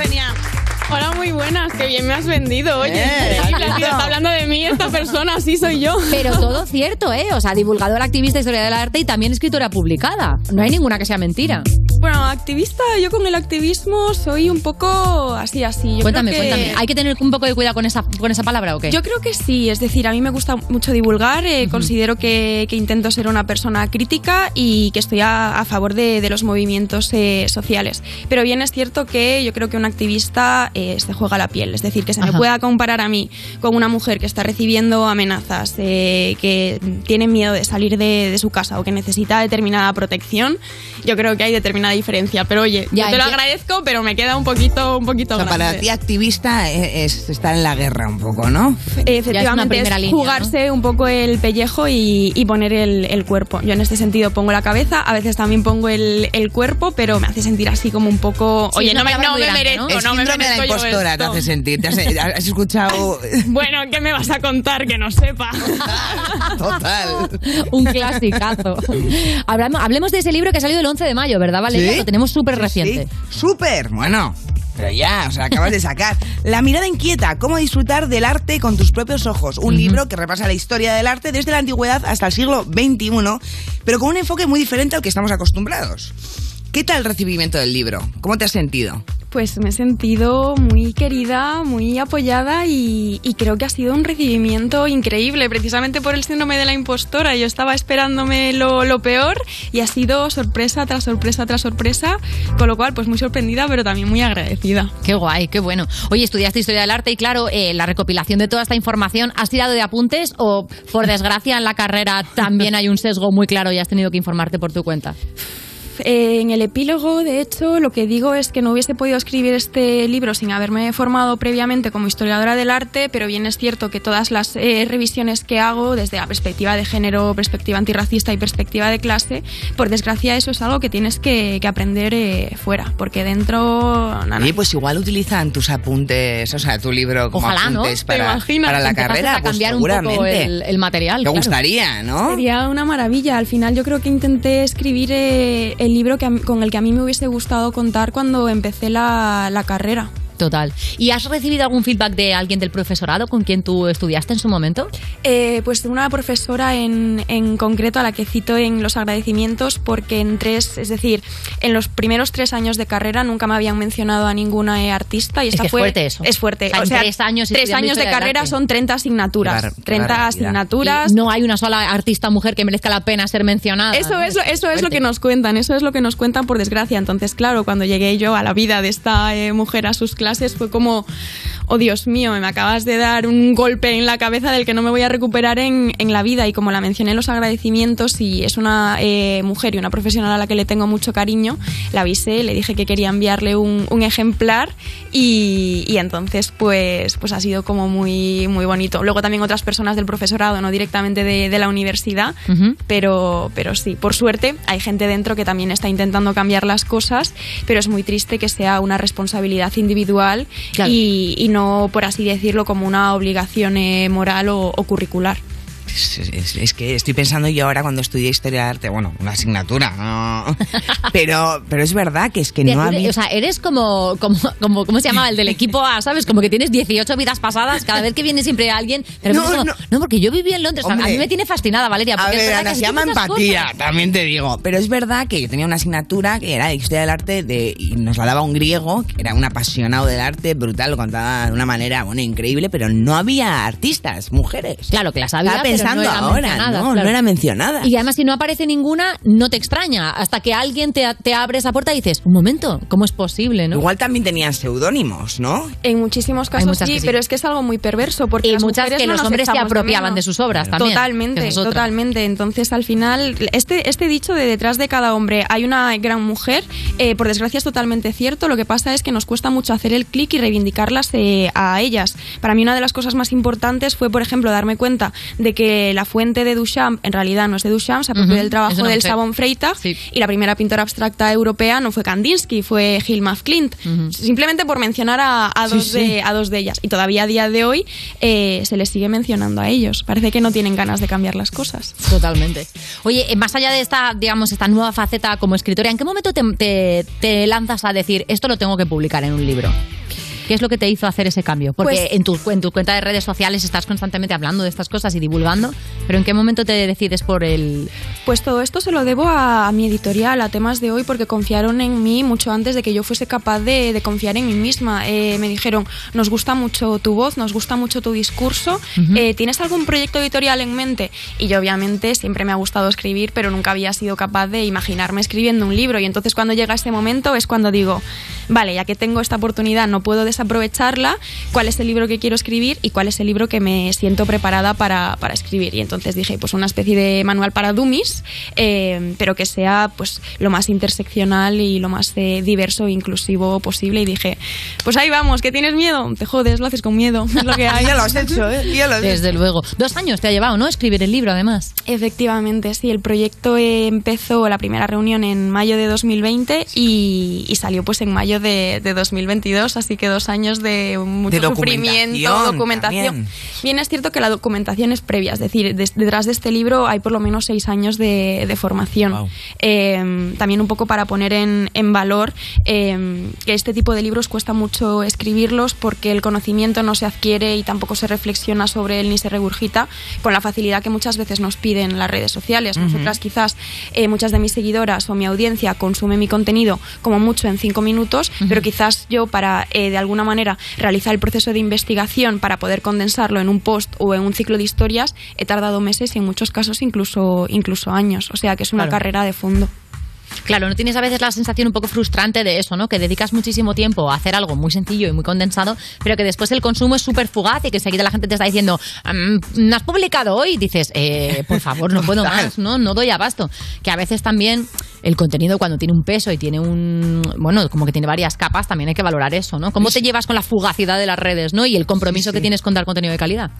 Eugenia. Hola, muy buenas, qué bien me has vendido, oye. Eh, Sí, está hablando de mí esta persona, así soy yo. Pero todo cierto, ¿eh? O sea, divulgadora, activista, historia del arte y también escritora publicada. No hay ninguna que sea mentira. Bueno, activista, yo con el activismo soy un poco así, así. Yo cuéntame, creo que- cuéntame. ¿Hay que tener un poco de cuidado con esa, con esa palabra o qué? Yo creo que sí, es decir, a mí me gusta mucho divulgar, eh, considero que, que intento ser una persona crítica y que estoy a, a favor de, de los movimientos eh, sociales. Pero bien es cierto que yo creo que un activista eh, se juega la piel, es decir, que se me pueda comparar a mí con una mujer que está recibiendo amenazas, eh, que tiene miedo de salir de, de su casa o que necesita determinada protección, yo creo que hay determinada diferencia. Pero oye, Ya, yo te lo agradezco, pero me queda un poquito, un poquito O sea, grande. para ti activista es estar en la guerra un poco, ¿no? Efectivamente, es, línea, jugarse un poco el pellejo y, y poner el, el cuerpo. Yo en este sentido pongo la cabeza, a veces también pongo el, el cuerpo, pero me hace sentir así como un poco. Sí, Oye, no me, no muy me grande, merezco, ¿no? Me merezco impostora te esto. hace sentir. ¿Te has, has escuchado? Bueno, ¿qué me vas a contar que no sepa? Total. Un clasicazo. Hablamos, hablemos de ese libro que ha salido el 11 de mayo, ¿verdad, Valeria? ¿Sí? Lo tenemos súper Sí, reciente. sí. ¡Súper! Bueno, pero ya, o sea, acabas de sacar. La mirada inquieta, cómo disfrutar del arte con tus propios ojos. Un libro que repasa la historia del arte desde la antigüedad hasta el siglo XXI, pero con un enfoque muy diferente al que estamos acostumbrados. ¿Qué tal el recibimiento del libro? ¿Cómo te has sentido? Pues me he sentido muy querida, muy apoyada y, y creo que ha sido un recibimiento increíble, precisamente por el síndrome de la impostora. Yo estaba esperándome lo, lo peor y ha sido sorpresa tras sorpresa tras sorpresa, con lo cual pues muy sorprendida pero también muy agradecida. Qué guay, qué bueno. Oye, estudiaste historia del arte y claro, eh, la recopilación de toda esta información, ¿has tirado de apuntes o por desgracia en la carrera también hay un sesgo muy claro y has tenido que informarte por tu cuenta? Eh, en el epílogo, de hecho, lo que digo es que no hubiese podido escribir este libro sin haberme formado previamente como historiadora del arte, pero bien es cierto que todas las eh, revisiones que hago, desde la perspectiva de género, perspectiva antirracista y perspectiva de clase, por desgracia eso es algo que tienes que, que aprender eh, fuera, porque dentro... nada. Oye, pues igual utilizan tus apuntes, o sea, tu libro como Ojalá, ¿no? apuntes ¿Te para, la carrera. a cambiar pues un poco el- el material. Te claro. gustaría, ¿no? Sería una maravilla. Al final yo creo que intenté escribir eh, el libro que con el que a mí me hubiese gustado contar cuando empecé la carrera. Total. ¿Y has recibido algún feedback de alguien del profesorado con quien tú estudiaste en su momento? Eh, pues de una profesora en, en concreto a la que cito en los agradecimientos porque en tres, es decir, en los primeros tres años de carrera nunca me habían mencionado a ninguna eh, artista y Es esta que es fue fuerte eso. es fuerte. O sea, en tres años tres años de carrera son 30 asignaturas, Qué bar- qué 30 barbaridad. asignaturas. Y no hay una sola artista mujer que merezca la pena ser mencionada. Eso ¿no? es, lo, eso es lo que nos cuentan, eso es lo que nos cuentan por desgracia. Entonces, claro, cuando llegué yo a la vida de esta eh, mujer a sus clases fue como, oh Dios mío, me acabas de dar un golpe en la cabeza del que no me voy a recuperar en, en la vida. Y como la mencioné en los agradecimientos, y es una eh, mujer y una profesional a la que le tengo mucho cariño, la avisé, le dije que quería enviarle un, un ejemplar y, y entonces pues, pues ha sido como muy, muy bonito. Luego también otras personas del profesorado, no directamente de, de la universidad, pero, pero sí, por suerte hay gente dentro que también está intentando cambiar las cosas, pero es muy triste que sea una responsabilidad individual y, y no, por así decirlo, como una obligación eh, moral o, o curricular. Es, es- es que estoy pensando yo ahora cuando estudié historia del arte, bueno, una asignatura, ¿no? pero, pero es verdad que es que no había... O sea, eres como, como, como, ¿cómo se llama? El del equipo A, ¿sabes? Como que tienes 18 vidas pasadas, cada vez que viene siempre alguien. Pero No, no, no. no, porque yo viví en Londres. a mí me tiene fascinada, Valeria. A Porque es ver, verdad Ana, que se llama empatía, cosas. también te digo. Pero es verdad que yo tenía una asignatura que era de historia del arte de, y nos la daba un griego, que era un apasionado del arte, brutal, lo contaba de una manera, bueno, increíble, pero no había artistas, mujeres. Claro que las había, No ahora, mencionada, no, claro. no era mencionada. Y además, si no aparece ninguna, no te extraña. Hasta que alguien te, te abre esa puerta y dices, un momento, ¿cómo es posible, no? Igual también tenían seudónimos, ¿no? En muchísimos casos sí, pero es que es algo muy perverso porque Y las muchas mujeres que no los hombres se apropiaban de sus obras también. Totalmente, totalmente. Entonces, al final, este, este dicho de detrás de cada hombre hay una gran mujer, eh, por desgracia es totalmente cierto. Lo que pasa es que nos cuesta mucho hacer el clic y reivindicarlas eh, a ellas. Para mí una de las cosas más importantes fue, por ejemplo, darme cuenta de que la fuente de Duchamp en realidad no es de Duchamp, se apropió del trabajo del. Sabón Freita y la primera pintora abstracta europea no fue Kandinsky, fue Hilma Klint. Simplemente por mencionar a, a Sí, dos sí. de, a dos de ellas. Y todavía a día de hoy eh, se les sigue mencionando a ellos. Parece que no tienen ganas de cambiar las cosas. Totalmente. Oye, eh, más allá de esta, digamos, esta nueva faceta como escritora, ¿en qué momento te, te- te lanzas a decir esto lo tengo que publicar en un libro? ¿Qué es lo que te hizo hacer ese cambio? Porque Pues- en, tu, en tu cuenta de redes sociales estás constantemente hablando de estas cosas y divulgando, pero ¿en qué momento te decides por el...? Pues todo esto se lo debo a, a mi editorial, a temas de hoy, porque confiaron en mí mucho antes de que yo fuese capaz de, de confiar en mí misma. Eh, me dijeron, nos gusta mucho tu voz, nos gusta mucho tu discurso, Ujú. eh, ¿tienes algún proyecto editorial en mente? Y yo obviamente siempre me ha gustado escribir, pero nunca había sido capaz de imaginarme escribiendo un libro. Y entonces cuando llega ese momento es cuando digo, vale, ya que tengo esta oportunidad, no puedo desaprovecharla, ¿cuál es el libro que quiero escribir y cuál es el libro que me siento preparada para, para escribir? Y entonces dije, pues una especie de manual para dummies, eh, pero que sea pues lo más interseccional y lo más eh, diverso e inclusivo posible. Y dije, pues ahí vamos, ¿que tienes miedo? Te jodes, lo haces con miedo. Es lo que hay. Ya lo has hecho, ¿eh? Ya lo has Desde luego. Dos años te ha llevado, ¿no? Escribir el libro, además. Efectivamente, sí. El proyecto empezó la primera reunión en mayo de 2020 y, y salió pues en mayo de, de 2022, así que dos años de mucho De sufrimiento, documentación también. Bien es cierto que la documentación es previa, es decir, des- detrás de este libro hay por lo menos seis años de, de formación. Eh, también un poco para poner en, en valor eh, que este tipo de libros cuesta mucho escribirlos porque el conocimiento no se adquiere y tampoco se reflexiona sobre él ni se regurgita con la facilidad que muchas veces nos piden las redes sociales. Ujú. Nosotras quizás eh, muchas de mis seguidoras o mi audiencia consume mi contenido como mucho en cinco minutos, pero quizás yo para eh, de alguna manera realizar el proceso de investigación para poder condensarlo en un post o en un ciclo de historias he tardado meses y en muchos casos incluso incluso años. O sea que es una Claro. carrera de fondo. Claro, ¿no tienes a veces la sensación un poco frustrante de eso, ¿no? Que dedicas muchísimo tiempo a hacer algo muy sencillo y muy condensado, pero que después el consumo es súper fugaz y que enseguida la gente te está diciendo, "Mm, ¿no has publicado hoy? Dices, eh, por favor, no puedo más, ¿no? No doy abasto. Que a veces también el contenido cuando tiene un peso y tiene un, bueno, como que tiene varias capas, también hay que valorar eso, ¿no? ¿Cómo te llevas con la fugacidad de las redes, ¿no? Y el compromiso que tienes con dar contenido de calidad.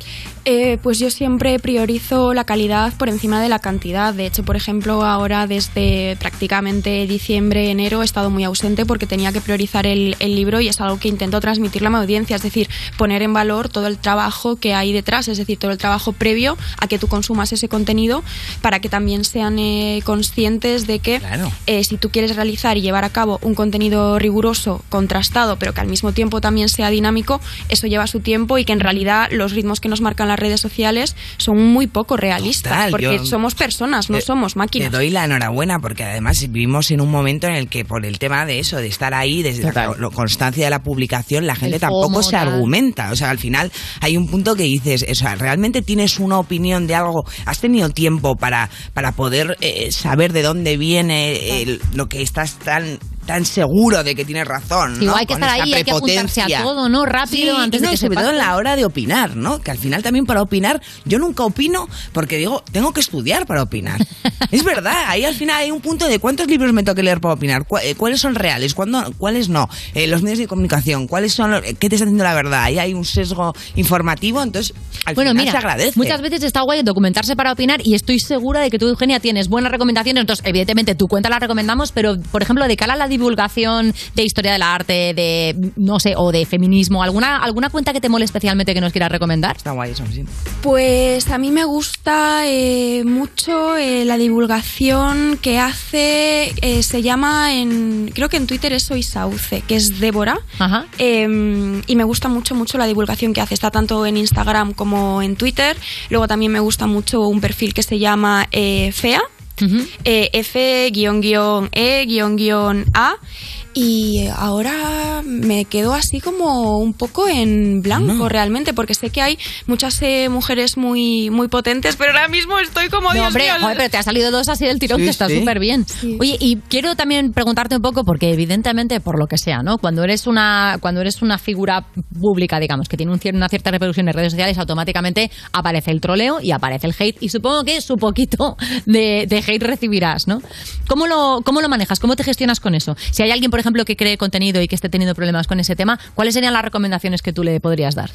Eh, pues yo siempre priorizo la calidad por encima de la cantidad. De hecho, por ejemplo, ahora desde prácticamente diciembre, enero he estado muy ausente porque tenía que priorizar el, el libro y es algo que intento transmitirle a mi audiencia, es decir, poner en valor todo el trabajo que hay detrás, es decir, todo el trabajo previo a que tú consumas ese contenido para que también sean eh, conscientes de que eh, si tú quieres realizar y llevar a cabo un contenido riguroso, contrastado, pero que al mismo tiempo también sea dinámico, eso lleva su tiempo y que en realidad los ritmos que nos marcan las redes sociales son muy poco realistas, Total, porque yo- somos personas, no Te- somos Te máquinas. doy la enhorabuena porque además vivimos en un momento en el que por el tema de eso, de estar ahí, desde la constancia de la publicación, la gente El tampoco se argumenta. O sea, al final hay un punto que dices, o sea, ¿realmente tienes una opinión de algo? ¿Has tenido tiempo para, para poder eh, saber de dónde viene el- lo que estás tan tan seguro de que tienes razón, ¿no? hay que Con estar ahí, hay que apuntarse a todo, ¿no? Rápido, Sí, antes de no, que se sobre todo pase. en la hora de opinar, ¿no? Que al final también para opinar, yo nunca opino porque digo, tengo que estudiar para opinar. es verdad, ahí al final hay un punto de cuántos libros me tengo que leer para opinar, eh, cuáles son reales, ¿Cuándo- cuáles no, Eh, los medios de comunicación, cuáles son, los- qué te está diciendo la verdad, ahí hay un sesgo informativo, entonces al Bueno, final mira, se agradece. muchas veces está guay documentarse para opinar y estoy segura de que tú, Eugenia, tienes buenas recomendaciones. Entonces, evidentemente, tu cuenta la recomendamos, pero, por ejemplo, de cara a la divulgación de historia del arte, de, no sé, o de feminismo? ¿Alguna, alguna cuenta que te mole especialmente que nos quieras recomendar? Está guay eso, sí. Pues a mí me gusta eh, mucho eh, la divulgación que hace, eh, se llama en, creo que en Twitter es Soy Sauce, que es Débora. Eh, y me gusta mucho, mucho la divulgación que hace. Está tanto en Instagram como en Twitter. Luego también me gusta mucho un perfil que se llama eh, FEA. eh, F-E-A y ahora me quedo así como un poco en blanco realmente porque sé que hay muchas eh, mujeres muy muy potentes pero ahora mismo estoy como No, Dios hombre, mío, joder, pero te ha salido dos así del tirón Sí, que está sí. súper bien. Oye, y quiero también preguntarte un poco, porque evidentemente, por lo que sea, ¿no? Cuando eres una, cuando eres una figura pública, digamos, que tiene un cier- una cierta reproducción en redes sociales, automáticamente aparece el troleo y aparece el hate. Y supongo que su poquito de, de hate recibirás, ¿no? ¿Cómo lo, ¿Cómo lo manejas? ¿Cómo te gestionas con eso? Si hay alguien, por ejemplo, que cree contenido y que esté teniendo problemas con ese tema, ¿cuáles serían las recomendaciones que tú le podrías dar?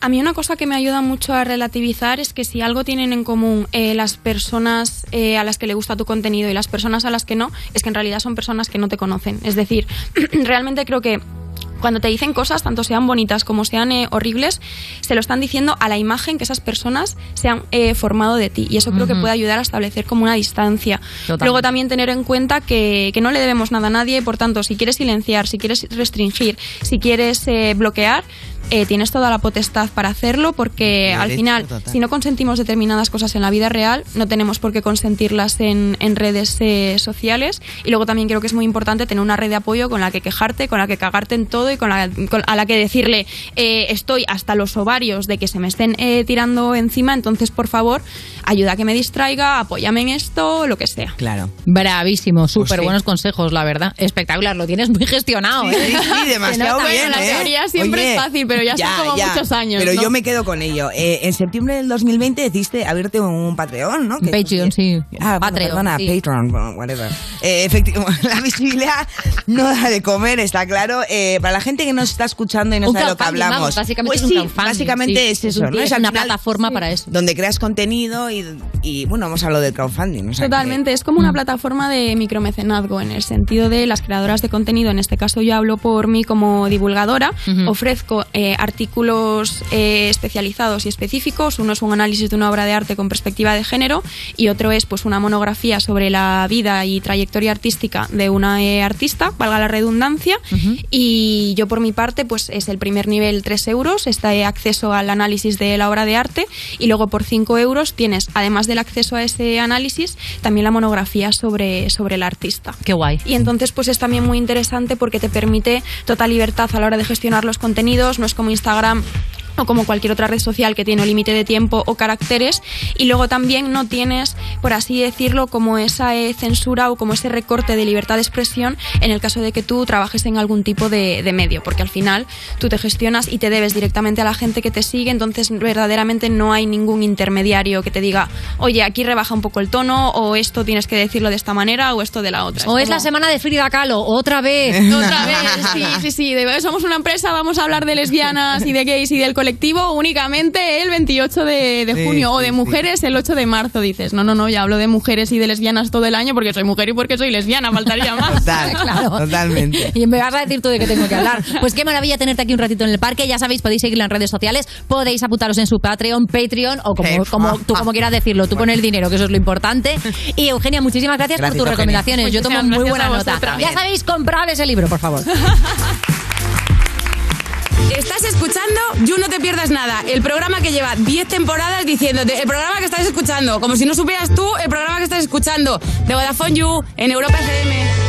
A mí una cosa que me ayuda mucho a relativizar es que si algo tienen en común eh, las personas eh, a las que le gusta tu contenido y las personas a las que no, es que en realidad son personas que no te conocen. Es decir, realmente creo que cuando te dicen cosas, tanto sean bonitas como sean eh, horribles, se lo están diciendo a la imagen que esas personas se han eh, formado de ti. Y eso creo que puede ayudar a establecer como una distancia. Totalmente. Luego también tener en cuenta que, que no le debemos nada a nadie, por tanto, si quieres silenciar, si quieres restringir, si quieres eh, bloquear, eh, tienes toda la potestad para hacerlo porque al final, total. si no consentimos determinadas cosas en la vida real, no tenemos por qué consentirlas en, en redes eh, sociales. Y luego también creo que es muy importante tener una red de apoyo con la que quejarte, con la que cagarte en todo y con la, con- a la que decirle eh, estoy hasta los ovarios de que se me estén eh, tirando encima, entonces por favor, ayuda a que me distraiga, apóyame en esto, lo que sea. Claro. Bravísimo, súper Pues sí. buenos consejos, la verdad. Espectacular, lo tienes muy gestionado, Sí, ¿eh? sí, sí, demasiado bien, la ¿eh? teoría siempre es fácil, pero ya son como muchos años, Pero ¿no? yo me quedo con ello. Eh, en septiembre del 2020 decidiste abrirte un Patreon, ¿no? Que- Patreon, sí. Ah, bueno, Patreon, perdona, sí. Patreon, whatever. Eh, efectivamente, la visibilidad no da de comer, está claro. Eh, para la gente que nos está escuchando y no Un sabe de lo que hablamos. vamos, básicamente pues es un sí, crowdfunding, básicamente sí. es Es eso, un- ¿no? es una final plataforma para eso. Donde creas contenido y, y, bueno, hemos hablado del crowdfunding. o sea que- Totalmente, es Mm. como una plataforma de micromecenazgo en el sentido de las creadoras de contenido, en este caso yo hablo por mí como divulgadora, ofrezco eh, artículos eh, especializados y específicos, uno es un análisis de una obra de arte con perspectiva de género y otro es pues una monografía sobre la vida y trayectoria artística de una eh, artista, valga la redundancia, y yo por mi parte pues es el primer nivel 3 euros, está acceso al análisis de la obra de arte y luego por 5 euros tienes, además del acceso a ese análisis, también la monografía sobre, sobre el artista. Qué guay. Y entonces pues es también muy interesante porque te permite total libertad a la hora de gestionar los contenidos, no como Instagram o como cualquier otra red social que tiene un límite de tiempo o caracteres y luego también no tienes, por así decirlo, como esa eh, censura o como ese recorte de libertad de expresión en el caso de que tú trabajes en algún tipo de, de medio, porque al final tú te gestionas y te debes directamente a la gente que te sigue, entonces verdaderamente no hay ningún intermediario que te diga, oye, aquí rebaja un poco el tono o esto tienes que decirlo de esta manera o esto de la otra. O es la semana de Frida Kahlo, otra vez. otra vez, sí, sí, sí. de- somos una empresa, vamos a hablar de lesbianas y de gays y del colectivo únicamente el 28 de, de Sí, junio o sí, de sí. mujeres el 8 de marzo. Dices, no, no, no, ya hablo de mujeres y de lesbianas todo el año porque soy mujer y porque soy lesbiana, faltaría más. Total, Claro. totalmente. Y me vas a decir tú de qué tengo que hablar. Pues qué maravilla tenerte aquí un ratito en el parque. Ya sabéis, podéis seguirla en redes sociales, podéis apuntaros en su Patreon, Patreon o como, como tú como quieras decirlo. Tú pon el dinero, que eso es lo importante. Y Eugenia, muchísimas gracias, Gracias, por tus Eugenia. recomendaciones. Yo tomo Muchísimas muy buena nota. Ya sabéis, comprad ese libro, por favor. Estás escuchando You No Te Pierdas Nada, el programa que lleva 10 temporadas diciéndote, el programa que estás escuchando, como si no supieras tú el programa que estás escuchando, de Vodafone You, en Europa FM.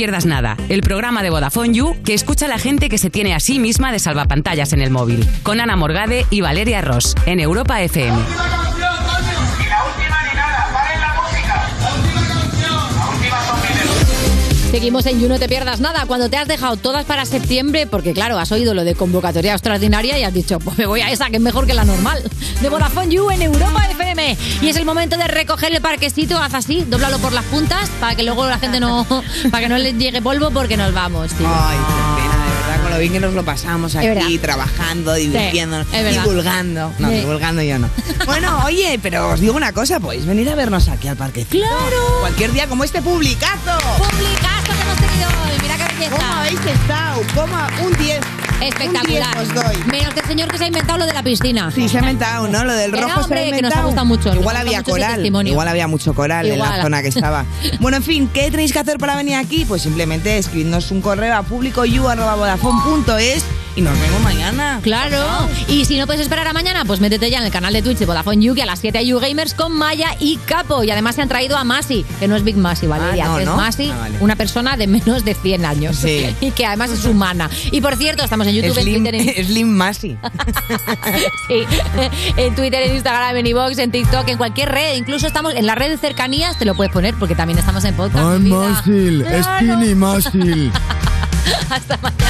Pierdas Nada, el programa de Vodafone You que escucha a la gente que se tiene a sí misma de salvapantallas en el móvil, con Ana Morgade y Valeria Ross, en Europa FM. Seguimos en You No Te Pierdas Nada. Cuando te has dejado todas para septiembre, porque claro, has oído lo de convocatoria extraordinaria y has dicho, pues me voy a esa, que es mejor que la normal. De Vodafone You en Europa Y es el momento de recoger el parquecito, haz así, dóblalo por las puntas, para que luego la gente no, para que no les llegue polvo, porque nos vamos, tío. Ay, qué pena, de verdad, con lo bien que nos lo pasamos aquí, trabajando, divirtiéndonos, divulgando. No, Sí. divulgando yo no. Bueno, oye, pero os digo una cosa, podéis venir a vernos aquí al parquecito. ¡Claro! Cualquier día como este publicazo. Publicazo que hemos tenido hoy, mira qué belleza. ¿Cómo habéis estado? ¿Cómo? Un 10. Espectacular. Un 10 os doy. Menos que el señor que se ha inventado lo de la piscina. Sí, se ha inventado, ¿no? Lo del Que no, rojo se hombre, ha que nos inventado. ha gustado mucho, nos Igual ha había gustado mucho ese coral. testimonio. Igual había mucho coral en Igual. la zona que estaba. bueno, en fin, ¿qué tenéis que hacer para venir aquí? Pues simplemente escribirnos un correo a publicoyu.vodafone.es y nos vemos mañana. Claro. Y si no puedes esperar a mañana, pues métete ya en el canal de Twitch de Vodafone You, que a las 7 hay Gamers con Maya y Capo. Y además se han traído a Masi, que no es Big Masi, Valeria, Ah, no, es ¿no? Masi, Ah, vale. una persona de menos de 100 años. Sí. Y que además es humana. Y por cierto, estamos en YouTube, Slim, en Twitter, en, Slim Masi. sí, en Twitter, en Instagram, en iVoox, en TikTok, en cualquier red. Incluso estamos en la red de cercanías, te lo puedes poner porque también estamos en podcast. Vida. Másil, Claro. Skinny Másil. Hasta mañana.